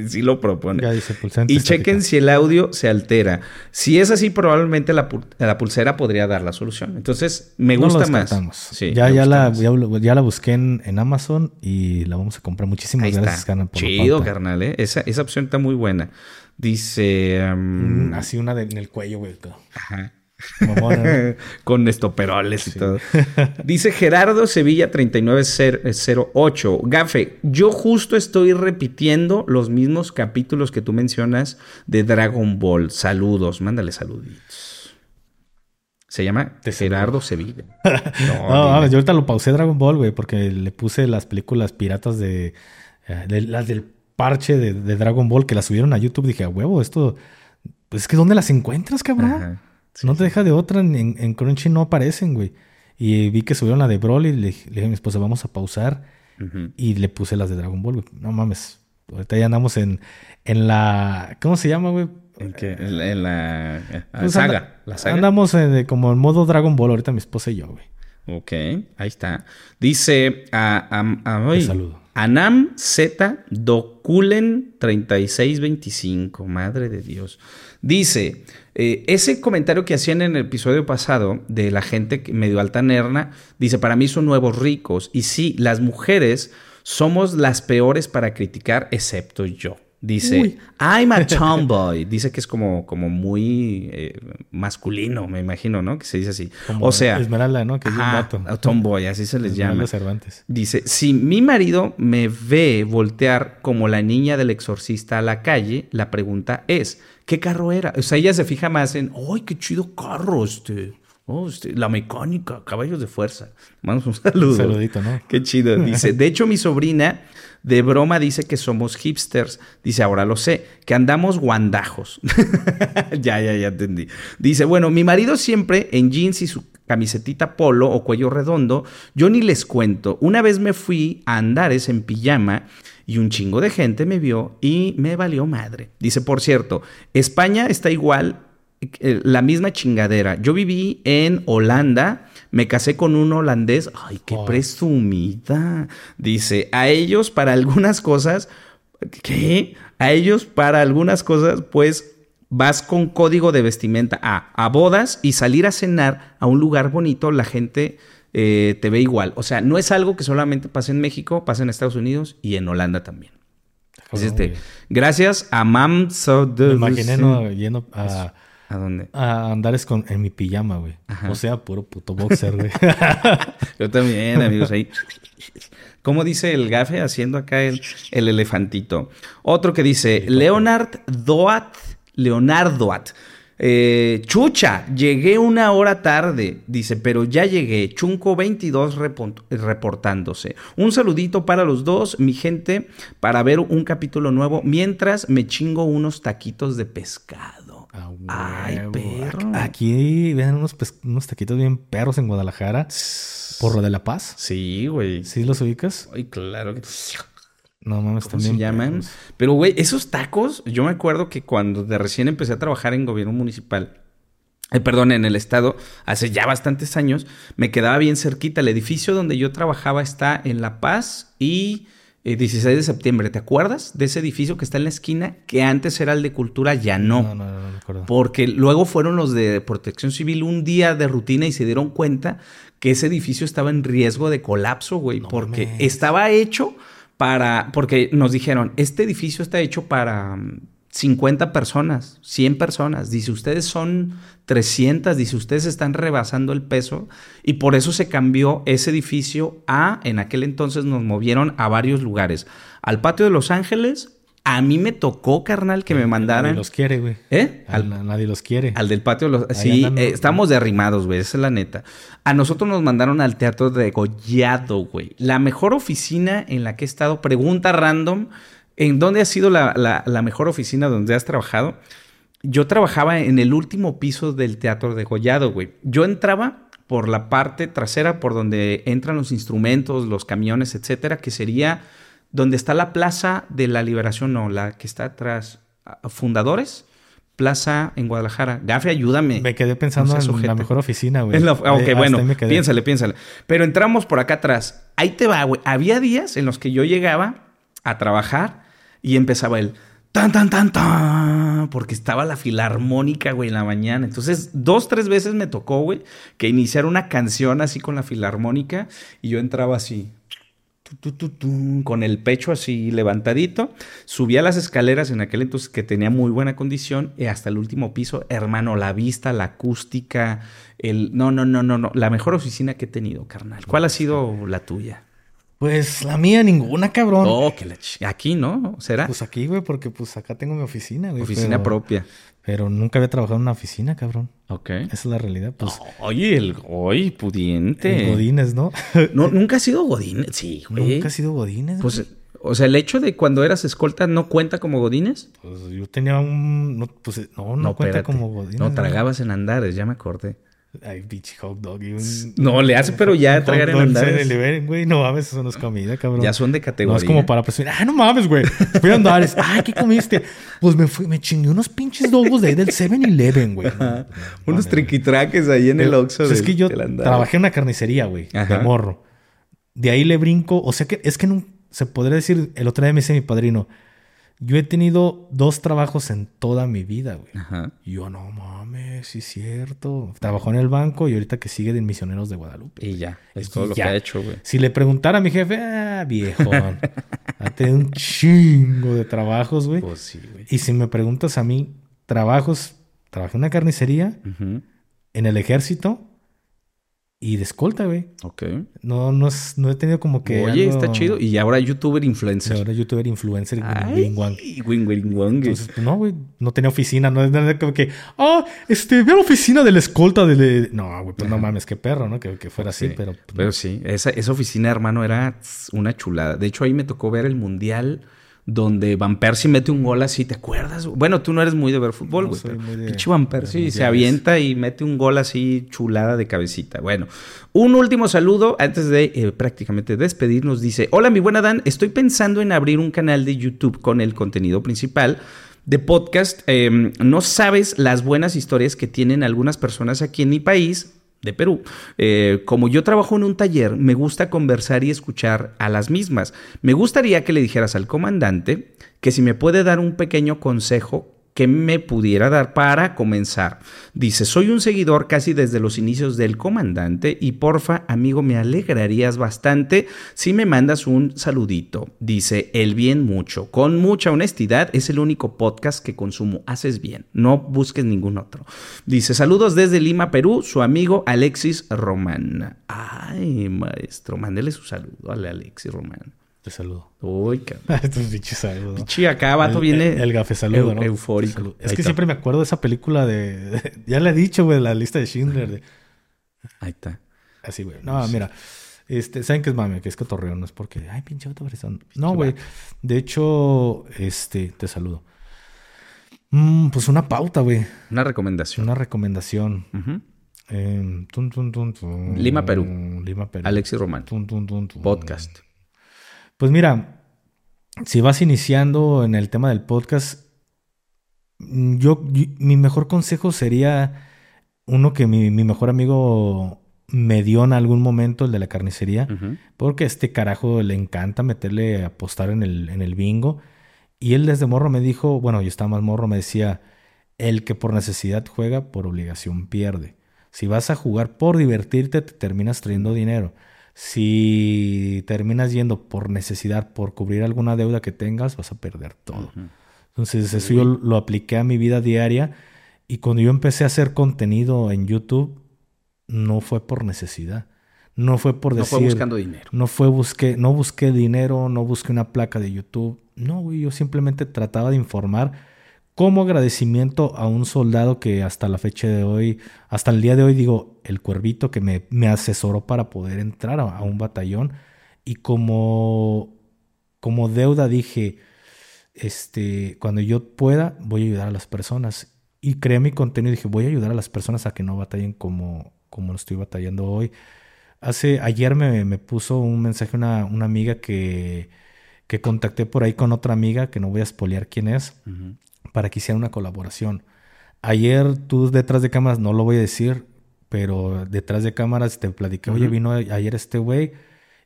Sí lo propone. Ya dice Y estática. chequen si el audio se altera. Si es así, probablemente la, pu- la pulsera podría dar la solución. Entonces, me No lo gusta más. Sí, ya, ya, la, más. ya, lo- ya la busqué en, en Amazon y la vamos a comprar. Muchísimas Ahí gracias, está. carnal. por la Chido, carnal, ¿eh? Esa, esa opción está muy buena. Dice... um, Mm, Así una de- en el cuello, güey. ajá. Con estoperoles y todo. Dice Gerardo Sevilla 3908. Gafe, yo justo estoy repitiendo los mismos capítulos que tú mencionas de Dragon Ball. Saludos, mándale saluditos. Se llama Gerardo Sevilla. No, mames, yo ahorita lo pausé Dragon Ball, güey, porque le puse las películas piratas de, eh, de- las del parche de, de Dragon Ball que las subieron a YouTube. Dije, a huevo, esto. Pues es que ¿dónde las encuentras, cabrón? Ajá. Sí, no te deja de otra. En, en Crunchy no aparecen, güey. Y vi que subieron la de Broly le, dije- le dije a mi esposa, vamos a pausar. Y le puse las de Dragon Ball, güey. No mames. Ahorita ya andamos en, en la. ¿Cómo se llama, güey? ¿En qué? En la, en la, eh, Pues saga. anda- la saga. Andamos en- de- como en modo Dragon Ball ahorita mi esposa y yo, güey. Ok, ahí está. Dice a, a- a- Te saludo. Anam Z Dokulen 3625. Madre de Dios. Dice: eh, Ese comentario que hacían en el episodio pasado de la gente medio altanerna, dice: Para mí son nuevos ricos. Y sí, las mujeres somos las peores para criticar, excepto yo. Dice, Uy. I'm a tomboy. Dice que es como, como muy eh, masculino, me imagino, ¿no? Que se dice así. Como o sea, Esmeralda, ¿no? Que es un ajá, vato. a tomboy, así se les Esmeralda llama. Cervantes. Dice, si mi marido me ve voltear como la niña del exorcista a la calle, la pregunta es, ¿qué carro era? O sea, ella se fija más en, ¡ay, qué chido carro este! Oh, este, la mecánica, caballos de fuerza. Vamos un saludo. Un saludito, ¿no? Qué chido. Dice, de hecho, mi sobrina de broma dice que somos hipsters. Dice, ahora lo sé, que andamos guandajos. ya, ya, ya entendí. Dice, bueno, mi marido siempre en jeans y su camisetita polo o cuello redondo, yo ni les cuento. Una vez me fui a Andares en pijama y un chingo de gente me vio y me valió madre. Dice, por cierto, España está igual eh, la misma chingadera. Yo viví en Holanda, me casé con un holandés. Ay, qué Oh. presumida. Dice, a ellos para algunas cosas, ¿qué? A ellos para algunas cosas, pues vas con código de vestimenta a, a bodas y salir a cenar a un lugar bonito, la gente eh, te ve igual. O sea, no es algo que solamente pasa en México, pasa en Estados Unidos y en Holanda también. Cabrón, este, gracias a Mam So Me imaginé ¿no? yendo a, ¿A dónde? a Andares con, en mi pijama, güey. Ajá. O sea, puro puto boxer, güey. Yo también, amigos, ahí. ¿Cómo dice el gafe haciendo acá el, el elefantito? Otro que dice, Leonard Doat, Leonardoat. Eh, chucha, llegué una hora tarde, dice, pero ya llegué. Chunco 22 repon- reportándose. Un saludito para los dos, mi gente, para ver un capítulo nuevo mientras me chingo unos taquitos de pescado. Ah, Ay, perro. Aquí ven unos, unos taquitos bien perros en Guadalajara. Por lo de La Paz. Sí, güey. ¿Sí los ubicas? Ay, claro que No mames, ¿Cómo también. se llaman? Pero, güey, esos tacos, yo me acuerdo que cuando de recién empecé a trabajar en gobierno municipal, eh, perdón, en el estado, hace ya bastantes años, me quedaba bien cerquita. El edificio donde yo trabajaba está en La Paz y eh, 16 de septiembre. ¿Te acuerdas de ese edificio que está en la esquina? Que antes era el de cultura, ya no. No, no, no, no me acuerdo. Porque luego fueron los de protección civil un día de rutina y se dieron cuenta que ese edificio estaba en riesgo de colapso, güey, No porque mames. estaba hecho para, porque nos dijeron, este edificio está hecho para mm, 50 personas, 100 personas. Dice, ustedes son 300, dice, ustedes están rebasando el peso y por eso se cambió ese edificio a, en aquel entonces nos movieron a varios lugares, al patio de Los Ángeles. A mí me tocó, carnal, que me mandaran. Nadie los quiere, güey. ¿Eh? Al- Al, nadie los quiere. al del patio. Los, Ahí sí, andan, eh, estamos derrimados, güey. Esa es la neta. A nosotros nos mandaron al teatro de Gollado, güey. La mejor oficina en la que he estado. Pregunta random. ¿En dónde ha sido la, la- la mejor oficina donde has trabajado? Yo trabajaba en el último piso del teatro de Gollado, güey. Yo entraba por la parte trasera, por donde entran los instrumentos, los camiones, etcétera, que sería donde está la Plaza de la Liberación, no, la que está atrás. Fundadores, Plaza en Guadalajara. Gafe, ayúdame. Me quedé pensando No en la mejor oficina, güey. Ah, ok, Eh, bueno, piénsale, piénsale. Pero entramos por acá atrás. Ahí te va, güey. Había días en los que yo llegaba a trabajar y empezaba el tan, tan, tan, tan, porque estaba la filarmónica, güey, en la mañana. Entonces, dos, tres veces me tocó, güey, que iniciara una canción así con la filarmónica y yo entraba así. con el pecho así levantadito, subía las escaleras en aquel entonces que tenía muy buena condición y hasta el último piso, hermano, la vista, la acústica, el no, no, no, no, no, la mejor oficina que he tenido, carnal. ¿Cuál ha sido la tuya? Pues la mía, ninguna, cabrón. Oh, que la ch- Aquí, ¿no? ¿Será? Pues aquí, güey, porque pues acá tengo mi oficina, güey. Oficina pero- propia. Pero nunca había trabajado en una oficina, cabrón. Ok. Esa es la realidad, pues. Oye, el hoy pudiente. el Godínez, ¿no? No, nunca has sido Godín. Sí, güey. Nunca ha sido Godínez, Pues, güey. o sea, el hecho de cuando eras escolta no cuenta como Godines. Pues yo tenía un... No, pues, no, no, cuenta espérate. como Godínez. No, güey. tragabas en andares, ya me acordé. Ay, pinche hot dog. y un- No, le hace, pero ya tragar en andares. en güey. No mames, eso no es comida, cabrón. Ya son de categoría. No es como para presumir. Ah, no mames, güey. Fui a Andares. Ay, ¿qué comiste? Pues me fui, me chingué unos pinches dogos de ahí del 7-Eleven, güey. No, no Unos triquitraques ahí en el Oxxo. pues es que yo trabajé en una carnicería, güey, de morro. De ahí le brinco, o sea que es que no, se podría decir, el otro día me dice mi padrino, yo he tenido dos trabajos en toda mi vida, güey. Ajá. Y yo, no mames, sí es cierto. Trabajó en el banco y ahorita que sigue de Misioneros de Guadalupe. Y ya. Es Y todo lo ya. que ha hecho, güey. Si le preguntara a mi jefe, ah, viejón, ha tenido un chingo de trabajos, güey. Pues sí, güey. Y si me preguntas a mí, trabajos, trabajé en una carnicería, en el ejército y de escolta, güey. Ok. No, no, es- no he tenido como que. Oye, algo- está chido. Y ahora youtuber influencer. Ahora youtuber influencer. Ay, wing wing. Entonces, pues, no, güey, no tenía oficina, no es nada como que, ah, este, ve a la oficina de la escolta de... de-". No, güey, pues no mames, qué perro, ¿no? Que, que fuera así, Sí, pero... pues, Pero sí, esa, esa oficina, hermano, era una chulada. De hecho, ahí me tocó ver el mundial donde Van Persie mete un gol así, ¿te acuerdas? Bueno, tú no eres muy de ver fútbol, No güey. de- Pinche Van Persie se avienta y mete un gol así chulada de cabecita. Bueno, un último saludo antes de eh, prácticamente despedirnos. Dice, hola mi buena Dan, estoy pensando en abrir un canal de YouTube con el contenido principal de podcast. Eh, no sabes las buenas historias que tienen algunas personas aquí en mi país de Perú. Eh, como yo trabajo en un taller, me gusta conversar y escuchar a las mismas. Me gustaría que le dijeras al comandante que si me puede dar un pequeño consejo que me pudiera dar para comenzar. Dice, soy un seguidor casi desde los inicios del comandante y porfa, amigo, me alegrarías bastante si me mandas un saludito. Dice, el bien mucho. Con mucha honestidad, es el único podcast que consumo. Haces bien, no busques ningún otro. Dice, saludos desde Lima, Perú, su amigo Alexis Román. Ay, maestro, mándele su saludo al Alexis Román. Te saludo. Uy, cabrón. Estos bichos saludos. Pichi, acá vato el, viene. El, el gafe saludo, eu- ¿no? Eufórico. Saludo. Ahí Es que está. siempre me acuerdo de esa película de... de- ya le he dicho, güey, la lista de Schindler. de- Ahí está. así, güey. No, mira. Este, ¿Saben qué es mame? Que es cotorreo, no es porque... Ay, pinche vato. No, güey. De hecho, este... Te saludo. Mm, pues una pauta, güey. Una recomendación. Una recomendación. Em, tun, tun, tun, tun. Lima, Perú. Lima, Perú. Alexis Román. Tun, tun, tun, tun. Podcast. Pues mira, si vas iniciando en el tema del podcast, mm, yo, yo- mi mejor consejo sería uno que mi, mi mejor amigo me dio en algún momento, el de la carnicería, porque a este carajo le encanta meterle a apostar en el, en el bingo. Y él desde morro me dijo, bueno, yo estaba más morro, me decía, el que por necesidad juega, por obligación pierde. Si vas a jugar por divertirte, te terminas trayendo dinero. Si terminas yendo por necesidad, por cubrir alguna deuda que tengas, vas a perder todo. Entonces, eso yo lo apliqué a mi vida diaria. Y cuando yo empecé a hacer contenido en YouTube, no fue por necesidad. No fue por No decir. fue buscando dinero. No fue busqué, no busqué dinero, no busqué una placa de YouTube. No, güey, yo simplemente trataba de informar como agradecimiento a un soldado que hasta la fecha de hoy, hasta el día de hoy, digo, el cuervito que me, asesoró para poder entrar a, un batallón. Y como, como deuda dije, este, cuando yo pueda, voy a ayudar a las personas. Y creé mi contenido y dije, voy a ayudar a las personas a que no batallen como, como lo estoy batallando hoy. Hace, ayer me, me puso un mensaje una, una amiga que, que contacté por ahí con otra amiga, que no voy a espolear quién es, Ujú. Para que hiciera una colaboración. Ayer tú detrás de cámaras, no lo voy a decir, pero detrás de cámaras te platiqué, oye, Ujú. vino ayer este güey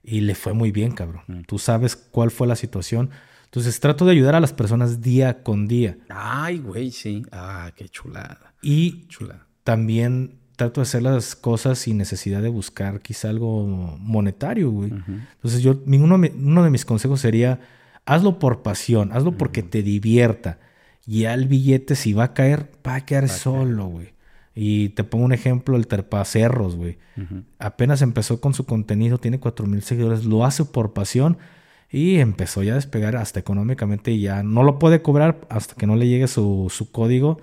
y le fue muy bien, cabrón. Mm. Tú sabes cuál fue la situación. Entonces trato de ayudar a las personas día con día. Ay, güey, sí. Ah, qué chulada. Y Chulada. también trato de hacer las cosas sin necesidad de buscar quizá algo monetario, güey. Entonces yo, uno, uno de mis consejos sería, hazlo por pasión, hazlo porque te divierta. Y ya el billete, si va a caer, va a caer solo, güey. Y te pongo un ejemplo, el Terpacerros, güey. Apenas empezó con su contenido, tiene 4 seguidores, lo hace por pasión y empezó ya a despegar hasta económicamente y ya no lo puede cobrar hasta que no le llegue su, su código,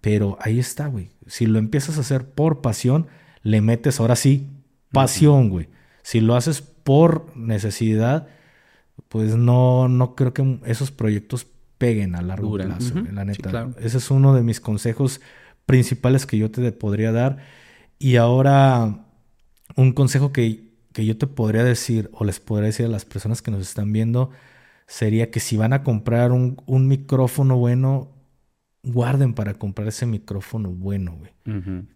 pero ahí está, güey. Si lo empiezas a hacer por pasión, le metes ahora sí pasión, güey. Si lo haces por necesidad, pues no, no creo que esos proyectos peguen a largo Duran. plazo, güey, la Sí, neta. claro. Ese es uno de mis consejos principales que yo te podría dar. Y ahora, un consejo que, que yo te podría decir, o les podría decir a las personas que nos están viendo, sería que si van a comprar un, un micrófono bueno, guarden para comprar ese micrófono bueno, güey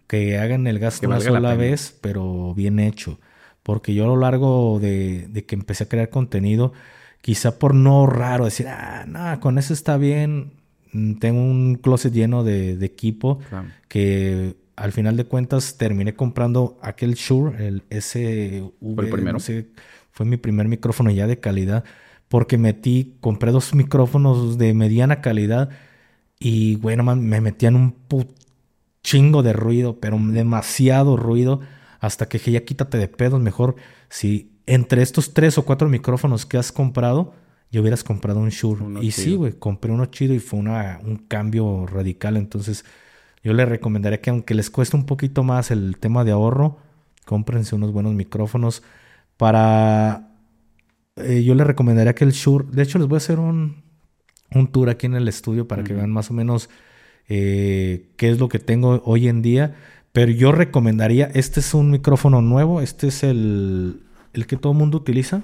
que hagan el gasto Que una sola vez, pero bien hecho. Porque yo a lo largo de, de que empecé a crear contenido, quizá por no ahorrar o decir, ah, no, con eso está bien, mm, tengo un closet lleno de, de equipo Claro. que al final de cuentas terminé comprando aquel Shure, el SV, ¿Fue el primero? no sé, fue mi primer micrófono ya de calidad, porque metí, compré dos micrófonos de mediana calidad y bueno, man, me metían un chingo de ruido, pero demasiado ruido, hasta que dije, ya quítate de pedos, mejor si entre estos tres o cuatro micrófonos que has comprado, ya hubieras comprado un Shure. Uno y sí, güey, compré uno chido y fue una, un cambio radical, entonces yo les recomendaría que aunque les cueste un poquito más el tema de ahorro, cómprense unos buenos micrófonos para... eh, yo les recomendaría que el Shure... De hecho, les voy a hacer un, un tour aquí en el estudio para que vean más o menos eh, qué es lo que tengo hoy en día. Pero yo recomendaría, este es un micrófono nuevo, este es el, el que todo el mundo utiliza,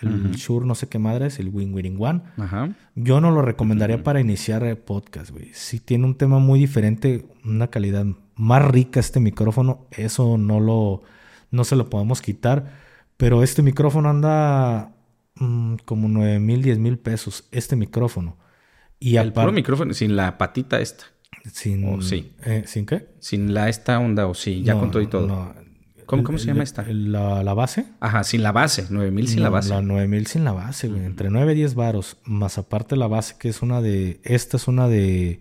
el Shure no sé qué madre es, el Win Winning One. Ajá. Yo no lo recomendaría para iniciar eh, podcast, güey. Si tiene un tema muy diferente, una calidad más rica este micrófono, eso no lo, no se lo podemos quitar. Pero este micrófono anda mm, como 9 mil, 10 mil pesos, este micrófono. Y El puro micrófono, sin la patita esta. sin, sí. eh, ¿Sin qué? Sin la esta onda o sí, ya No, con todo y todo. no. ¿Cómo, cómo se llama el- esta? La, la base. Ajá, sin la base, 9000 sin la base. La 9000 sin la base, güey. Entre 9 y 10 varos. Más aparte la base, que es una de. Esta es una de.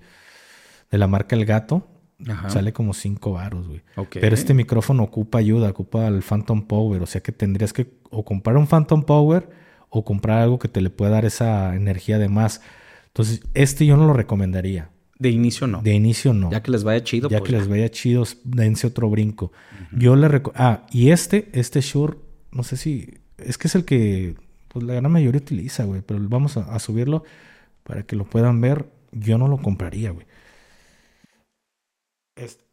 De la marca El Gato. Ajá. Sale como 5 varos, güey. Ok. Pero este micrófono ocupa ayuda, ocupa el Phantom Power. O sea que tendrías que o comprar un Phantom Power o comprar algo que te le pueda dar esa energía de más. Entonces, este yo no lo recomendaría. De inicio no. De inicio no. Ya que les vaya chido, Ya pues que les vaya chidos, dense otro brinco. Yo le reco- Ah, y este, este Shure, no sé si. Es que es el que pues, la gran mayoría utiliza, güey. Pero vamos a, a subirlo para que lo puedan ver. Yo no lo compraría, güey. Este,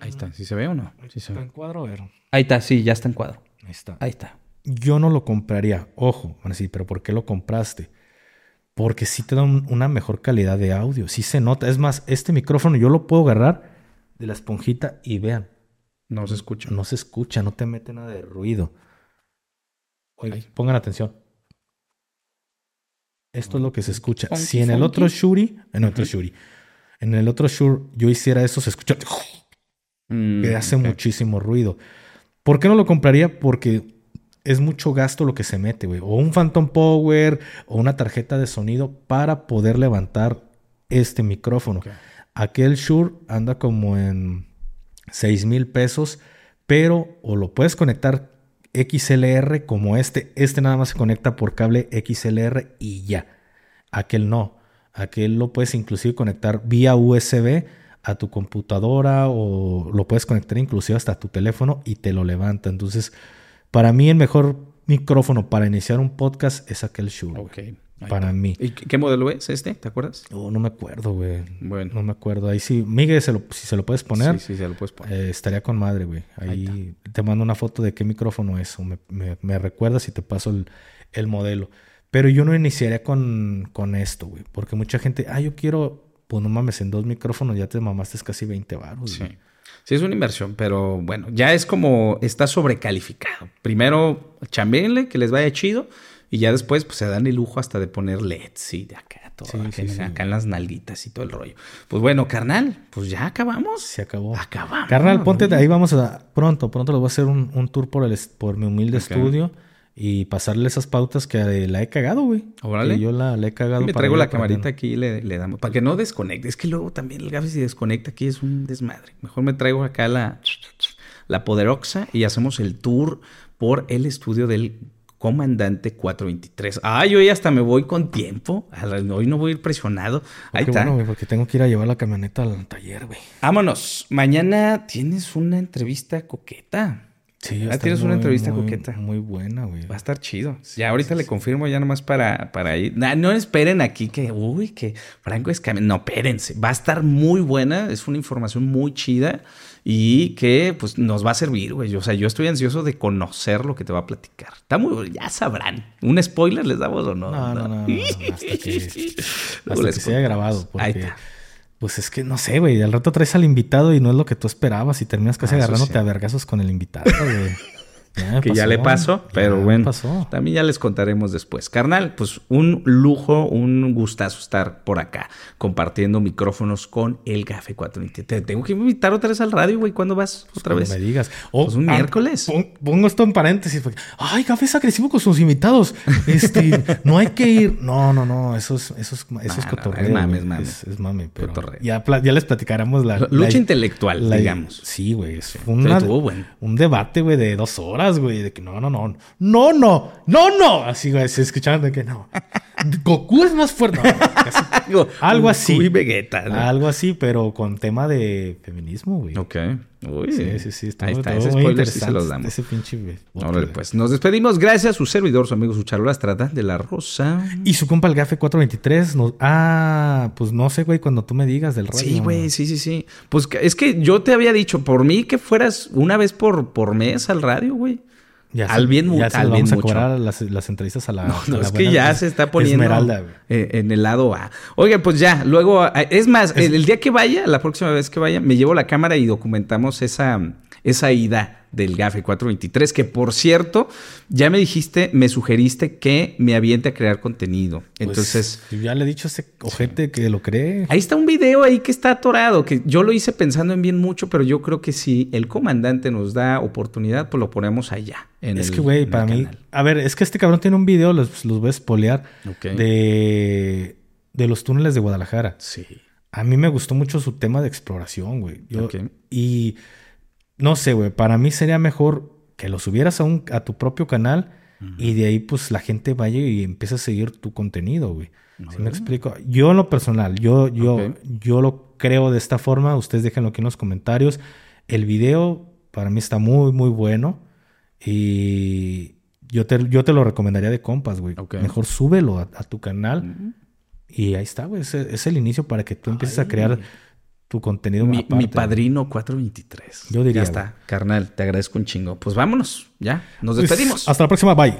Ahí está, ¿sí se ve o no? Sí se ¿Está ve. en cuadro? A ver. Ahí está, sí, ya está en cuadro. Ahí está. Ahí está. Yo no lo compraría. Ojo, van a decir, pero ¿por qué lo compraste? Porque sí te da un- una mejor calidad de audio. Sí se nota. Es más, este micrófono yo lo puedo agarrar de la esponjita y vean. No se escucha. No se escucha, no te mete nada de ruido. Oye, pongan atención. Esto es lo que se escucha. Funky, si en el funky. otro Shuri, en otro Shuri, en el otro Shure yo hiciera eso, se escucha Mm, que hace muchísimo ruido. ¿Por qué no lo compraría? Porque es mucho gasto lo que se mete, güey. O un Phantom Power o una tarjeta de sonido para poder levantar este micrófono. Aquel Shure anda como en 6 mil pesos, pero o lo puedes conectar XLR como este. Este nada más se conecta por cable XLR y ya. Aquel no. Aquel lo puedes inclusive conectar vía USB a tu computadora o lo puedes conectar inclusive hasta tu teléfono y te lo levanta. Entonces, para mí el mejor micrófono para iniciar un podcast es aquel Shure. Ok. Para mí. ¿Y qué modelo es este? ¿Te acuerdas? Oh, no me acuerdo, güey. Bueno. No me acuerdo. Ahí sí. Miguel, se lo- si se lo puedes poner, Sí, sí, se lo puedes poner. eh, estaría con madre, güey. Ahí, te mando una foto de qué micrófono es. O me, me- me recuerdas y te paso el, el modelo. Pero yo no iniciaría con, con esto, güey. Porque mucha gente, ah, yo quiero, pues no mames, en dos micrófonos ya te mamaste casi 20 baros. Sí. Sí, es una inversión, pero bueno, ya es como está sobrecalificado. Primero, chambéenle, que les vaya chido, y ya después, pues se dan el lujo hasta de poner LEDs y de acá, todo, Sí, acá, sí, sí. acá en las nalguitas y todo el rollo. Pues bueno, carnal, pues ya acabamos. Se acabó. Acabamos. Carnal, ponte, ahí vamos a, pronto, pronto les voy a hacer un, un tour por, el, por mi humilde estudio y pasarle esas pautas que eh, la he cagado, güey. Órale. Que yo la, la he cagado. Me traigo la camarita aquí y le, le damos. Para que no desconecte. Es que luego también el gafe si desconecta aquí es un desmadre. Mejor me traigo acá la, la Poderoxa y hacemos el tour por el estudio del comandante 423. Ah, yo ya hasta me voy con tiempo. Hoy no voy a ir presionado. Ahí está. bueno, porque tengo que ir a llevar la camioneta al taller, güey. Vámonos. Mañana tienes una entrevista coqueta. Sí, está tienes una entrevista muy, coqueta. Muy buena, güey. Va a estar chido. ya ahorita le confirmo ya nomás para, para ir. Nah, no esperen aquí que, uy, que Franco es No, espérense. Va a estar muy buena. Es una información muy chida y que pues nos va a servir, güey. O sea, yo estoy ansioso de conocer lo que te va a platicar. Está muy, ya sabrán. ¿Un spoiler les damos o no? No, no, no, no, no, hasta que- Hasta se haya grabado. Porque, Ahí está. Pues es que no sé, güey. Al rato traes al invitado y no es lo que tú esperabas y terminas casi Ah, agarrándote sí. a vergazos con el invitado, güey. Ya que ya le pasó, pero bueno, pasó. también ya les contaremos después. Carnal, pues un lujo, un gustazo estar por acá compartiendo micrófonos con el Gafe 420. Te tengo que invitar otra vez al radio, güey. ¿Cuándo vas otra Cuando vez? me digas. Pues un ah, miércoles. pon- pongo esto en paréntesis. Porque, Ay, Café es agresivo con sus invitados. Este, no hay que ir. No, no, no. Eso es, eso es, eso es cotorreo. es mame, es mame. Es, es mame, pero Cotorreo. ya, ya les platicaremos la... Lucha la- intelectual, la- digamos. Sí, güey. Una- estuvo bueno. un debate, güey, de dos horas, güey. De que no, no, no. No, no. No, no. Así, güey. Se escuchaban de que no. Goku es más fuerte. No, Algo, algo así. Goku y Vegeta. ¿no? Algo así, pero con tema de feminismo, güey. Ok. Uy. Sí, sí, sí. Ahí está. Ese spoiler sí se los damos. Ese pinche. Órale, pues. Nos despedimos. Gracias a su servidor, su amigo, su charola Estrada de la Rosa. Y su compa el Gafe 423 nos... Ah, pues no sé, güey, cuando tú me digas del radio. Sí, güey, sí, sí, sí. Pues es que yo te había dicho, por mí que fueras una vez por, por mes al radio, güey. Ya al bien ya al vamos a mucho. cobrar las, las entrevistas a la... No, a no, la es que ya se está poniendo Esmeralda, eh, en el lado A. Oiga, pues ya, luego, eh, es más, el, el día que vaya, la próxima vez que vaya, me llevo la cámara y documentamos esa, esa ida del GAFE 423, que por cierto, ya me dijiste, me sugeriste que me aviente a crear contenido. Pues, Entonces... yo ya le he dicho a ese ojete que lo cree. Ahí está un video ahí que está atorado, que yo lo hice pensando en bien mucho, pero yo creo que si el comandante nos da oportunidad, pues lo ponemos allá. en es el- que, güey, para mí... canal. A ver, es que este cabrón tiene un video, los, los voy a espolear, de, de los túneles de Guadalajara. Sí. A mí me gustó mucho su tema de exploración, güey. Yo-. Y no sé, güey, para mí sería mejor que lo subieras a, un, a tu propio canal y de ahí pues la gente vaya y empiece a seguir tu contenido, güey. ¿Sí me explico? Yo en lo personal, yo, yo, yo lo creo de esta forma. Ustedes déjenlo aquí en los comentarios. El video para mí está muy, muy bueno. Y yo te, yo te lo recomendaría de compas, güey. Mejor súbelo a, a tu canal. Y ahí está, güey. Es, es el inicio para que tú empieces a crear tu contenido. Mi, aparte, mi padrino 423. Yo diría, Ya está, carnal, te agradezco un chingo. Pues vámonos, ya. Nos Pues, despedimos. hasta la próxima. Bye.